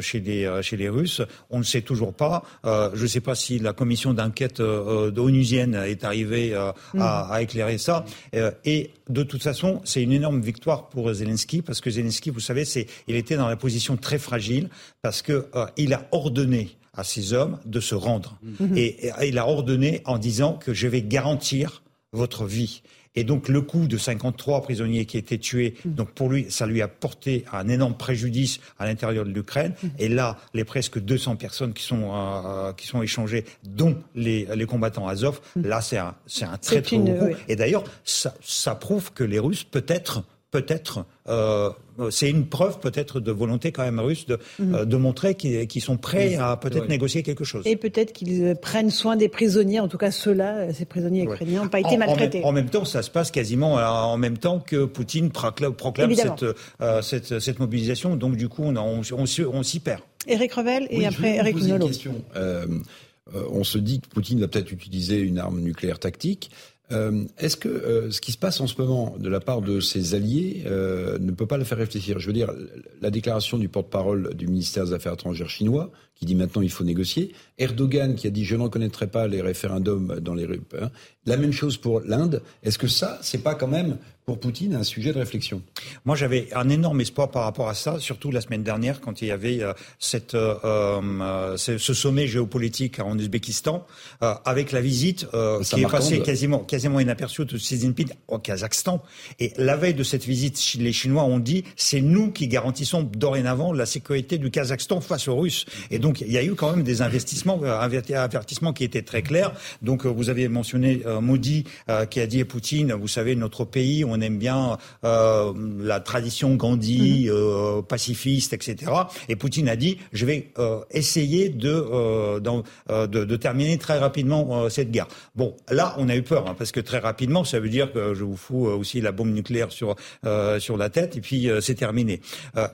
chez, les, chez les Russes. On ne sait toujours pas. je ne sais pas si la commission d'enquête onusienne est arrivée euh, mm. à, éclairer ça. Euh, et de toute façon, c'est une énorme victoire pour Zelensky parce que Zelensky, vous savez, c'est, il était dans la position très fragile parce que euh, il a ordonné à ses hommes de se rendre. Mm. et, il a ordonné en disant que je vais garantir votre vie. Et donc le coup de 53 prisonniers qui étaient tués, mm. donc pour lui, ça lui a porté un énorme préjudice à l'intérieur de l'Ukraine. Mm. Et là, les presque 200 personnes qui sont euh, qui sont échangées, dont les, les combattants Azov, mm. là c'est un c'est un très très haut coup. Et d'ailleurs, ça, ça prouve que les Russes peut-être peut-être, euh, c'est une preuve peut-être de volonté quand même russe de, mhm. euh, de montrer qu'ils sont prêts à peut-être négocier quelque chose. Et peut-être qu'ils euh, prennent soin des prisonniers, en tout cas ceux-là, ces prisonniers ukrainiens n'ont pas été maltraités. En, même temps, ça se passe quasiment en même temps que Poutine proclame, cette, cette, mobilisation, donc du coup on, on, on, s'y perd. Éric Revel et après Éric Nolot. on se dit que Poutine va peut-être utiliser une arme nucléaire tactique. Euh, est-ce que euh, ce qui se passe en ce moment de la part de ses alliés euh, ne peut pas le faire réfléchir? Je veux dire, la déclaration du porte-parole du ministère des Affaires étrangères chinois, qui dit maintenant il faut négocier, Erdogan qui a dit je n'en connaîtrai pas les référendums dans les rues, hein. la même chose pour l'Inde. Est-ce que ça, c'est pas quand même pour Poutine un sujet de réflexion Moi, j'avais un énorme espoir par rapport à ça, surtout la semaine dernière quand il y avait euh, cette, euh, euh ce, sommet géopolitique en Ouzbékistan, euh, avec la visite qui est passée quasiment, quasiment inaperçue de Xi Jinping au Kazakhstan. Et la veille de cette visite, les Chinois ont dit c'est nous qui garantissons dorénavant la sécurité du Kazakhstan face aux Russes. Et donc, il y a eu quand même des investissements, avertissements qui étaient très clairs. Donc, vous avez mentionné Modi qui a dit à Poutine, vous savez, notre pays, on aime bien euh, la tradition Gandhi, mhm. euh, pacifiste, etc. Et Poutine a dit, je vais euh, essayer de, de, de, terminer très rapidement cette guerre. Bon, là, on a eu peur, hein, parce que très rapidement, ça veut dire que je vous fous aussi la bombe nucléaire sur, sur la tête, et puis c'est terminé.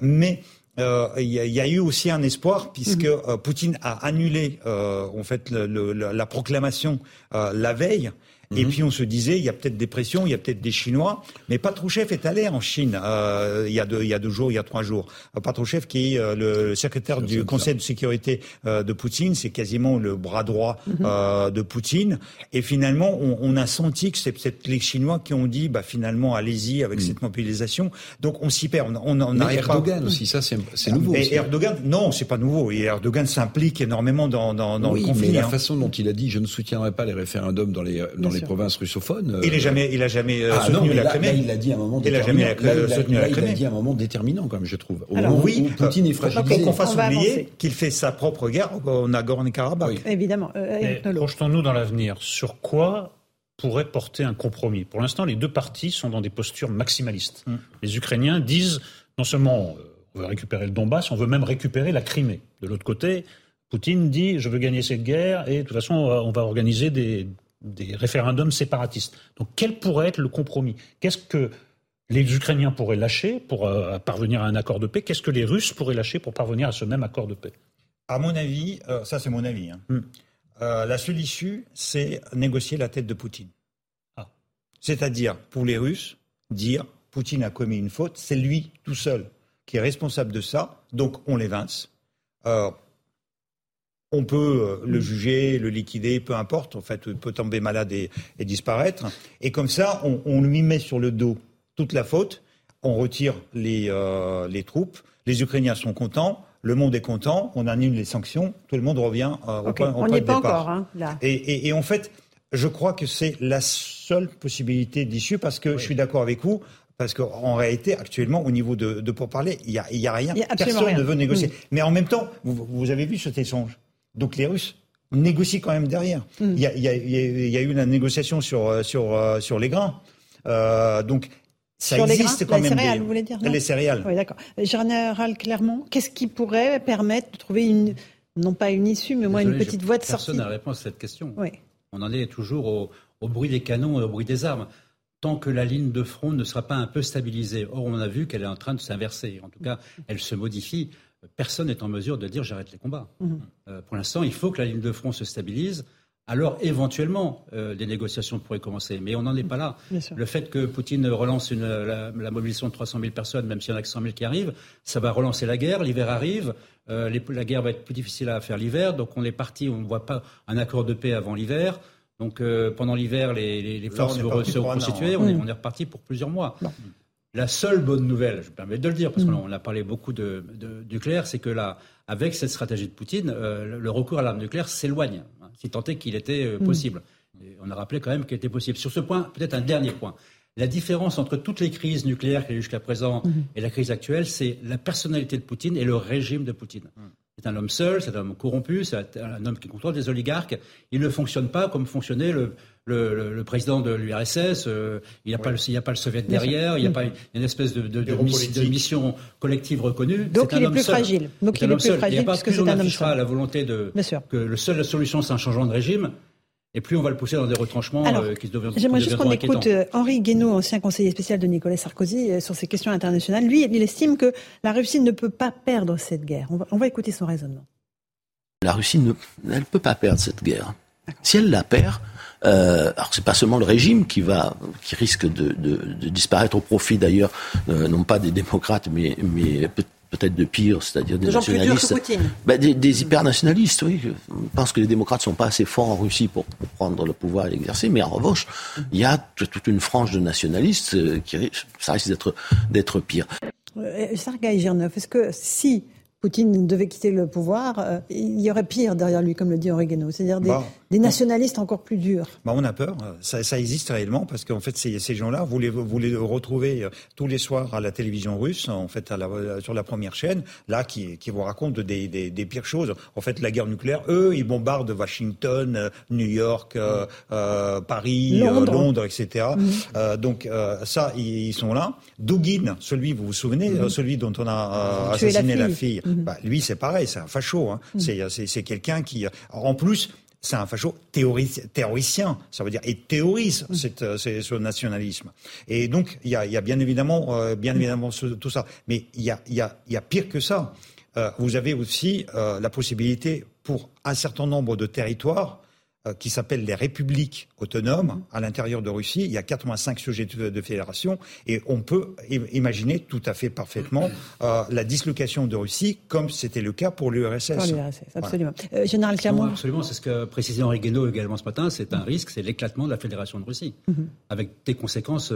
mais il y, a eu aussi un espoir puisque mhm. Poutine a annulé en fait la proclamation la veille et mhm. puis on se disait, il y a peut-être des pressions, il y a peut-être des Chinois. Mais Patrouchev est allé en Chine euh, il, y a deux, il y a deux jours, il y a trois jours. Euh, Patrouchev, qui est euh, le secrétaire du Conseil de sécurité euh, de Poutine, c'est quasiment le bras droit euh, de Poutine. Et finalement, on, on a senti que c'est peut-être les Chinois qui ont dit, bah finalement, allez-y avec mhm. cette mobilisation. Donc on s'y perd. On, on, mais Erdogan aussi, ça c'est nouveau. Et Erdogan, non, c'est pas nouveau. Et Erdogan s'implique énormément dans, dans, dans oui, le conflit. Mais la hein. façon dont il a dit, je ne soutiendrai pas les référendums dans les dans les les provinces russophones. Il n'a jamais, il a jamais euh, ah, soutenu la Crimée. il a dit à un moment il a jamais soutenu la Crimée. Il a dit à un moment déterminant, quand même, je trouve. Au Alors, moment oui, où Poutine est fragilisé. qu'on fasse oublier qu'il fait sa propre guerre au Nagorno-Karabakh. Oui. Évidemment. Euh, Projetons-nous dans l'avenir. Sur quoi pourrait porter un compromis? Pour l'instant, les deux parties sont dans des postures maximalistes. Mm. Les Ukrainiens disent non seulement euh, on veut récupérer le Donbass, on veut même récupérer la Crimée. De l'autre côté, Poutine dit je veux gagner cette guerre et de toute façon on va organiser des, des référendums séparatistes. Donc quel pourrait être le compromis? Qu'est-ce que les Ukrainiens pourraient lâcher pour euh, parvenir à un accord de paix? Qu'est-ce que les Russes pourraient lâcher pour parvenir à ce même accord de paix? À mon avis, euh, ça c'est mon avis, hein. hmm. euh, la seule issue, c'est négocier la tête de Poutine. Ah. C'est-à-dire, pour les Russes, dire Poutine a commis une faute, c'est lui tout seul qui est responsable de ça, donc on l'évince. On peut le hmm. juger, le liquider, peu importe, en fait, il peut tomber malade et, disparaître. Et comme ça, on lui met sur le dos toute la faute. On retire les, euh, les troupes. Les Ukrainiens sont contents. Le monde est content. On annule les sanctions. Tout le monde revient euh, au point, on n'y est pas encore, hein, là. Et, et, en fait, je crois que c'est la seule possibilité d'issue parce que je suis d'accord avec vous. Parce qu'en réalité, actuellement, au niveau de, de pourparler, il n'y a, y a, rien. Personne ne veut négocier. Mais en même temps, vous, vous, avez vu cet échange? Donc les Russes négocient quand même derrière. Il y, a, y, a, y, a, eu la négociation sur, sur, sur les grains. Euh, donc ça Sur existe les quand les céréales, vous voulez dire Les céréales. Oui, d'accord. Général Clermont, qu'est-ce qui pourrait permettre de trouver une, non pas une issue, mais au moins une petite voie de sortie Personne n'a réponse à cette question. Oui. On en est toujours au, au, bruit des canons et au bruit des armes. Tant que la ligne de front ne sera pas un peu stabilisée. Or, on a vu qu'elle est en train de s'inverser. En tout cas, elle se modifie. Personne n'est en mesure de dire j'arrête les combats. Mhm. Euh, pour l'instant, il faut que la ligne de front se stabilise alors éventuellement, euh, les négociations pourraient commencer. Mais on n'en est pas là. Le fait que Poutine relance une, la, mobilisation de 300 000 personnes, même s'il y en a que 100 000 qui arrivent, ça va relancer la guerre. L'hiver arrive. Euh, la guerre va être plus difficile à faire l'hiver. Donc on est parti, on ne voit pas un accord de paix avant l'hiver. Donc euh, pendant l'hiver, les, forces vont se reconstituer. On, est, reparti pour plusieurs mois. La seule bonne nouvelle, je me permets de le dire, parce qu'on mm. a parlé beaucoup de, de nucléaire, c'est que là, avec cette stratégie de Poutine, le recours à l'arme nucléaire s'éloigne si tant est qu'il était euh, mm. possible. on a rappelé quand même qu'il était possible. Sur ce point, peut-être un dernier point. La différence entre toutes les crises nucléaires qu'il y a eu jusqu'à présent mm-hmm. et la crise actuelle, c'est la personnalité de Poutine et le régime de Poutine. Mm. C'est un homme seul, c'est un homme corrompu, c'est un homme qui contrôle des oligarques. Il ne fonctionne pas comme fonctionnait le, le, président de l'URSS. Euh, il n'y a, pas le, a pas le soviet derrière, il n'y a pas une, espèce de, de, mission collective reconnue. Donc il est plus fragile. Donc il est plus fragile parce que c'est un homme seul. la volonté de que le seul la solution c'est un changement de régime. Et plus on va le pousser dans des retranchements euh, qui se deviennent J'aimerais juste qu'on écoute euh, Henri Guénaud, ancien conseiller spécial de Nicolas Sarkozy, sur ces questions internationales. Lui, il estime que la Russie ne peut pas perdre cette guerre. On va, on va écouter son raisonnement. La Russie ne elle peut pas perdre cette guerre. Si elle la perd, euh, alors c'est pas seulement le régime qui va, qui risque de, de, de disparaître au profit d'ailleurs, euh, non pas des démocrates, mais, mais peut-être de pire, c'est-à-dire des nationalistes, bah, des, des hyper-nationalistes. Oui, je pense que les démocrates sont pas assez forts en Russie pour, prendre le pouvoir et l'exercer, mais en revanche, il y a toute une frange de nationalistes euh, qui ça risque d'être d'être pire. Euh, Sergei Girnev, est-ce que si Poutine devait quitter le pouvoir, euh, il y aurait pire derrière lui, comme le dit Henri c'est-à-dire des, bah, des, nationalistes encore plus durs. Bah on a peur, ça, ça existe réellement, parce qu'en fait, ces, ces gens-là, vous les, vous les retrouvez euh, tous les soirs à la télévision russe, en fait, à la, sur la première chaîne, là, qui, qui vous racontent des, des, des, pires choses. En fait, la guerre nucléaire, eux, ils bombardent Washington, euh, New York, euh, Paris, Londres, etc. Mm-hmm. donc, ça, ils, sont là. Dugin, celui, vous vous souvenez, mm-hmm. celui dont on a assassiné la fille Mhm. Bah, lui, c'est pareil, c'est un facho. Hein. C'est quelqu'un qui, en plus, c'est un facho théoricien, ça veut dire, et théorise mhm. cette, ce nationalisme. Et donc, il y a, y a, bien évidemment, euh, bien évidemment tout ça. Mais il y a, y, a, y a pire que ça. Euh, vous avez aussi euh, la possibilité pour un certain nombre de territoires euh, qui s'appellent les républiques autonomes à l'intérieur de Russie. Il y a 85 sujets de, fédération et on peut imaginer tout à fait parfaitement euh, la dislocation de Russie comme c'était le cas pour l'URSS. absolument. Euh, Général Clermont. Absolument, c'est ce que précisait Henri Guénaud également ce matin, c'est un risque, c'est l'éclatement de la fédération de Russie, mhm. avec des conséquences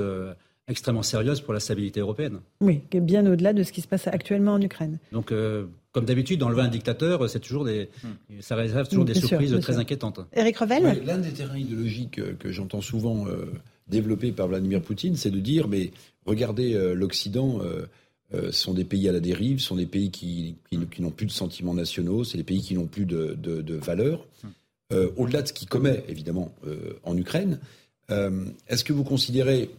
extrêmement sérieuse pour la stabilité européenne. Oui, bien au-delà de ce qui se passe actuellement en Ukraine. Donc, euh, comme d'habitude, enlever un dictateur, c'est toujours des, hmm. ça réserve toujours des surprises très inquiétantes. Éric Revel L'un des terrains idéologiques que, j'entends souvent euh, développé par Vladimir Poutine, c'est de dire, mais regardez, euh, l'Occident sont des pays à la dérive, sont des pays qui, qui, n'ont plus de sentiments nationaux, c'est des pays qui n'ont plus de, de, valeurs. Hmm. Au-delà de ce qu'il commet, évidemment, en Ukraine, est-ce que vous considérez,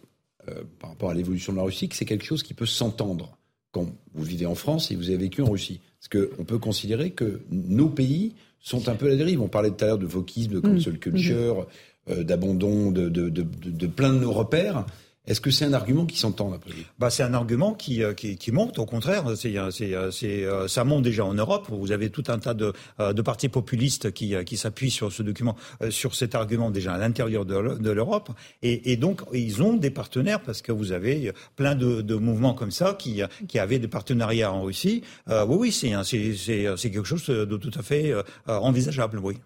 euh, par rapport à l'évolution de la Russie, que c'est quelque chose qui peut s'entendre quand vous vivez en France et vous avez vécu en Russie. Parce qu'on peut considérer que nos pays sont un peu à la dérive. On parlait tout à l'heure de wokisme, de cancel mmh. culture, mmh. d'abandon de, de, de, de, plein de nos repères. Est-ce que c'est un argument qui s'entend là bah, C'est un argument qui, euh, qui, qui, monte, au contraire. Euh, euh, ça monte déjà en Europe. Vous avez tout un tas de, de partis populistes qui, qui s'appuient sur ce document, sur cet argument déjà à l'intérieur de, l'Europe. Et, donc, ils ont des partenaires parce que vous avez plein de, de mouvements comme ça qui, qui avaient des partenariats en Russie. oui, oui, c'est, c'est quelque chose de tout à fait envisageable, oui.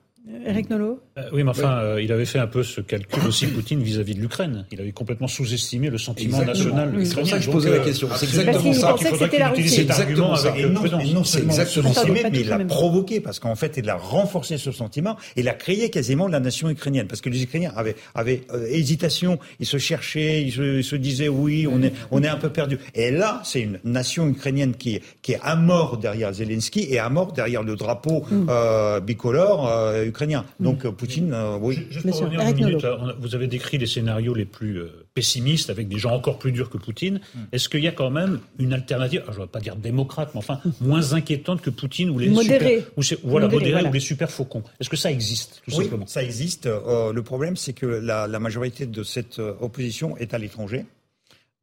Eric Nolot euh, Oui, mais enfin, euh, il avait fait un peu ce calcul aussi, Poutine, vis-à-vis de l'Ukraine. Il avait complètement sous-estimé le sentiment national C'est pour ça que je posais la euh, question. C'est exactement ça. Il faudrait qu'il utilise cet argument avec non, non seulement sous-estimé, mais il l'a provoqué, parce qu'en fait, il a renforcé ce sentiment. Il a créé quasiment la nation ukrainienne, parce que les Ukrainiens avaient, avaient hésitation, ils se cherchaient, ils se, disaient, oui, on est, on est un peu perdu. Et là, c'est une nation ukrainienne qui, qui est à mort derrière Zelensky et à mort derrière le drapeau mm. bicolore ukrainien. Donc euh, Poutine, euh, oui. Juste pour revenir une minute, vous avez décrit les scénarios les plus euh, pessimistes avec des gens encore plus durs que Poutine. Hmm. Est-ce qu'il y a quand même une alternative, je ne vais pas dire démocrate, mais enfin moins inquiétante que Poutine ou les modéré. super, ou, voilà, modéré, ou les super faucons Est-ce que ça existe tout oui, simplement? ça existe. le problème, c'est que la, la majorité de cette opposition est à l'étranger.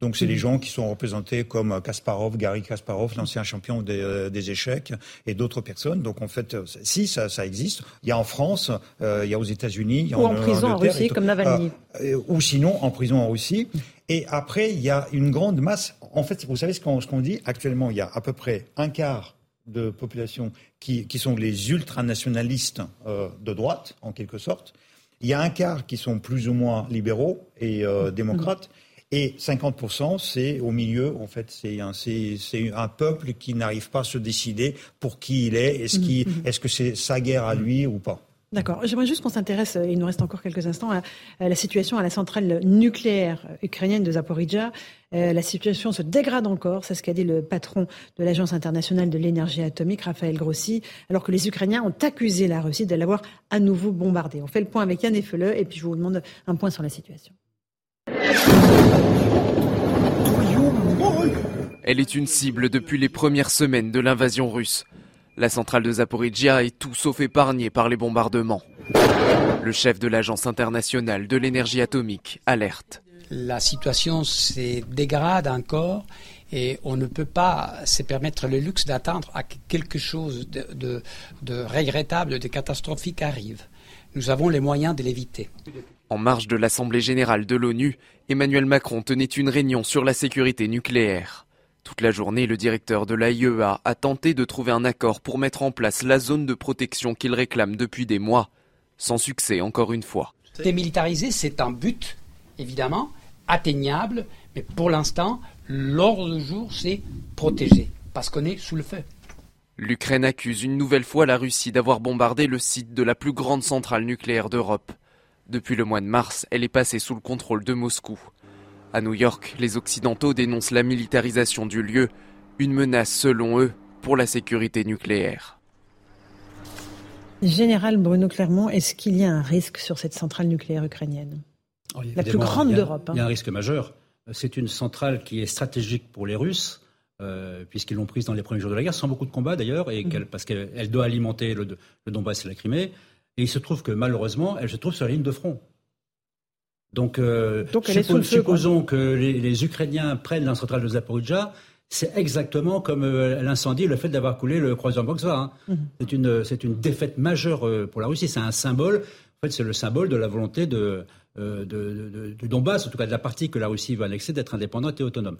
Donc c'est des mhm. gens qui sont représentés comme Kasparov, Gary Kasparov, l'ancien champion des, euh, des, échecs, et d'autres personnes. Donc en fait, si ça, ça existe, il y a en France, euh, il y a aux États-Unis, ou en, prison en Russie, comme Navalny, euh, ou sinon en prison en Russie. Et après, il y a une grande masse. En fait, vous savez ce qu'on dit actuellement, il y a à peu près un quart de population qui, qui sont les ultranationalistes euh, de droite, en quelque sorte. Il y a un quart qui sont plus ou moins libéraux et euh, démocrates. Et 50%, c'est au milieu, en fait, c'est un, peuple qui n'arrive pas à se décider pour qui il est. Est-ce, mm-hmm. est-ce que c'est sa guerre à lui ou pas D'accord. J'aimerais juste qu'on s'intéresse, il nous reste encore quelques instants, à, la situation à la centrale nucléaire ukrainienne de Zaporizhia. Euh, la situation se dégrade encore, c'est ce qu'a dit le patron de l'Agence internationale de l'énergie atomique, Raphaël Grossi, alors que les Ukrainiens ont accusé la Russie de l'avoir à nouveau bombardée. On fait le point avec Yann Effeleux et puis je vous demande un point sur la situation. Elle est une cible depuis les premières semaines de l'invasion russe. La centrale de Zaporizhia est tout sauf épargnée par les bombardements. Le chef de l'Agence internationale de l'énergie atomique alerte. La situation se dégrade encore et on ne peut pas se permettre le luxe d'attendre à quelque chose de, de regrettable, de catastrophique arrive. Nous avons les moyens de l'éviter. En marge de l'Assemblée générale de l'ONU, Emmanuel Macron tenait une réunion sur la sécurité nucléaire. Toute la journée, le directeur de l'AIEA a tenté de trouver un accord pour mettre en place la zone de protection qu'il réclame depuis des mois. Sans succès, encore une fois. Démilitariser, c'est un but, évidemment, atteignable, mais pour l'instant, l'ordre du jour, c'est protéger, parce qu'on est sous le feu. L'Ukraine accuse une nouvelle fois la Russie d'avoir bombardé le site de la plus grande centrale nucléaire d'Europe. Depuis le mois de mars, elle est passée sous le contrôle de Moscou. À New York, les Occidentaux dénoncent la militarisation du lieu, une menace selon eux pour la sécurité nucléaire. Général Bruno Clermont, est-ce qu'il y a un risque sur cette centrale nucléaire ukrainienne La plus grande d'Europe. Il y a un risque majeur. C'est une centrale qui est stratégique pour les Russes. Euh, puisqu'ils l'ont prise dans les premiers jours de la guerre, sans beaucoup de combats d'ailleurs, et mmh. parce qu'elle doit alimenter le, le Donbass et la Crimée. Et il se trouve que malheureusement, elle se trouve sur la ligne de front. Donc, euh, supposons que les, Ukrainiens prennent la centrale de Zaporizhia, c'est exactement comme euh, l'incendie, le fait d'avoir coulé le croiseur Moskva. Hein. Mhm. C'est une, c'est une défaite majeure euh, pour la Russie. C'est un symbole. En fait, c'est le symbole de la volonté de, de, du Donbass, en tout cas de la partie que la Russie va annexer, d'être indépendante et autonome.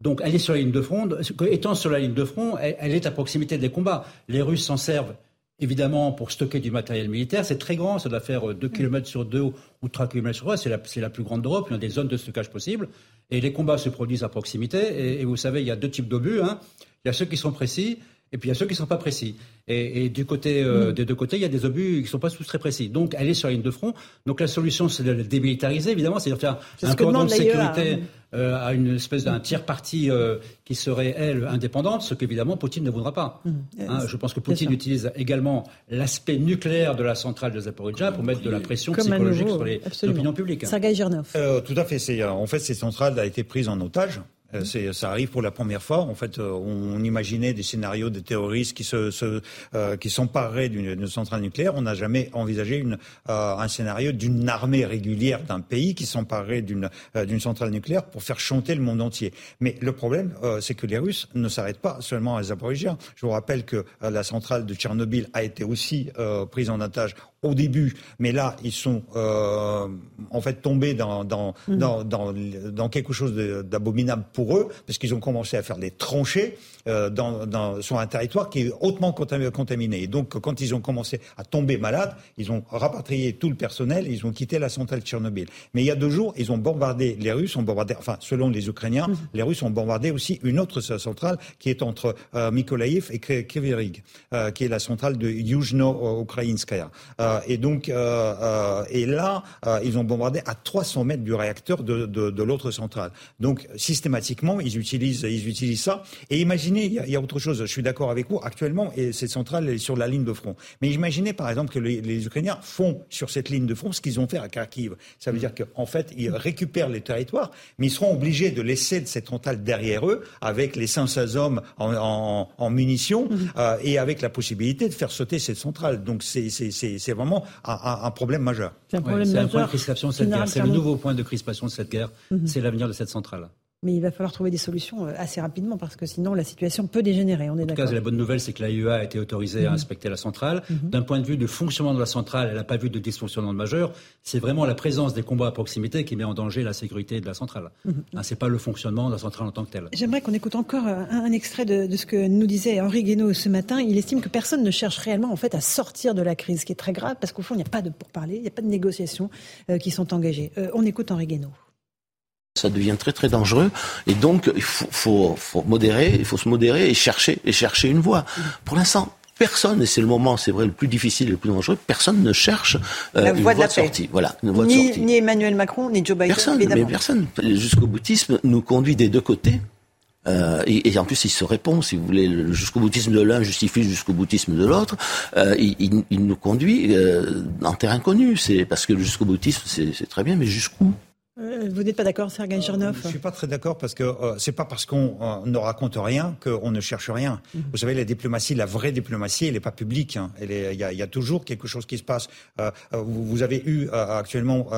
Donc, elle est sur la ligne de front. Étant sur la ligne de front, elle est à proximité des combats. Les Russes s'en servent Évidemment, pour stocker du matériel militaire, c'est très grand. Ça doit faire 2 km sur 2 ou 3 km sur 3. C'est la, la, plus grande d'Europe. Il y a des zones de stockage possibles. Et les combats se produisent à proximité. Et, vous savez, il y a deux types d'obus. Hein. Il y a ceux qui sont précis et puis il y a ceux qui ne sont pas précis. Et, du côté euh, mm. des deux côtés, il y a des obus qui ne sont pas tous très précis. Donc, elle est sur la ligne de front. Donc, la solution, c'est de la démilitariser, évidemment, c'est de faire un cordon de sécurité hein. euh, à une espèce d'un tiers parti euh, qui serait, elle, indépendante, ce qu'évidemment Poutine ne voudra pas. Mm. Hein, je pense que Poutine utilise également l'aspect nucléaire de la centrale de Zaporizhia pour mettre de la pression psychologique sur les opinions publiques. Sergei Girnov. tout à fait. En fait, cette centrale a été prise en otage Euh, ça arrive pour la première fois. En fait, euh, on, imaginait des scénarios de terroristes qui se, se euh, qui s'empareraient d'une, centrale nucléaire. On n'a jamais envisagé une, un scénario d'une armée régulière d'un pays qui s'emparerait d'une, d'une centrale nucléaire pour faire chanter le monde entier. Mais le problème, c'est que les Russes ne s'arrêtent pas seulement à Zaporizhia. Je vous rappelle que la centrale de Tchernobyl a été aussi prise en otage au début, mais là, ils sont en fait tombés dans, dans, mmh. dans, dans, dans, quelque chose d'abominable pour eux, parce qu'ils ont commencé à faire des tranchées euh, dans, dans, sur un territoire qui est hautement contaminé. Et donc, quand ils ont commencé à tomber malades, ils ont rapatrié tout le personnel, ils ont quitté la centrale de Tchernobyl. Mais il y a deux jours, ils ont bombardé, les Russes ont bombardé, enfin, selon les Ukrainiens, mmh. les Russes ont bombardé aussi une autre centrale qui est entre euh, Mykolaiv et Kryvyi euh, qui est la centrale de Yuzhno-Ukrainskaya. Euh, et donc, euh, et là, ils ont bombardé à 300 mètres du réacteur de, de, de l'autre centrale. Donc, systématiquement, ils utilisent, ils utilisent ça. Et imaginez, il y, a, il y a autre chose. Je suis d'accord avec vous. Actuellement, et cette centrale est sur la ligne de front. Mais imaginez, par exemple, que les, les Ukrainiens font sur cette ligne de front ce qu'ils ont fait à Kharkiv. Ça veut dire qu'en fait, ils récupèrent les territoires, mais ils seront obligés de laisser cette centrale derrière eux, avec les 500 hommes en, en, en munitions, mmh. euh, et avec la possibilité de faire sauter cette centrale. Donc, c'est vraiment un, problème majeur. C'est un, point de crispation de cette guerre. C'est le nouveau point de crispation de cette guerre. Mhm. C'est l'avenir de cette centrale. Mais il va falloir trouver des solutions euh, assez rapidement parce que sinon la situation peut dégénérer. On est en tout cas, la bonne nouvelle, c'est que l'AIEA a été autorisée à mhm. inspecter la centrale. Mhm. D'un point de vue de fonctionnement de la centrale, elle n'a pas vu de dysfonctionnement majeur. C'est vraiment la présence des combats à proximité qui met en danger la sécurité de la centrale. Ce mhm. n'est c'est pas le fonctionnement de la centrale en tant que telle. J'aimerais qu'on écoute encore euh, un, extrait de, ce que nous disait Henri Guénaud ce matin. Il estime que personne ne cherche réellement en fait à sortir de la crise, ce qui est très grave parce qu'au fond, il n'y a pas de pourparlers, il n'y a pas de négociations euh, qui sont engagées. on écoute Henri Guénaud ça devient très très dangereux. Et donc, il faut, faut, modérer, il faut se modérer et chercher, et chercher une voie. Pour l'instant, personne, et c'est le moment, c'est vrai, le plus difficile et le plus dangereux, personne ne cherche euh, une voie de, la sortie. Voilà, une voie ni, de sortie. Ni Emmanuel Macron, ni Joe Biden, personne, Mais personne. Jusqu'au boutisme nous conduit des deux côtés. Euh, et, en plus, il se répond, si vous voulez, le jusqu'au boutisme de l'un justifie jusqu'au boutisme de l'autre. Euh, il, il, nous conduit euh, en terrain connu. C'est parce que le jusqu'au boutisme, c'est très bien, mais jusqu'où? Euh, vous n'êtes pas d'accord, Sergei Girnov Je ne suis pas très d'accord parce que euh, c'est pas parce qu'on euh, ne raconte rien qu'on ne cherche rien. Mhm. Vous savez, la diplomatie, la vraie diplomatie, elle n'est pas publique. Hein. Il y, a, y, a, toujours quelque chose qui se passe. Euh, vous, vous, avez eu actuellement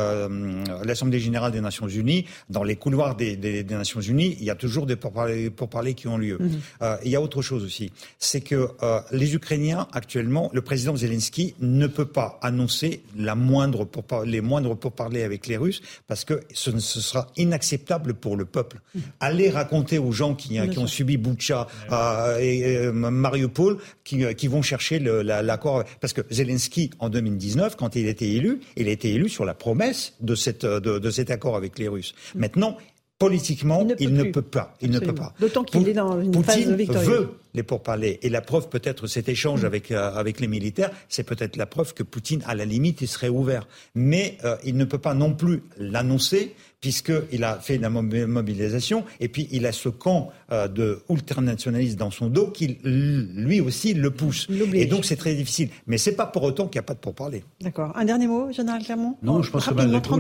l'Assemblée générale des Nations Unies. Dans les couloirs des, des, des Nations Unies, il y a toujours des pourparlers, pourparlers qui ont lieu. Mhm. il y a autre chose aussi. C'est que les Ukrainiens, actuellement, le président Zelensky ne peut pas annoncer la moindre les moindres pourparlers avec les Russes parce que ce, ce, sera inacceptable pour le peuple. Mmh. Allez raconter aux gens qui, qui ont subi Boucha euh, et euh, Mariupol qui, euh, qui, vont chercher l'accord. parce que Zelensky, en 2019, quand il était élu, il été élu sur la promesse de, cette, de, de cet accord avec les Russes. Mmh. Maintenant, politiquement, il ne peut, pas. Il ne peut pas. D'autant qu'il est dans une phase victorieuse. veut les pourparlers. Et la preuve, peut-être, cet échange avec, euh, avec les militaires, c'est peut-être la preuve que Poutine, à la limite, il serait ouvert. Mais euh, il ne peut pas non plus l'annoncer puisqu'il a fait la mobilisation, et puis il a ce camp euh, de ultranationalistes dans son dos qui, lui aussi, le pousse. Et donc c'est très difficile. Mais c'est pas pour autant qu'il n'y a pas de pourparler. D'accord. Un dernier mot, Général Clermont Non, je pense que malgré tout,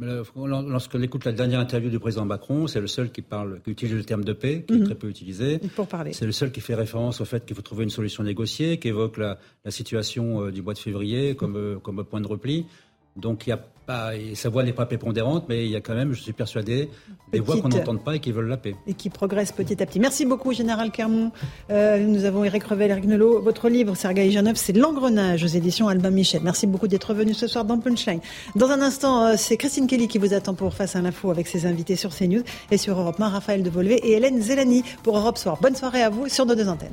lorsqu'on écoute la dernière interview du président Macron, c'est le seul qui parle, qui utilise le terme de paix, qui est mhm. très peu utilisé. Pour parler. C'est le seul qui fait référence au fait qu'il faut trouver une solution négociée, qui évoque la, situation euh, du mois de février comme, euh, comme point de repli. Donc il y a pas, sa voix n'est pas prépondérante, mais il y a quand même, je suis persuadé, des voix qu'on n'entend pas et qui veulent la paix. Et qui progressent petit à petit. Merci beaucoup, Général Clermont. Euh, nous avons Eric Revel, Eric Nelot. Votre livre, Sergei Janov, c'est L'engrenage aux éditions Albin Michel. Merci beaucoup d'être venu ce soir dans Punchline. Dans un instant, euh, c'est Christine Kelly qui vous attend pour Face à l'info avec ses invités sur CNews et sur Europe 1, Raphaël Devolvé et Hélène Zelani pour Europe Soir. Bonne soirée à vous sur nos deux antennes.